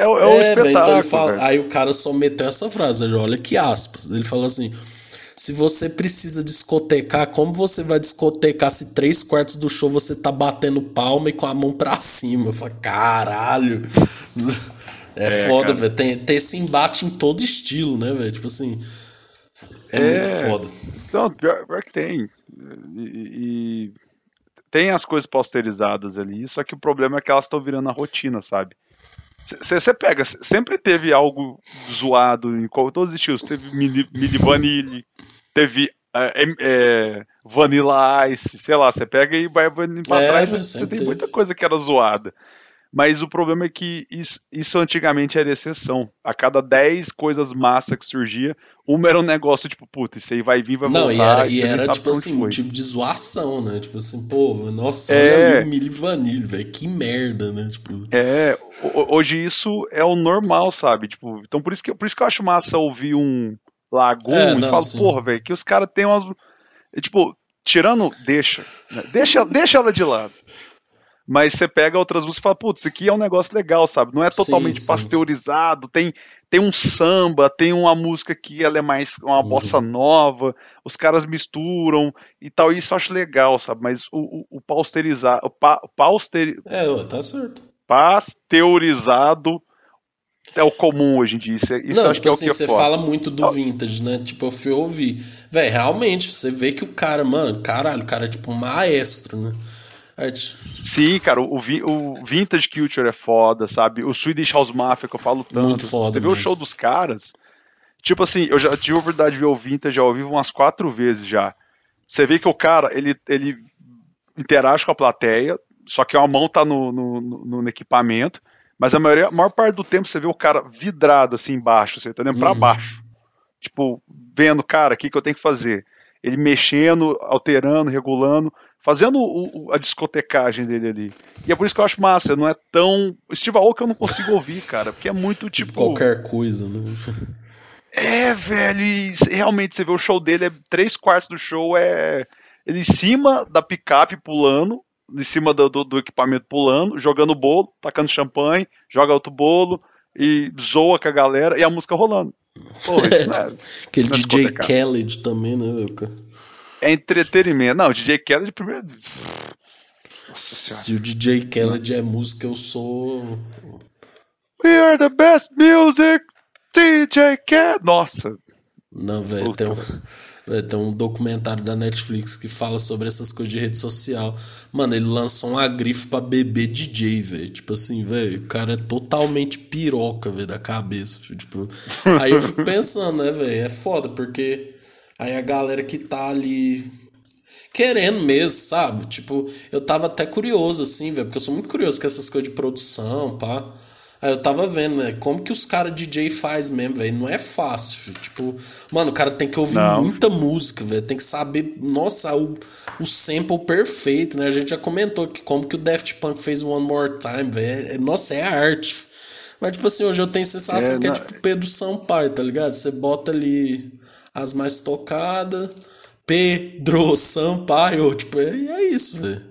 É, é um é, espetáculo. Então fala, aí o cara só meteu essa frase, olha que aspas. Ele falou assim: se você precisa discotecar, como você vai discotecar se três quartos do show você tá batendo palma e com a mão pra cima? Eu falei, caralho. É, é foda, velho. Tem, tem esse embate em todo estilo, né, velho? Tipo assim. É, é, muito foda. Não, pior, pior que tem. E, e, tem as coisas posterizadas ali, só que o problema é que elas estão virando a rotina, sabe? Você pega, sempre teve algo zoado em todos os estilos. Teve mini, mini vanille, teve é, é, Vanilla Ice, sei lá, você pega e vai pra é, trás, você tem muita coisa que era zoada. Mas o problema é que isso, isso, antigamente era exceção. A cada 10 coisas massa que surgia, uma era um negócio tipo, puta, isso aí vai vir, vai não, voltar. Não, e era, e era tipo assim, um tipo de zoação, né? Tipo assim, pô, nossa, é... olha ali o Mili Vanille, velho, que merda, né? Tipo... É, hoje isso é o normal, sabe? Tipo, então por isso que, por isso que eu acho massa ouvir um Lagoon é, e falo, porra, velho, que os caras têm umas. Tipo, tirando, deixa. Né? Deixa, deixa ela de lado. Mas você pega outras músicas e fala, putz, isso aqui é um negócio legal, sabe? Não é totalmente sim, sim. pasteurizado, tem, tem um samba, tem uma música que ela é mais uma uhum. bossa nova, os caras misturam e tal, isso eu acho legal, sabe? Mas o, o, o pasteurizado. O pa, pauster... É, tá certo. Pasteurizado é o comum hoje em dia. Isso, é, isso não, tipo é assim, você fala muito do vintage, né? Tipo, eu fui ouvir. Véi, realmente, você vê que o cara, mano, caralho, o cara é tipo um maestro, né? Sim, cara, o, o Vintage Culture é foda, sabe? O Swedish House Mafia que eu falo tanto. Muito foda. Você vê o show dos caras? Tipo assim, eu já tive a oportunidade de ver o Vintage ao vivo umas quatro vezes já. Você vê que o cara, ele, ele interage com a plateia, só que a mão tá no, no, no, no equipamento, mas a, maioria, a maior parte do tempo você vê o cara vidrado assim embaixo, você tá? Pra uhum. baixo. Tipo, vendo, cara, o que, que eu tenho que fazer? Ele mexendo, alterando, regulando fazendo o, a discotecagem dele ali. E é por isso que eu acho massa, não é tão. Steve Aoki eu não consigo ouvir, cara, porque é muito tipo. tipo qualquer coisa, né? É, velho, e realmente você vê o show dele, é três quartos do show é ele em cima da picape pulando, em cima do, do, do, equipamento pulando, jogando bolo, tacando champanhe, joga outro bolo e zoa com a galera e a música rolando. Pô, isso não é, Aquele não é DJ Khaled também, né, cara? É entretenimento. Não, o DJ Khaled primeiro. Se o DJ Khaled é música, eu sou. We are the best music, DJ Khaled. Nossa, Não, velho, tem, um, véio, tem um documentário da Netflix que fala sobre essas coisas de rede social. Mano, ele lançou uma grife pra bebê DJ, velho. Tipo assim, velho, o cara é totalmente piroca, velho, da cabeça. Tipo, aí eu fico pensando, né, velho, é foda, porque aí a galera que tá ali querendo mesmo, sabe? Tipo, eu tava até curioso, assim, velho, porque eu sou muito curioso com essas coisas de produção, pá. Aí eu tava vendo, né? Como que os caras DJ faz mesmo, velho? Não é fácil. Filho. Tipo, mano, o cara tem que ouvir Não. muita música, velho. Tem que saber, nossa, o, o sample perfeito, né? A gente já comentou que como que o Daft Punk fez One More Time, velho. É, nossa, é arte. Mas, tipo assim, hoje eu tenho sensação é, que é tipo Pedro Sampaio, tá ligado? Você bota ali as mais tocadas, Pedro Sampaio, tipo, é, é isso, velho.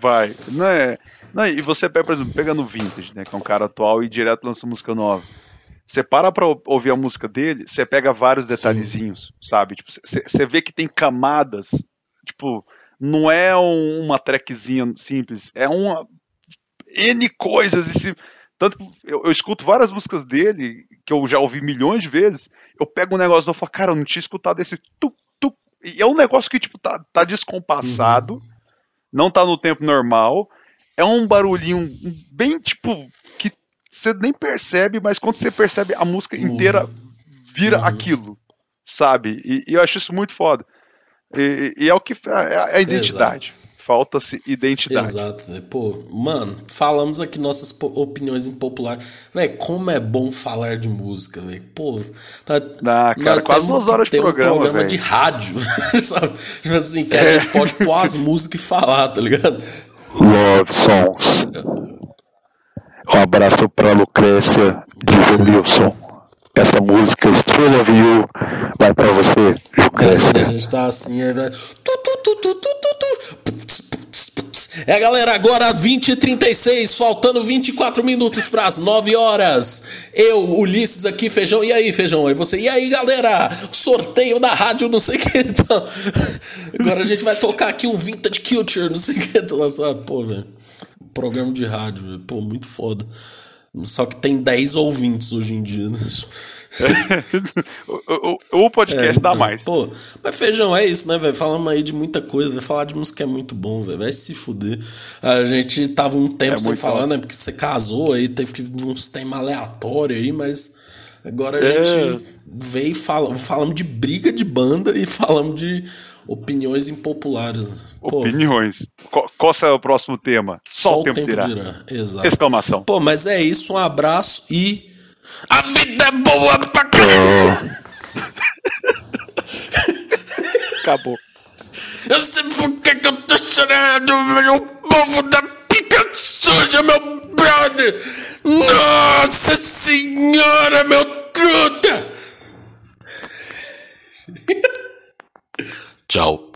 Vai. Não é. Não, e você pega, por exemplo, pega no Vintage, né? Que é um cara atual e direto lança música nova. Você para pra ouvir a música dele, você pega vários detalhezinhos, Sim. sabe? Tipo, você vê que tem camadas. Tipo, não é um, uma trackzinha simples, é uma. N coisas. Esse, tanto que eu, eu, escuto várias músicas dele, que eu já ouvi milhões de vezes. Eu pego um negócio e falo, cara, eu não tinha escutado esse tu, tu. E é um negócio que, tipo, tá, tá descompassado, uhum. não tá no tempo normal é um barulhinho bem tipo que você nem percebe, mas quando você percebe a música inteira vira uhum. aquilo, sabe? E, e, eu acho isso muito foda. E, e é o que é a identidade. Exato. Falta-se identidade. Exato, véio. Pô, mano, falamos aqui nossas opiniões impopulares. Velho, como é bom falar de música, velho. Pô, nós, ah, cara, quase duas horas de programa. um programa véio. de rádio, sabe? Tipo assim, que a gente pode pôr as músicas e falar, tá ligado? Love Songs. Um abraço para Lucrécia e Wilson. Essa música Still of You vai para você, Lucrécia. É, a gente tá assim, é... É, galera, agora 20 e 36, faltando 24 minutos para as 9 horas. Eu, Ulisses aqui, Feijão. E aí, Feijão? E você? E aí, galera? Sorteio da rádio, não sei o que. Então... Agora a gente vai tocar aqui um Vintage Culture, não sei o que. Então, pô, velho. Programa de rádio, pô, muito foda. Só que tem 10 ouvintes hoje em dia. Né? o, o, podcast é, dá mais. Pô, mas feijão, é isso, né, velho? Falamos aí de muita coisa. Vai falar de música é muito bom, velho. Vai se fuder. A gente tava um tempo é sem falar, bom. né? Porque você casou aí, teve que uns temas aleatórios aí, mas agora a é. gente veio e fala, falamos de briga de banda e falamos de opiniões impopulares. Pô, opiniões. Qual, qual será o próximo tema? Só, Só o tempo, tempo dirá. dirá. Exato. Exclamação. Pô, mas é isso. Um abraço e. A vida é boa pra caralho! Acabou. Eu sei por que, que eu tô chorando, meu povo da pica suja, meu brother! Nossa senhora, meu truta! Tchau.